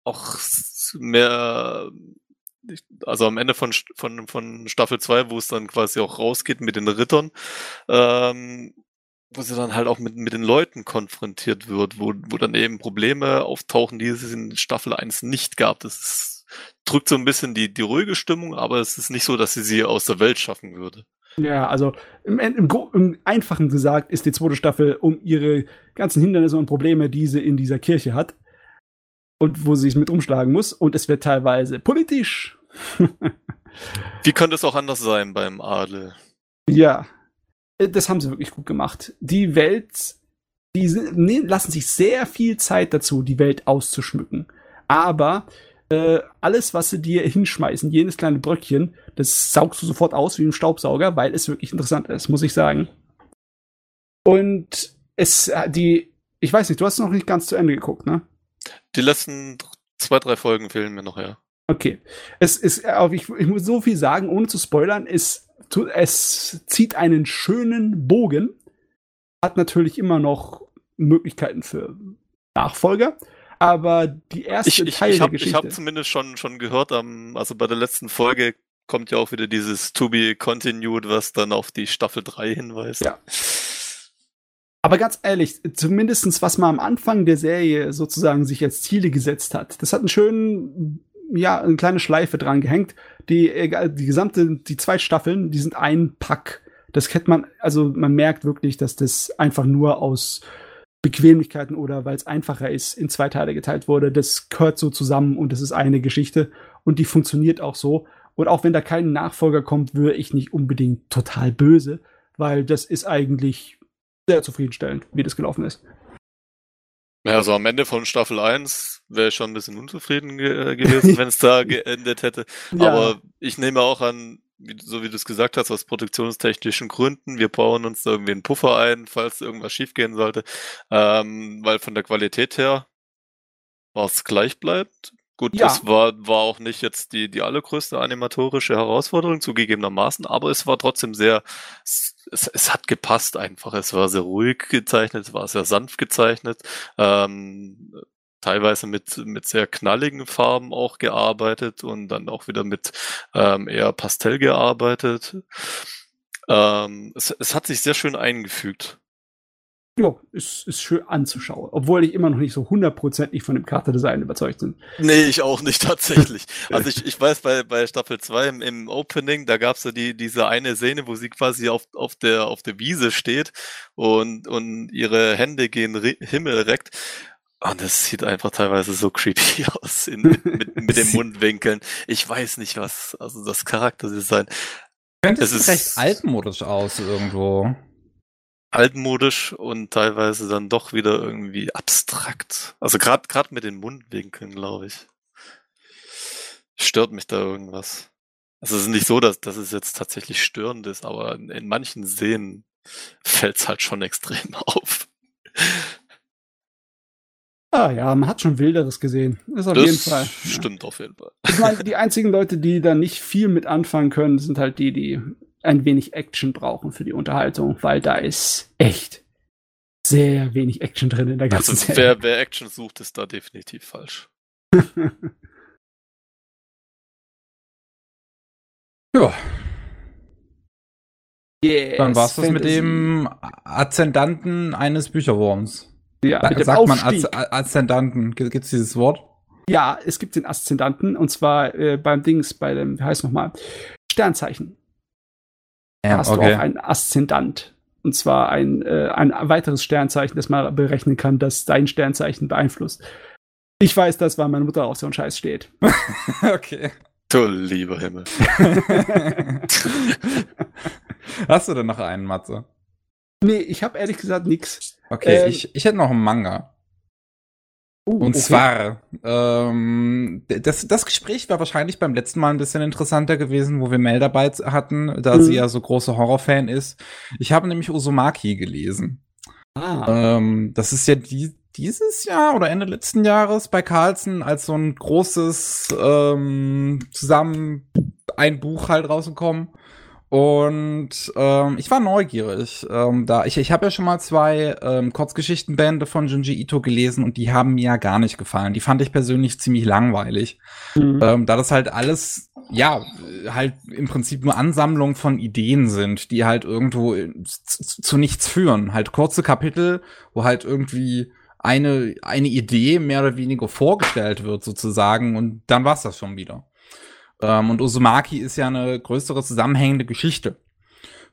auch mehr also am Ende von, von, von Staffel 2, wo es dann quasi auch rausgeht mit den Rittern, ähm, wo sie dann halt auch mit, mit den Leuten konfrontiert wird, wo, wo dann eben Probleme auftauchen, die es in Staffel 1 nicht gab. Das ist, drückt so ein bisschen die, die ruhige Stimmung, aber es ist nicht so, dass sie sie aus der Welt schaffen würde.
Ja, also im, im, im Einfachen gesagt ist die zweite Staffel um ihre ganzen Hindernisse und Probleme, die sie in dieser Kirche hat und wo sie es mit umschlagen muss und es wird teilweise politisch. <laughs>
Wie könnte es auch anders sein beim Adel?
Ja, das haben sie wirklich gut gemacht. Die Welt, die ne, lassen sich sehr viel Zeit dazu, die Welt auszuschmücken. Aber äh, alles, was sie dir hinschmeißen, jedes kleine Bröckchen, das saugst du sofort aus wie ein Staubsauger, weil es wirklich interessant ist, muss ich sagen. Und es, äh, die, ich weiß nicht, du hast noch nicht ganz zu Ende geguckt, ne?
Die letzten zwei, drei Folgen fehlen mir noch, ja.
Okay. Es ist, äh, ich, ich muss so viel sagen, ohne zu spoilern, es es zieht einen schönen Bogen, hat natürlich immer noch Möglichkeiten für Nachfolger, aber die erste
ich, ich,
Teil
ich hab,
der Geschichte.
Ich habe zumindest schon, schon gehört, um, also bei der letzten Folge kommt ja auch wieder dieses To Be Continued, was dann auf die Staffel 3 hinweist.
Ja. Aber ganz ehrlich, zumindestens was man am Anfang der Serie sozusagen sich als Ziele gesetzt hat, das hat einen schönen ja, eine kleine Schleife dran gehängt. Die, die gesamte, die zwei Staffeln, die sind ein Pack. Das kennt man, also man merkt wirklich, dass das einfach nur aus Bequemlichkeiten oder weil es einfacher ist, in zwei Teile geteilt wurde. Das gehört so zusammen und das ist eine Geschichte und die funktioniert auch so. Und auch wenn da kein Nachfolger kommt, wäre ich nicht unbedingt total böse, weil das ist eigentlich sehr zufriedenstellend, wie das gelaufen ist.
Ja, also am Ende von Staffel 1 wäre ich schon ein bisschen unzufrieden ge äh, gewesen, <laughs> wenn es da geendet hätte. Ja. Aber ich nehme auch an, wie, so wie du es gesagt hast, aus produktionstechnischen Gründen, wir bauen uns da irgendwie einen Puffer ein, falls irgendwas schiefgehen sollte. Ähm, weil von der Qualität her was gleich bleibt. Gut, ja. das war, war auch nicht jetzt die, die allergrößte animatorische Herausforderung, zugegebenermaßen, aber es war trotzdem sehr, es, es hat gepasst einfach. Es war sehr ruhig gezeichnet, es war sehr sanft gezeichnet, ähm, teilweise mit, mit sehr knalligen Farben auch gearbeitet und dann auch wieder mit ähm, eher Pastell gearbeitet. Ähm, es, es hat sich sehr schön eingefügt
ja, ist, ist schön anzuschauen. Obwohl ich immer noch nicht so hundertprozentig von dem Charakterdesign überzeugt bin.
Nee, ich auch nicht tatsächlich. <laughs> also ich, ich weiß, bei, bei Staffel 2 im, im Opening, da gab's ja die, diese eine Szene, wo sie quasi auf, auf, der, auf der Wiese steht und, und ihre Hände gehen Himmel reckt. Und das sieht einfach teilweise so creepy <laughs> aus in, mit, mit, mit den <laughs> Mundwinkeln. Ich weiß nicht was. Also das Charakterdesign.
Könnte es ist recht altmodisch aus irgendwo
altmodisch und teilweise dann doch wieder irgendwie abstrakt. Also gerade gerade mit den Mundwinkeln, glaube ich. Stört mich da irgendwas. Also es ist nicht so, dass, dass es jetzt tatsächlich störend ist, aber in, in manchen Szenen <laughs> fällt es halt schon extrem <laughs> auf.
Ah ja, man hat schon Wilderes gesehen. Ist auf das jeden Fall.
Stimmt ja. auf jeden Fall.
Ich meine, <laughs> die einzigen Leute, die da nicht viel mit anfangen können, sind halt die, die ein wenig Action brauchen für die Unterhaltung, weil da ist echt sehr wenig Action drin in der ganzen also,
Serie. Wer, wer Action sucht, ist da definitiv falsch. <laughs>
ja. Yes, Dann war es das mit dem Aszendanten eines Bücherwurms. Ja, mit dem sagt Aufstieg. man Aszendanten. Gibt es dieses Wort?
Ja, es gibt den Aszendanten und zwar äh, beim Dings, bei dem, wie heißt nochmal? Sternzeichen ja, hast okay. du auch einen Aszendant. Und zwar ein, äh, ein weiteres Sternzeichen, das man berechnen kann, das dein Sternzeichen beeinflusst. Ich weiß das, weil meine Mutter auf so einen Scheiß steht. <laughs>
okay. Du lieber Himmel. <laughs>
Hast du denn noch einen, Matze?
Nee, ich habe ehrlich gesagt nichts.
Okay, ähm, ich, ich hätte noch einen Manga. Uh, und okay. zwar, ähm, das, das Gespräch war wahrscheinlich beim letzten Mal ein bisschen interessanter gewesen, wo wir Mel dabei hatten, da mhm. sie ja so große Horrorfan ist. Ich habe nämlich Uzumaki gelesen. Ah. Ähm, das ist ja die, dieses Jahr oder Ende letzten Jahres bei Carlsen als so ein großes ähm, zusammen ein Buch halt rausgekommen. Und ähm, ich war neugierig. Ähm, da ich ich habe ja schon mal zwei ähm, Kurzgeschichtenbände von Junji Ito gelesen und die haben mir ja gar nicht gefallen. Die fand ich persönlich ziemlich langweilig, mhm. ähm, da das halt alles ja halt im Prinzip nur Ansammlungen von Ideen sind, die halt irgendwo zu, zu nichts führen. Halt kurze Kapitel, wo halt irgendwie eine eine Idee mehr oder weniger vorgestellt wird sozusagen und dann war's das schon wieder. Ähm, und Uzumaki ist ja eine größere zusammenhängende Geschichte.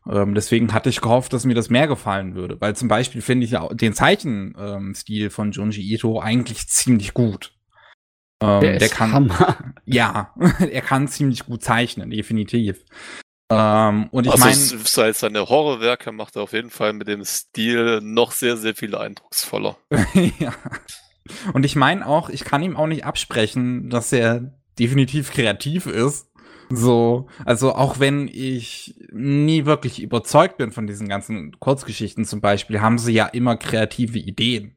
Ähm, deswegen hatte ich gehofft, dass mir das mehr gefallen würde. Weil zum Beispiel finde ich ja den Zeichenstil ähm, von Junji Ito eigentlich ziemlich gut. Ähm, der, der kann, Hammer. <laughs> ja, <laughs> er kann ziemlich gut zeichnen, definitiv. Ähm, und ich also
meine, seine Horrorwerke macht er auf jeden Fall mit dem Stil noch sehr, sehr viel eindrucksvoller. <laughs> ja.
Und ich meine auch, ich kann ihm auch nicht absprechen, dass er definitiv kreativ ist. So, also auch wenn ich nie wirklich überzeugt bin von diesen ganzen Kurzgeschichten zum Beispiel, haben sie ja immer kreative Ideen.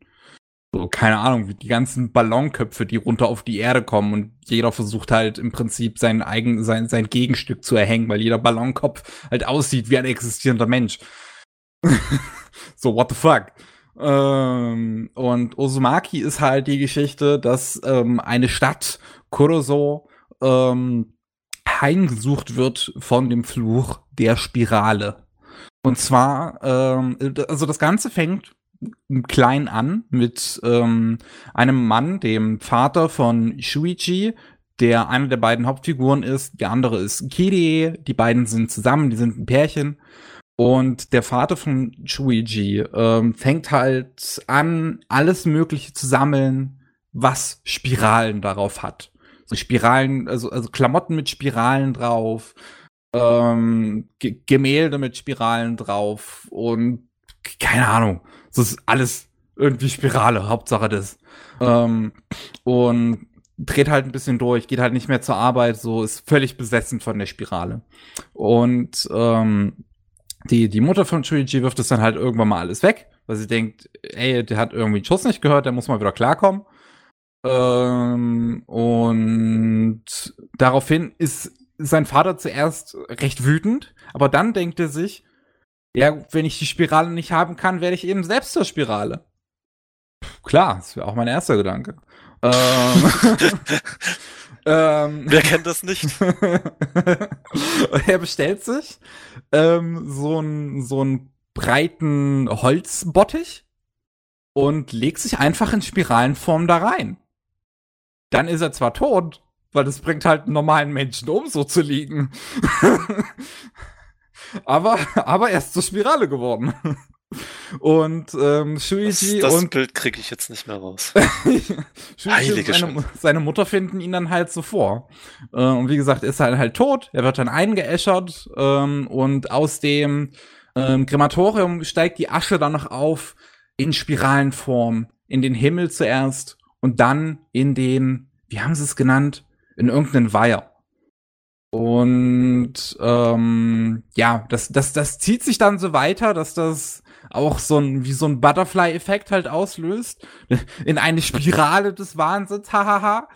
So, keine Ahnung, wie die ganzen Ballonköpfe, die runter auf die Erde kommen und jeder versucht halt im Prinzip sein eigen, sein, sein Gegenstück zu erhängen, weil jeder Ballonkopf halt aussieht wie ein existierender Mensch. <laughs> so, what the fuck? Ähm, und Osumaki ist halt die Geschichte, dass ähm, eine Stadt Kuroso ähm, heimgesucht wird von dem Fluch der Spirale. Und zwar, ähm, also das Ganze fängt klein an mit ähm, einem Mann, dem Vater von Shuichi, der eine der beiden Hauptfiguren ist. Der andere ist Kirie. Die beiden sind zusammen, die sind ein Pärchen. Und der Vater von Shuiji ähm, fängt halt an, alles Mögliche zu sammeln, was Spiralen darauf hat. So Spiralen, also, also Klamotten mit Spiralen drauf, ähm, Gemälde mit Spiralen drauf und keine Ahnung. Das ist alles irgendwie Spirale, Hauptsache das. Ähm, und dreht halt ein bisschen durch, geht halt nicht mehr zur Arbeit, so ist völlig besessen von der Spirale. Und ähm, die, die Mutter von Shuichi wirft es dann halt irgendwann mal alles weg, weil sie denkt, ey, der hat irgendwie einen Schuss nicht gehört, der muss mal wieder klarkommen. Ähm, und daraufhin ist sein Vater zuerst recht wütend, aber dann denkt er sich, ja, wenn ich die Spirale nicht haben kann, werde ich eben selbst zur Spirale. Klar, das wäre auch mein erster Gedanke.
Ähm, <laughs> ähm, Wer kennt das nicht? <laughs>
er bestellt sich ähm, so einen so einen breiten Holzbottich und legt sich einfach in Spiralenform da rein. Dann ist er zwar tot, weil das bringt halt einen normalen Menschen um, so zu liegen. <laughs> aber, aber er ist zur Spirale geworden. Und ähm, Shuichi
das,
das und
Bild kriege ich jetzt nicht mehr raus. <laughs>
Heilige und seine, seine, Mutter finden ihn dann halt so vor. Äh, und wie gesagt, ist halt halt tot. Er wird dann eingeäschert ähm, und aus dem ähm, Krematorium steigt die Asche dann noch auf in Spiralenform in den Himmel zuerst und dann in den, wie haben sie es genannt, in irgendeinen Weiher. Und ähm, ja, das, das, das zieht sich dann so weiter, dass das auch so ein, wie so ein Butterfly-Effekt halt auslöst. In eine Spirale des Wahnsinns, hahaha.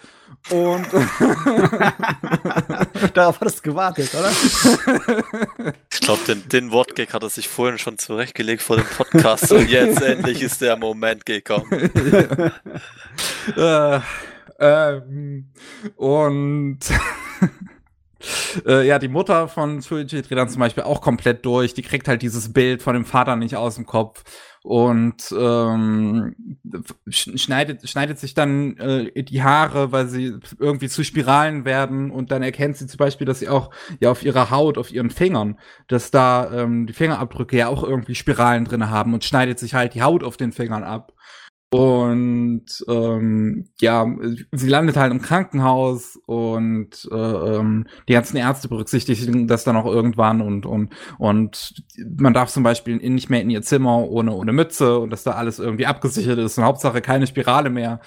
Und <laughs>
darauf hat es gewartet, oder? <laughs>
ich glaube, den, den Wortgag hat er sich vorhin schon zurechtgelegt vor dem Podcast und jetzt endlich ist der Moment gekommen. <laughs>
äh, ähm, und äh, ja, die Mutter von Shuichi dreht dann zum Beispiel auch komplett durch. Die kriegt halt dieses Bild von dem Vater nicht aus dem Kopf und ähm, schneidet, schneidet sich dann äh, die Haare, weil sie irgendwie zu Spiralen werden und dann erkennt sie zum Beispiel, dass sie auch ja auf ihrer Haut, auf ihren Fingern, dass da ähm, die Fingerabdrücke ja auch irgendwie Spiralen drin haben und schneidet sich halt die Haut auf den Fingern ab. Und ähm, ja, sie landet halt im Krankenhaus und äh, ähm, die ganzen Ärzte berücksichtigen das dann auch irgendwann und und und man darf zum Beispiel nicht mehr in ihr Zimmer ohne ohne Mütze und dass da alles irgendwie abgesichert ist und Hauptsache keine Spirale mehr.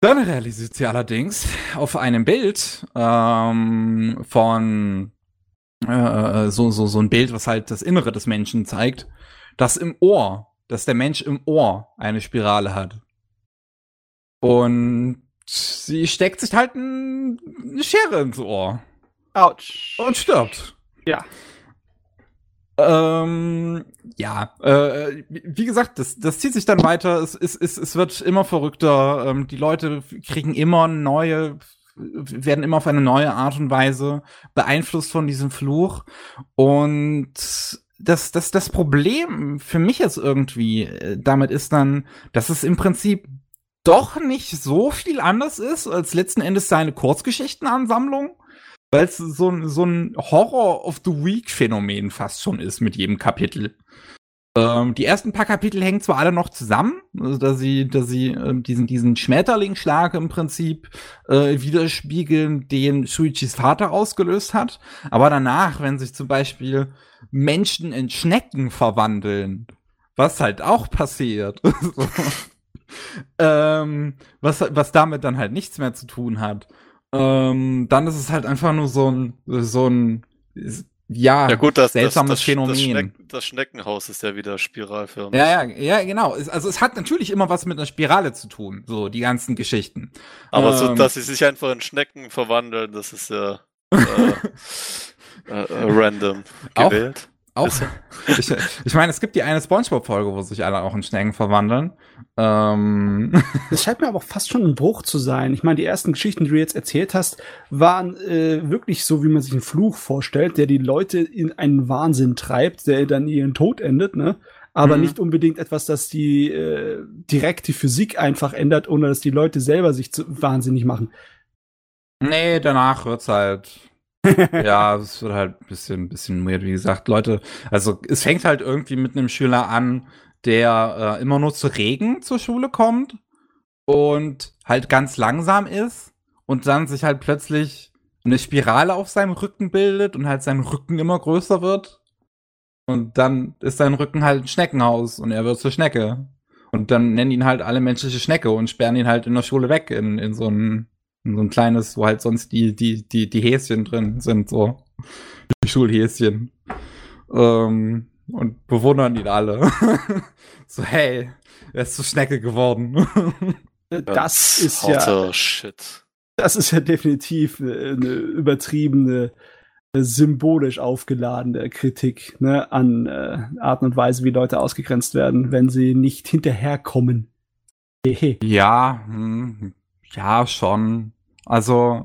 Dann realisiert sie allerdings auf einem Bild ähm, von äh, äh so so so ein Bild, was halt das Innere des Menschen zeigt, dass im Ohr dass der Mensch im Ohr eine Spirale hat. Und sie steckt sich halt eine Schere ins Ohr.
Autsch.
Und stirbt.
Ja.
Ähm, ja, äh, wie gesagt, das, das zieht sich dann weiter. Es, es, es, es wird immer verrückter. Ähm, die Leute kriegen immer neue, werden immer auf eine neue Art und Weise beeinflusst von diesem Fluch. Und das, das, das Problem für mich jetzt irgendwie äh, damit ist dann, dass es im Prinzip doch nicht so viel anders ist als letzten Endes seine Kurzgeschichtenansammlung, weil es so, so ein Horror of the Week Phänomen fast schon ist mit jedem Kapitel. Ähm, die ersten paar Kapitel hängen zwar alle noch zusammen, also dass sie, dass sie äh, diesen, diesen Schmetterlingsschlag im Prinzip äh, widerspiegeln, den Shuichis Vater ausgelöst hat, aber danach, wenn sich zum Beispiel Menschen in Schnecken verwandeln, was halt auch passiert, <laughs> ähm, was, was damit dann halt nichts mehr zu tun hat, ähm, dann ist es halt einfach nur so ein, so ein ja,
ja gut, das,
seltsames
das, das,
Phänomen.
Das, Schneck, das, Schneckenhaus ist ja wieder spiralförmig.
Ja, ja, ja, genau. Also es hat natürlich immer was mit einer Spirale zu tun, so die ganzen Geschichten.
Aber ähm, so, dass sie sich einfach in Schnecken verwandeln, das ist ja <laughs> äh, äh, äh, random gewählt.
Auch, <laughs> ich, ich meine, es gibt die eine Spongebob-Folge, wo sich alle auch in Schnecken verwandeln. Ähm. <laughs>
Das scheint mir aber auch fast schon ein Bruch zu sein. Ich meine, die ersten Geschichten, die du jetzt erzählt hast, waren äh, wirklich so, wie man sich einen Fluch vorstellt, der die Leute in einen Wahnsinn treibt, der dann ihren Tod endet, ne? Aber mhm. nicht unbedingt etwas, das die äh, direkt die Physik einfach ändert, ohne dass die Leute selber sich zu, wahnsinnig machen.
Nee, danach wird's halt ja, es wird halt ein bisschen, bisschen weird, wie gesagt. Leute, also es fängt halt irgendwie mit einem Schüler an, der äh, immer nur zu Regen zur Schule kommt und halt ganz langsam ist und dann sich halt plötzlich eine Spirale auf seinem Rücken bildet und halt sein Rücken immer größer wird. Und dann ist sein Rücken halt ein Schneckenhaus und er wird zur Schnecke. Und dann nennen ihn halt alle menschliche Schnecke und sperren ihn halt in der Schule weg in, in so ein, in so ein kleines, wo halt sonst die, die, die, die Häschen drin sind, so. Die Schulhäschen. Ähm, und bewundern ihn alle. <laughs> so, hey, er ist zur Schnecke geworden. <laughs>
das ist ja. <laughs> Shit. Das ist ja definitiv eine übertriebene, symbolisch aufgeladene Kritik ne, an äh, Arten und Weise, wie Leute ausgegrenzt werden, wenn sie nicht hinterherkommen.
ja, hm, ja, schon. Also,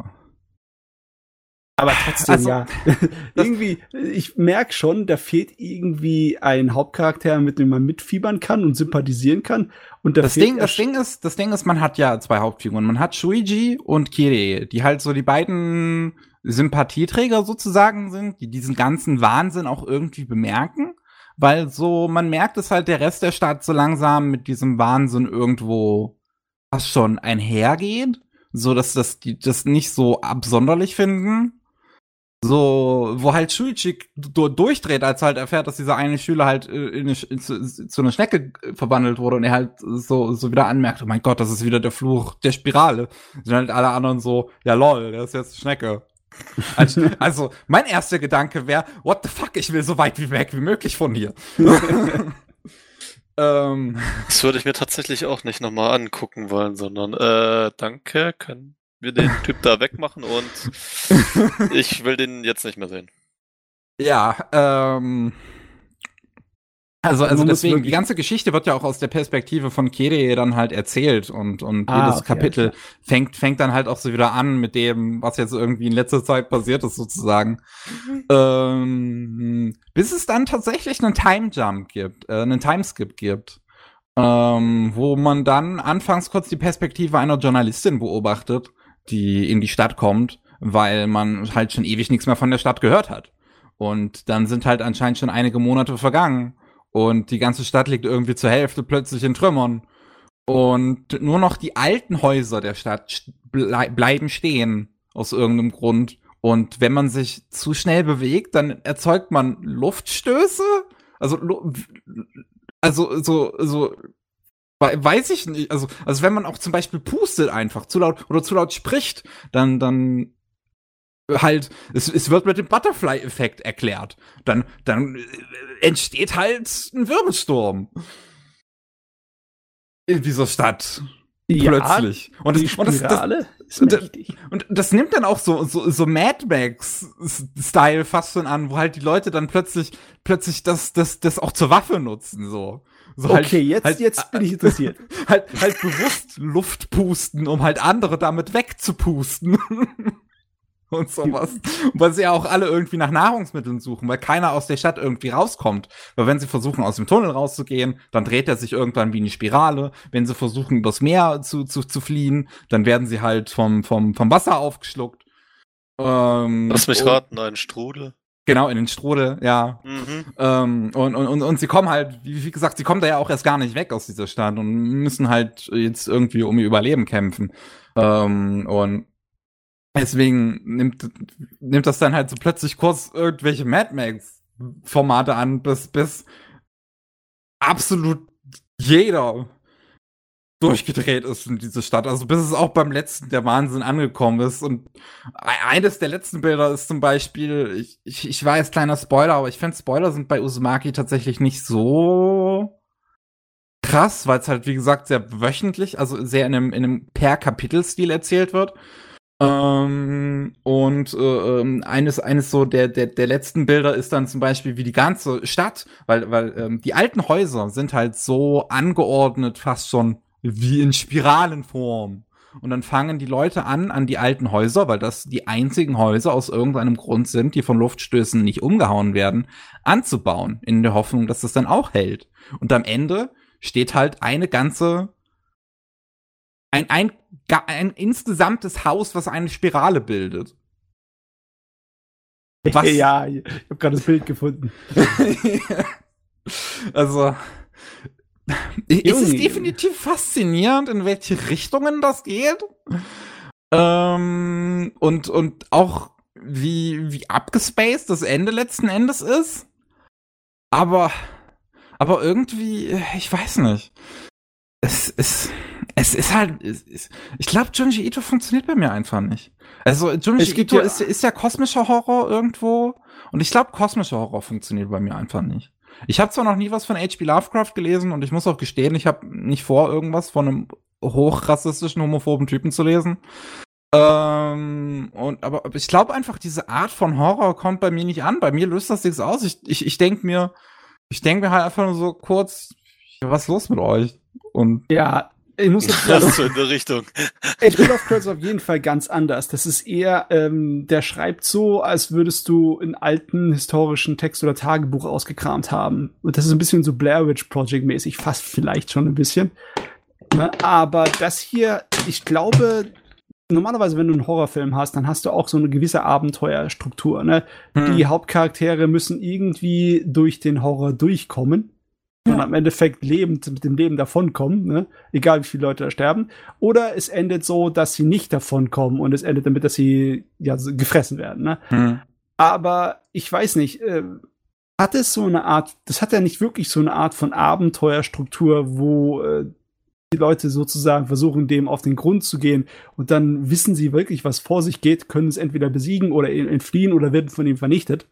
aber trotzdem, also, ja. <laughs> irgendwie, ich merke schon, da fehlt irgendwie ein Hauptcharakter, mit dem man mitfiebern kann und sympathisieren kann. Und
da das Ding, das Ding ist, das Ding ist, man hat ja zwei Hauptfiguren. Man hat Shuiji und Kirei, die halt so die beiden Sympathieträger sozusagen sind, die diesen ganzen Wahnsinn auch irgendwie bemerken. Weil so, man merkt es halt, der Rest der Stadt so langsam mit diesem Wahnsinn irgendwo fast schon einhergeht. So, dass das, die das nicht so absonderlich finden so, wo halt Schuichi durchdreht, als er halt erfährt, dass dieser eine Schüler halt äh, in eine, in, zu, zu einer Schnecke verwandelt wurde und er halt so, so wieder anmerkt, oh mein Gott, das ist wieder der Fluch der Spirale. Sind halt alle anderen so, ja lol, der ist jetzt eine Schnecke. Also, <laughs> also mein erster Gedanke wäre, what the fuck, ich will so weit wie weg wie möglich von hier. <laughs>
ähm, das würde ich mir tatsächlich auch nicht nochmal angucken wollen, sondern äh, danke, können wir den Typ da wegmachen und <laughs> ich will den jetzt nicht mehr sehen.
Ja, ähm. Also, also deswegen, die ganze Geschichte wird ja auch aus der Perspektive von Kere dann halt erzählt und, und ah, jedes okay, Kapitel okay. fängt, fängt dann halt auch so wieder an mit dem, was jetzt irgendwie in letzter Zeit passiert ist, sozusagen. Mhm. Ähm, bis es dann tatsächlich einen Time Jump gibt, äh, einen Timeskip gibt. Ähm, wo man dann anfangs kurz die Perspektive einer Journalistin beobachtet die in die Stadt kommt, weil man halt schon ewig nichts mehr von der Stadt gehört hat. Und dann sind halt anscheinend schon einige Monate vergangen und die ganze Stadt liegt irgendwie zur Hälfte plötzlich in Trümmern. Und nur noch die alten Häuser der Stadt ble bleiben stehen aus irgendeinem Grund. Und wenn man sich zu schnell bewegt, dann erzeugt man Luftstöße. Also, also so, so Weiß ich nicht. Also, also wenn man auch zum Beispiel pustet einfach zu laut oder zu laut spricht, dann, dann halt, es, es wird mit dem Butterfly-Effekt erklärt. Dann, dann äh, entsteht halt ein Wirbelsturm. In dieser Stadt. Ja, plötzlich. Und das, und das, das, und, das, und das nimmt dann auch so, so, so Mad Max-Style fast schon an, wo halt die Leute dann plötzlich, plötzlich das, das, das auch zur Waffe nutzen, so. So
halt okay, halt, jetzt, halt, jetzt bin ich interessiert. <laughs>
Halt, halt bewusst Luft pusten, um halt andere damit wegzupusten. <laughs> <laughs> und sowas. weil sie ja auch alle irgendwie nach Nahrungsmitteln suchen, weil keiner aus der Stadt irgendwie rauskommt. Weil wenn sie versuchen, aus dem Tunnel rauszugehen, dann dreht er sich irgendwann wie eine Spirale. Wenn sie versuchen, übers Meer zu, zu, zu fliehen, dann werden sie halt vom, vom, vom Wasser aufgeschluckt.
Ähm, Lass mich raten, ein Strudel.
Genau, in den Strudel, ja. Mhm. Ähm, und, und, und sie kommen halt, wie, wie, gesagt, sie kommen da ja auch erst gar nicht weg aus dieser Stadt und müssen halt jetzt irgendwie um ihr Überleben kämpfen. Ähm, und deswegen nimmt, nimmt das dann halt so plötzlich kurz irgendwelche Mad Max-Formate an, bis, bis absolut jeder durchgedreht ist in diese Stadt. Also bis es auch beim letzten der Wahnsinn angekommen ist. Und e-, eines der letzten Bilder ist zum Beispiel, ich, ich, ich weiß, kleiner Spoiler, aber ich finde Spoiler sind bei Uzumaki tatsächlich nicht so krass, weil es halt, wie gesagt, sehr wöchentlich, also sehr in einem, in einem Per-Kapitel-Stil erzählt wird. Ähm, und äh, ähm, eines, eines so der, der, der letzten Bilder ist dann zum Beispiel wie die ganze Stadt, weil, weil ähm, die alten Häuser sind halt so angeordnet, fast schon wie in Spiralenform. Und dann fangen die Leute an, an die alten Häuser, weil das die einzigen Häuser aus irgendeinem Grund sind, die von Luftstößen nicht umgehauen werden, anzubauen, in der Hoffnung, dass das dann auch hält. Und am Ende steht halt eine ganze, ein, ein, ein insgesamtes Haus, was eine Spirale bildet. <laughs>
Was? Ja, ich habe gerade das Bild gefunden. <laughs>
also, <laughs> ist es definitiv faszinierend, in welche Richtungen das geht. Ähm, und, und auch wie, wie abgespaced das Ende letzten Endes ist. Aber, aber irgendwie, ich weiß nicht. Es ist, es ist halt, es ist, ich glaube, Junji Ito funktioniert bei mir einfach nicht. Also, Junji Ito ja, ist, ist ja kosmischer Horror irgendwo. Und ich glaube, kosmischer Horror funktioniert bei mir einfach nicht. Ich habe zwar noch nie was von H.P. Lovecraft gelesen und ich muss auch gestehen, ich habe nicht vor, irgendwas von einem hochrassistischen, homophoben Typen zu lesen. Ähm, und, aber ich glaube einfach, diese Art von Horror kommt bei mir nicht an. Bei mir löst das nichts aus. Ich, ich, ich denke mir, ich denke mir halt einfach nur so kurz, was ist los mit euch? Und
ja, ich muss jetzt <laughs>
das so in der Richtung.
H.P. Lovecraft ist auf jeden Fall ganz anders. Das ist eher, ähm, der schreibt so, als würdest du einen alten historischen Text oder Tagebuch ausgekramt haben. Und das ist ein bisschen so Blair Witch Project mäßig, fast vielleicht schon ein bisschen. Ne? Aber das hier, ich glaube, normalerweise, wenn du einen Horrorfilm hast, dann hast du auch so eine gewisse Abenteuerstruktur. Ne? Hm. Die Hauptcharaktere müssen irgendwie durch den Horror durchkommen ja. und am Endeffekt lebend mit dem Leben davonkommen, ne? egal wie viele Leute da sterben. Oder es endet so, dass sie nicht davonkommen und es endet damit, dass sie ja gefressen werden. Ne? Hm. Aber ich weiß nicht, äh, hat es so eine Art, das hat ja nicht wirklich so eine Art von Abenteuerstruktur, wo äh, die Leute sozusagen versuchen, dem auf den Grund zu gehen und dann wissen sie wirklich, was vor sich geht, können es entweder besiegen oder entfliehen oder werden von ihm vernichtet.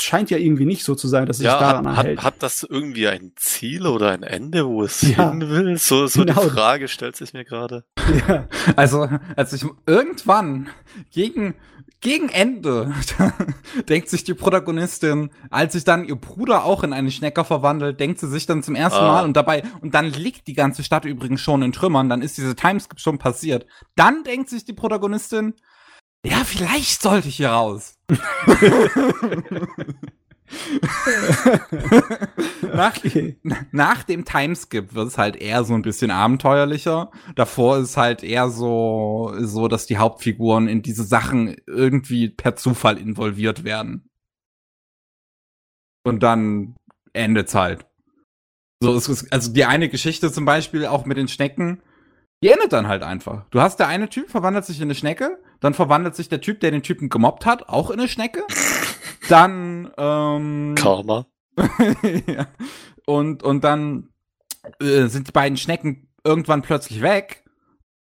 Scheint ja irgendwie nicht so zu sein, dass es ja, daran
hat,
erhält.
Hat, hat das irgendwie ein Ziel oder ein Ende, wo es ja, hin will? So, so genau. die Frage stellt sich mir gerade. <laughs>
Ja, also, als ich irgendwann gegen gegen Ende <laughs> denkt sich die Protagonistin, als sich dann ihr Bruder auch in eine Schnecke verwandelt, denkt sie sich dann zum ersten ah. Mal und dabei, und dann liegt die ganze Stadt übrigens schon in Trümmern, dann ist diese Timeskip schon passiert. Dann denkt sich die Protagonistin, ja, vielleicht sollte ich hier raus. nach, <laughs> nach, dem Timeskip wird es halt eher so ein bisschen abenteuerlicher. Davor ist halt eher so, so, dass die Hauptfiguren in diese Sachen irgendwie per Zufall involviert werden. Und dann endet's halt. So, es ist, also die eine Geschichte zum Beispiel auch mit den Schnecken, die endet dann halt einfach. Du hast der eine Typ verwandelt sich in eine Schnecke, dann verwandelt sich der Typ, der den Typen gemobbt hat, auch in eine Schnecke. <laughs> Dann ähm,
Karma. <laughs>
ja. Und und dann äh, sind die beiden Schnecken irgendwann plötzlich weg.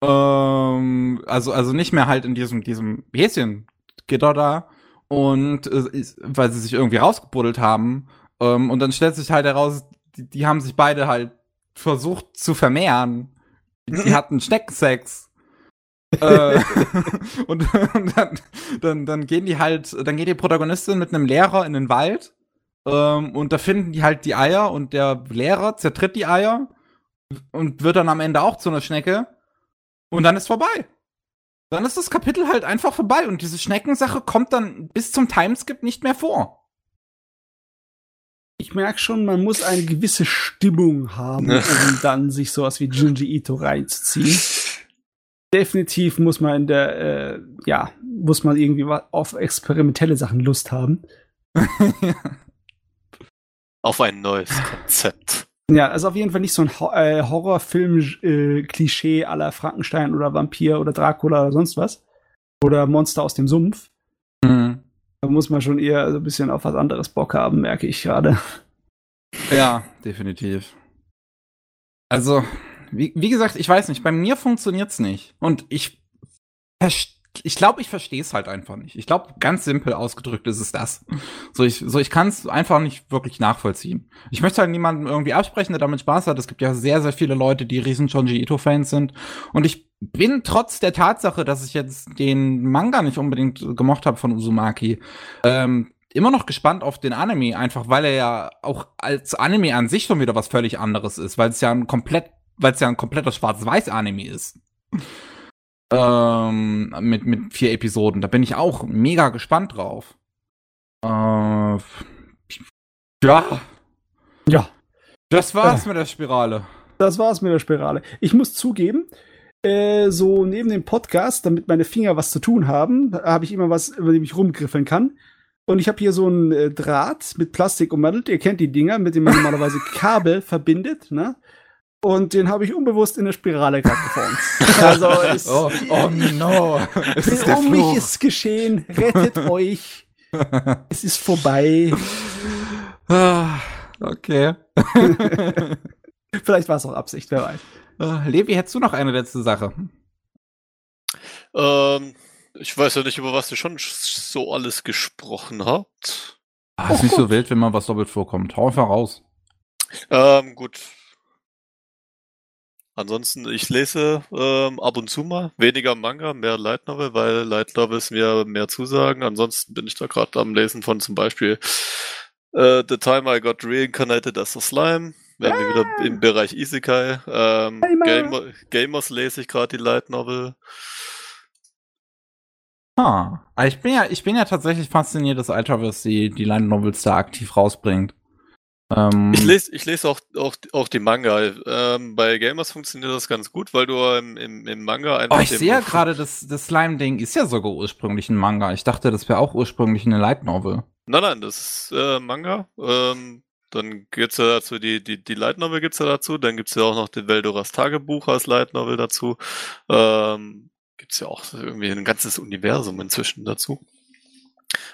Ähm, also also nicht mehr halt in diesem diesem Häschengitter da und äh, weil sie sich irgendwie rausgebuddelt haben. Ähm, und dann stellt sich halt heraus, die, die haben sich beide halt versucht zu vermehren. Die <laughs> hatten Schneckensex äh, <laughs> und, und dann, dann, dann gehen die halt, dann geht die Protagonistin mit einem Lehrer in den Wald ähm, und da finden die halt die Eier und der Lehrer zertritt die Eier und wird dann am Ende auch zu einer Schnecke und dann ist vorbei. Dann ist das Kapitel halt einfach vorbei und diese Schneckensache kommt dann bis zum Timeskip nicht mehr vor.
Ich merke schon, man muss eine gewisse Stimmung haben, um <laughs> dann sich sowas wie Junji Ito reinzuziehen definitiv muss man in der, äh, ja, muss man irgendwie auf experimentelle Sachen Lust haben. <laughs>
auf ein neues Konzept.
Ja, also auf jeden Fall nicht so ein Ho äh, Horrorfilm-Klischee äh, aller Frankenstein oder Vampir oder Dracula oder sonst was. Oder Monster aus dem Sumpf. Mhm. Da muss man schon eher so ein bisschen auf was anderes Bock haben, merke ich gerade.
Ja, definitiv. Also, wie, wie gesagt, ich weiß nicht, bei mir funktioniert's nicht. Und ich ich glaube, ich verstehe es halt einfach nicht. Ich glaube, ganz simpel ausgedrückt ist es das. So, ich, so, ich kann es einfach nicht wirklich nachvollziehen. Ich möchte halt niemandem irgendwie absprechen, der damit Spaß hat. Es gibt ja sehr, sehr viele Leute, die riesen Jonji Ito-Fans sind. Und ich bin trotz der Tatsache, dass ich jetzt den Manga nicht unbedingt gemocht habe von Uzumaki, ähm, immer noch gespannt auf den Anime, einfach weil er ja auch als Anime an sich schon wieder was völlig anderes ist, weil es ja ein komplett weil es ja ein kompletter Schwarz-Weiß-Anime ist. ähm, mit, mit vier Episoden. Da bin ich auch mega gespannt drauf. Äh, ja. Ja. Das war's äh, mit der Spirale.
Das war's mit der Spirale. Ich muss zugeben, äh, so neben dem Podcast, damit meine Finger was zu tun haben, habe ich immer was, über dem ich rumgriffeln kann. Und ich habe hier so ein äh, Draht mit Plastik ummantelt. Ihr kennt die Dinger, mit denen man normalerweise <laughs> Kabel verbindet, ne? Und den habe ich unbewusst in der Spirale gerade geformt. <laughs>
Also ist, oh, oh no.
Es ist um mich ist geschehen. Rettet <laughs> euch. es ist vorbei.
Ah, okay.
Vielleicht war es auch Absicht, wer weiß.
Uh, Levi, hättest du noch eine letzte Sache?
Ähm, ich weiß ja nicht, über was ihr schon so alles gesprochen habt.
Ah, ist oh, nicht Gott. so wild, wenn mal was doppelt vorkommt. Hau einfach raus.
Ähm, gut. Ansonsten, ich lese ähm, ab und zu mal weniger Manga, mehr Light Novel, weil Light Novels mir mehr zusagen. Ansonsten bin ich da gerade am Lesen von zum Beispiel äh, The Time I Got Reincarnated as a Slime. Werden wir wieder im Bereich Isekai. Ähm, Gamer, Gamers lese ich gerade die Light Novel.
Ah, ich bin ja, ich bin ja tatsächlich fasziniert, dass Ultraverse die, die Light Novels da aktiv rausbringt.
Ähm, ich lese ich lese auch, auch, auch die Manga. Ähm, bei Gamers funktioniert das ganz gut, weil du im, im, im Manga
einfach. Oh, ich sehe ja gerade, das, das Slime-Ding ist ja sogar ursprünglich ein Manga. Ich dachte, das wäre auch ursprünglich eine Light Novel.
Nein, nein, das ist äh, Manga. Ähm, dann gibt's ja dazu die, die, die Light Novel gibt's ja dazu. Dann gibt's ja auch noch den Veldoras Tagebuch als Light Novel dazu. Ähm, gibt's ja auch irgendwie ein ganzes Universum inzwischen dazu.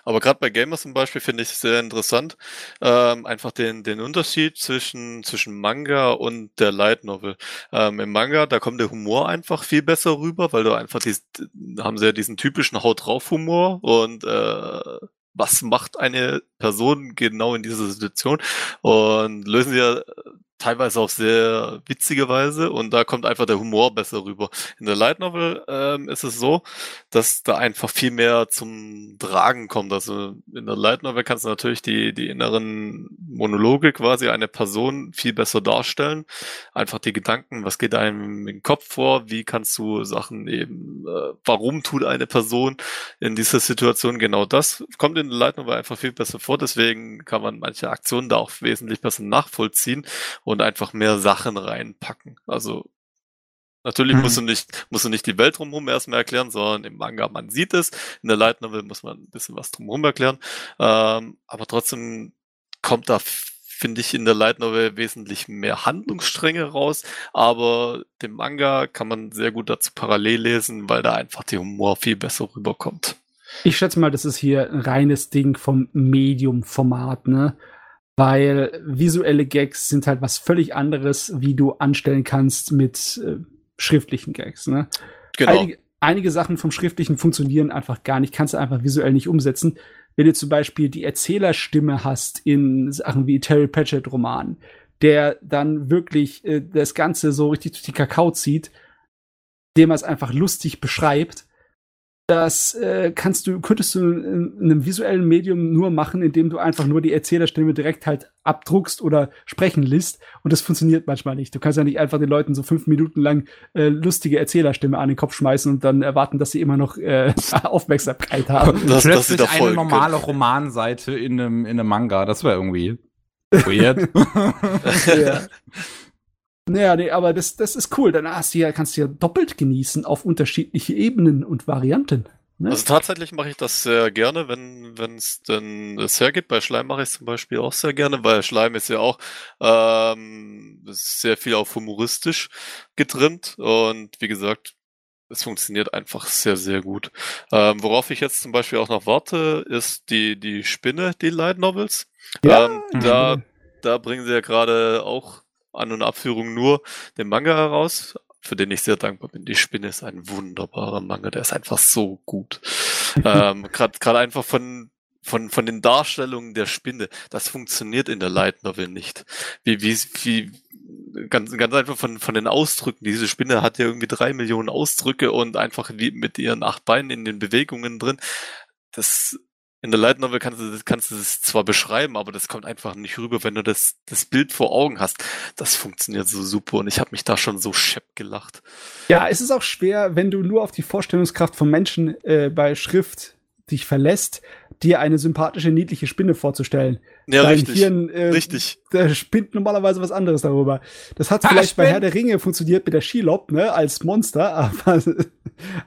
Aber gerade bei Gamers zum Beispiel finde ich sehr interessant, ähm, einfach den, den Unterschied zwischen, zwischen Manga und der Light Novel. Ähm, Im Manga, da kommt der Humor einfach viel besser rüber, weil du einfach dies, haben sie ja diesen typischen Haut drauf Humor und äh, was macht eine Person genau in dieser Situation? Und lösen sie ja teilweise auf sehr witzige Weise und da kommt einfach der Humor besser rüber. In der Light Novel ähm, ist es so, dass da einfach viel mehr zum Tragen kommt. Also in der Light Novel kannst du natürlich die, die inneren Monologe quasi eine Person viel besser darstellen. Einfach die Gedanken, was geht einem im Kopf vor, wie kannst du Sachen eben, äh, warum tut eine Person in dieser Situation genau das, kommt in der Light Novel einfach viel besser vor. Deswegen kann man manche Aktionen da auch wesentlich besser nachvollziehen einfach mehr Sachen reinpacken. Also Natürlich mhm. musst du nicht, musst du nicht die Welt drumherum erstmal erklären, sondern im Manga, man sieht es. In der Light Novel muss man ein bisschen was drumherum erklären. Ähm, aber trotzdem kommt da, finde ich, in der Light Novel wesentlich mehr Handlungsstränge raus. Aber den Manga kann man sehr gut dazu parallel lesen, weil da einfach der Humor viel besser rüberkommt.
Ich schätze mal, das ist hier ein reines Ding vom Medium-Format, ne? Weil visuelle Gags sind halt was völlig anderes, wie du anstellen kannst mit äh, schriftlichen Gags. Ne? Genau. Einige, einige Sachen vom Schriftlichen funktionieren einfach gar nicht, kannst du einfach visuell nicht umsetzen. Wenn du zum Beispiel die Erzählerstimme hast in Sachen wie Terry Pratchett Roman, der dann wirklich äh, das Ganze so richtig durch die Kakao zieht, dem er es einfach lustig beschreibt, das äh, kannst du, könntest du in, in, einem visuellen Medium nur machen, indem du einfach nur die Erzählerstimme direkt halt abdruckst oder sprechen lässt. Und das funktioniert manchmal nicht. Du kannst ja nicht einfach den Leuten so fünf Minuten lang äh, lustige Erzählerstimme an den Kopf schmeißen und dann erwarten, dass sie immer noch äh, <laughs> Aufmerksamkeit haben. <laughs>
Das, das ist eine normale Romanseite in einem, in einem Manga. Das wäre irgendwie weird. <laughs>
ja. Naja, nee, aber das, das ist cool. Dann hast du ja, kannst du ja doppelt genießen auf unterschiedliche Ebenen und Varianten.
Ne? Also tatsächlich mache ich das sehr gerne, wenn es denn es hergibt. Bei Schleim mache ich es zum Beispiel auch sehr gerne, weil Schleim ist ja auch ähm, sehr viel auf humoristisch getrimmt und wie gesagt, es funktioniert einfach sehr, sehr gut. Ähm, worauf ich jetzt zum Beispiel auch noch warte, ist die, die Spinne, die Light Novels. Ja, ähm, da, da bringen sie ja gerade auch an- und Abführung nur den Manga heraus, für den ich sehr dankbar bin. Die Spinne ist ein wunderbarer Manga, der ist einfach so gut. <laughs> ähm, Gerade einfach von von, von den Darstellungen der Spinne, das funktioniert in der Light Novel nicht. Wie, wie, wie, ganz, ganz einfach von, von den Ausdrücken. Diese Spinne hat ja irgendwie drei Millionen Ausdrücke und einfach wie mit ihren acht Beinen in den Bewegungen drin. Das in der Light Novel kannst du, kannst du das zwar beschreiben, aber das kommt einfach nicht rüber, wenn du das, das Bild vor Augen hast. Das funktioniert so super und ich habe mich da schon so schepp gelacht.
Ja, es ist auch schwer, wenn du nur auf die Vorstellungskraft von Menschen äh, bei Schrift dich verlässt, dir eine sympathische, niedliche Spinne vorzustellen.
Ja, Dein richtig.
Hirn, äh, richtig. Der spinnt normalerweise was anderes darüber. Das hat vielleicht bei Herr der Ringe funktioniert mit der Shelob, ne, als Monster, <laughs> aber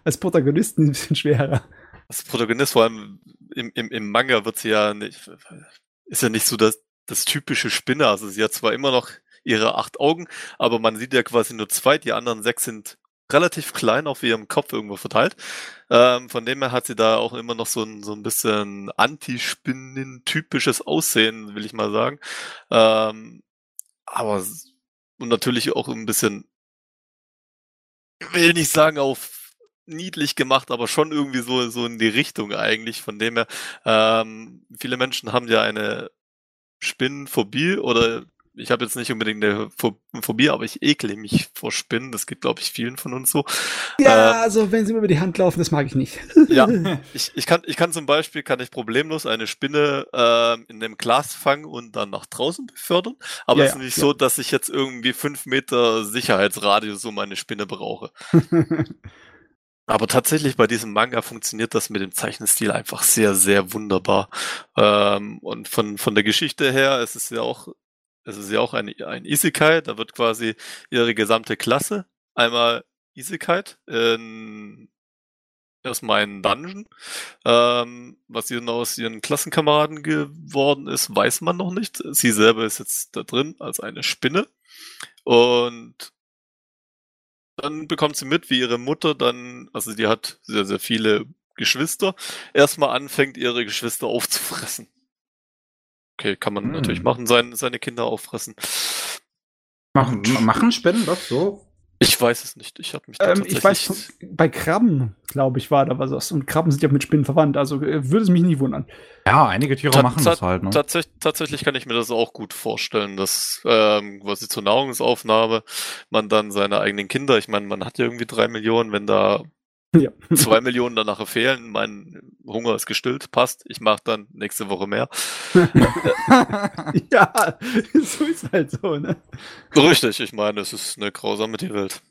als Protagonisten ein bisschen schwerer.
Als Protagonist vor allem im, im, im Manga wird sie ja nicht, ist ja nicht so das, das typische Spinne. Also sie hat zwar immer noch ihre acht Augen, aber man sieht ja quasi nur zwei, die anderen sechs sind relativ klein auf ihrem Kopf irgendwo verteilt. Ähm, von dem her hat sie da auch immer noch so ein, so ein bisschen Anti-Spinnen-typisches Aussehen, will ich mal sagen. Ähm, aber und natürlich auch ein bisschen, will nicht sagen auf niedlich gemacht, aber schon irgendwie so, so in die Richtung eigentlich. Von dem her, ähm, viele Menschen haben ja eine Spinnenphobie oder ich habe jetzt nicht unbedingt eine Phobie, aber ich ekle mich vor Spinnen. Das geht, glaube ich, vielen von uns so.
Ja, ähm, also wenn sie mir über die Hand laufen, das mag ich nicht.
ja, <laughs> ich, ich, kann, ich kann zum Beispiel, kann ich problemlos eine Spinne äh, in einem Glas fangen und dann nach draußen befördern. Aber ja, es ist nicht ja. so, dass ich jetzt irgendwie fünf Meter Sicherheitsradius um eine Spinne brauche. <laughs> Aber tatsächlich bei diesem Manga funktioniert das mit dem Zeichenstil einfach sehr, sehr wunderbar. Ähm, und von, von der Geschichte her ist es ja auch es ist ja auch ein, ein Isekai, da wird quasi ihre gesamte Klasse einmal Isekai in erstmal einen Dungeon. Ähm, was sie aus ihren Klassenkameraden geworden ist, weiß man noch nicht. Sie selber ist jetzt da drin als eine Spinne. Und dann bekommt sie mit, wie ihre Mutter dann, also die hat sehr, sehr viele Geschwister, erstmal anfängt, ihre Geschwister aufzufressen. Okay, kann man hm. natürlich machen, sein, seine Kinder auffressen.
Machen, machen Spinnen das so?
Ich weiß es nicht. Ich habe mich
da ähm, Ich weiß, bei Krabben, glaube ich, war da was. Und Krabben sind ja mit Spinnen verwandt. Also äh, würde es mich nie wundern.
Ja, einige Tiere machen das halt. Ne?
Tatsächlich, tatsächlich kann ich mir das auch gut vorstellen, dass ähm, quasi zur Nahrungsaufnahme man dann seine eigenen Kinder, ich meine, man hat ja irgendwie drei Millionen, wenn da ja. <laughs> Zwei Millionen danach fehlen, mein Hunger ist gestillt, passt. Ich mache dann nächste Woche mehr. <laughs>
ja, so ist halt so, ne?
Richtig, ich meine, es ist eine grausame Tierwelt.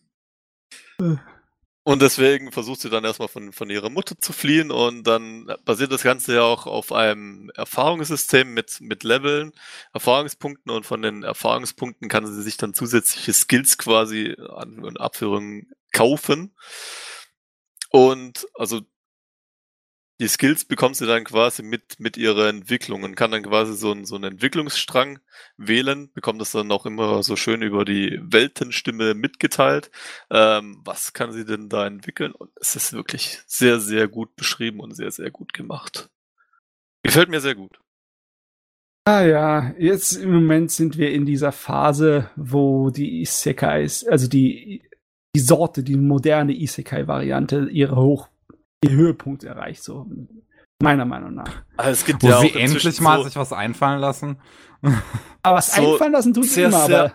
Und deswegen versucht sie dann erstmal von, von ihrer Mutter zu fliehen und dann basiert das Ganze ja auch auf einem Erfahrungssystem mit, mit Leveln, Erfahrungspunkten und von den Erfahrungspunkten kann sie sich dann zusätzliche Skills quasi an Abführungen kaufen. Und also die Skills bekommt sie dann quasi mit, mit ihrer Entwicklung und kann dann quasi so, ein, so einen Entwicklungsstrang wählen, bekommt das dann auch immer so schön über die Weltenstimme mitgeteilt. Ähm, was kann sie denn da entwickeln? Und es ist wirklich sehr, sehr gut beschrieben und sehr, sehr gut gemacht. Gefällt mir sehr gut.
Ah ja, jetzt im Moment sind wir in dieser Phase, wo die Isekais, also die die Sorte, die moderne Isekai-Variante ihre Hoch, ihr Höhepunkt erreicht, so meiner Meinung nach.
Also es gibt Wo ja sie endlich mal so sich was einfallen lassen. <laughs>
Aber was so einfallen lassen tut sie immer, sehr aber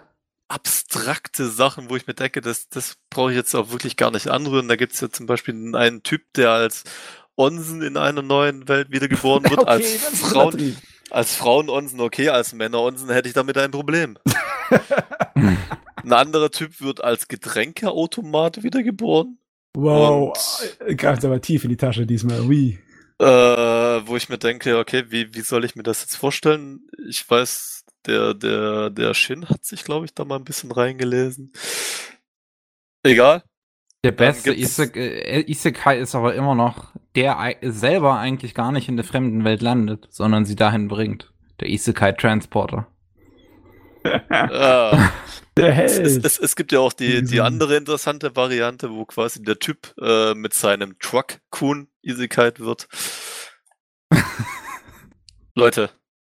abstrakte Sachen, wo ich mir denke, das, das brauche ich jetzt auch wirklich gar nicht anrühren. Da gibt es ja zum Beispiel einen Typ, der als Onsen in einer neuen Welt wiedergeboren <laughs> wird, okay, als Frauen. Als Frauen-Onsen okay, als Männer-Onsen hätte ich damit ein Problem. <laughs> Ein anderer Typ wird als Getränkeautomat wiedergeboren.
Wow, greift aber tief in die Tasche diesmal. Wie?
Äh, wo ich mir denke, okay, wie, wie soll ich mir das jetzt vorstellen? Ich weiß, der, der, der Shin hat sich, glaube ich, da mal ein bisschen reingelesen. Egal.
Der beste Isek äh, Isekai ist aber immer noch, der selber eigentlich gar nicht in der fremden Welt landet, sondern sie dahin bringt. Der Isekai Transporter.
Ah, <laughs> es, es, es, es, gibt ja auch die, die andere interessante Variante, wo quasi der Typ äh, mit seinem Truck-Kun Isekai wird. <laughs> Leute,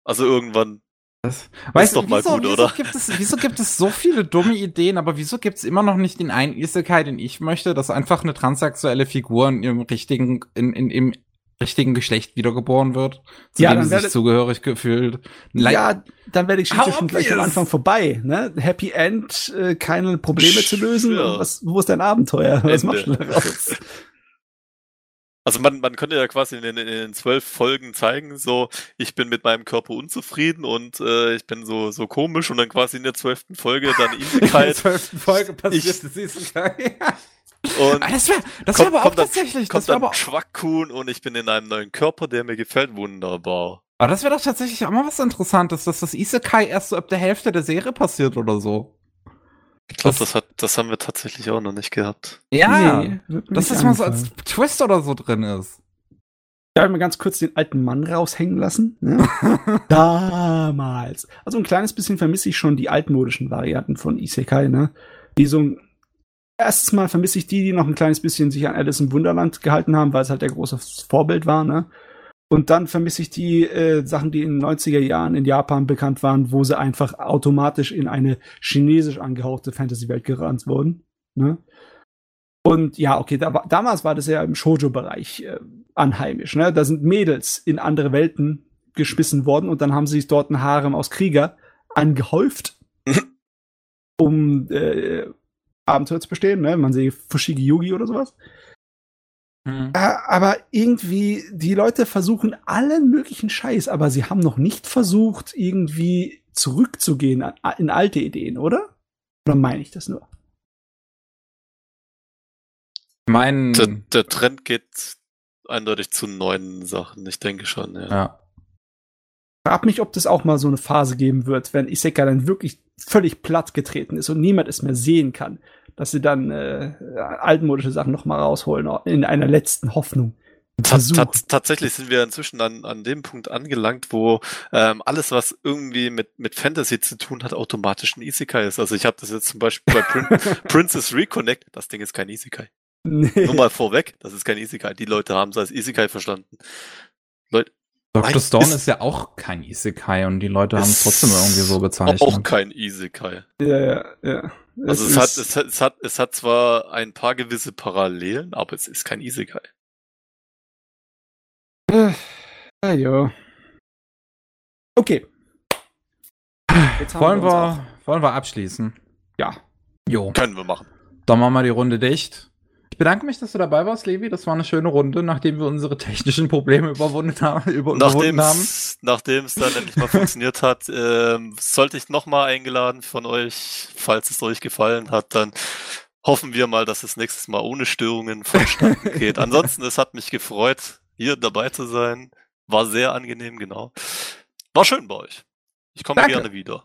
also irgendwann
das, weißt du, wieso, gut, wieso, Gibt es, wieso gibt es so viele dumme Ideen, aber wieso gibt es immer noch nicht den einen Isekai, den ich möchte, dass einfach eine transsexuelle Figur in ihrem richtigen, in, in, im richtigen Geschlecht wiedergeboren wird, zu ja, dem sie sich zugehörig gefühlt.
Like ja, dann wäre die Geschichte schon gleich am Anfang vorbei. Ne? Happy End, äh, keine Probleme zu lösen. Ja. Was, wo ist dein Abenteuer? Was machst du daraus? <laughs>
Also man, man könnte ja quasi in den, zwölf Folgen zeigen, so ich bin mit meinem Körper unzufrieden und äh, ich bin so so komisch und dann quasi in der zwölften Folge dann <laughs> Isekai. in der zwölften Folge passiert ich, das Isekai. <laughs> Und
ah, das wäre das wär aber auch tatsächlich.
Kommt das dann aber Schwackkuhn und ich bin in einem neuen Körper, der mir gefällt. Wunderbar.
Aber das wäre doch tatsächlich auch mal was Interessantes, dass das Isekai erst so ab der Hälfte der Serie passiert oder so.
Ich glaube, das, das, das haben wir tatsächlich auch noch nicht gehabt.
Ja, nee, dass das mal so als Twist oder so drin ist.
Darf ich mal ganz kurz den alten Mann raushängen lassen? Ne? <laughs> Damals. Also ein kleines bisschen vermisse ich schon die altmodischen Varianten von Isekai, ne? Die so ein erstes Mal vermisse ich die, die noch ein kleines bisschen sich an Alice im Wunderland gehalten haben, weil es halt der große Vorbild war, ne? Und dann vermisse ich die äh, Sachen, die in den 90er Jahren in Japan bekannt waren, wo sie einfach automatisch in eine chinesisch angehauchte Fantasy-Welt gerannt wurden. Ne? Und ja, okay, da, damals war das ja im Shoujo-Bereich äh, anheimisch. Ne? Da sind Mädels in andere Welten geschmissen worden und dann haben sie sich dort ein Harem aus Krieger angehäuft, um äh, Abenteuer zu bestehen. Ne? Man sehe Fushigi Yugi oder sowas. Mhm. Äh, aber irgendwie, die Leute versuchen allen möglichen Scheiß, aber sie haben noch nicht versucht, irgendwie zurückzugehen an, in alte Ideen, oder? Oder meine ich das nur?
Mein der, der, Trend geht eindeutig zu neuen Sachen, ich denke schon, ja. ja.
Frag mich, ob das auch mal so eine Phase geben wird, wenn Isekai dann wirklich völlig platt getreten ist und niemand es mehr sehen kann dass sie dann äh, altmodische Sachen noch mal rausholen in einer letzten Hoffnung.
tatsächlich sind wir inzwischen an, an dem Punkt angelangt, wo ähm, alles, was irgendwie mit, mit Fantasy zu tun hat, automatisch ein Isekai ist. Also ich habe das jetzt zum Beispiel bei Prin <laughs> Princess Reconnect, das Ding ist kein Isekai. Nee. Nur mal vorweg, das ist kein Isekai. Die Leute haben es als Isekai verstanden.
Leute, Dr. Stone ist, ist, ja auch kein Isekai und die Leute haben es trotzdem irgendwie so bezeichnet.
Auch kein Isekai.
Ja, ja, ja.
Also es, es hat, es, hat, es, hat, es hat zwar ein paar gewisse Parallelen, aber es ist kein Isekai.
Äh, ah, ja. Okay.
wollen wir, wir wollen wir abschließen?
Ja.
Jo. Können wir machen.
Dann machen wir die Runde dicht bedanke mich, dass du dabei warst, Levi. Das war eine schöne Runde, nachdem wir unsere technischen Probleme überwunden haben. Über
nachdem es dann endlich mal funktioniert hat, ähm, sollte ich nochmal eingeladen von euch, falls es euch gefallen hat, dann hoffen wir mal, dass es nächstes Mal ohne Störungen vonstatten geht. <laughs> Ansonsten, es hat mich gefreut, hier dabei zu sein. War sehr angenehm, genau. War schön bei euch. Ich komme Danke. gerne wieder.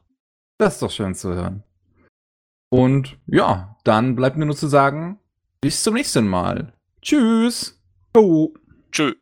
Das ist doch schön zu hören. Und ja, dann bleibt mir nur zu sagen, bis zum nächsten Mal. Tschüss.
Oh.
Tschüss.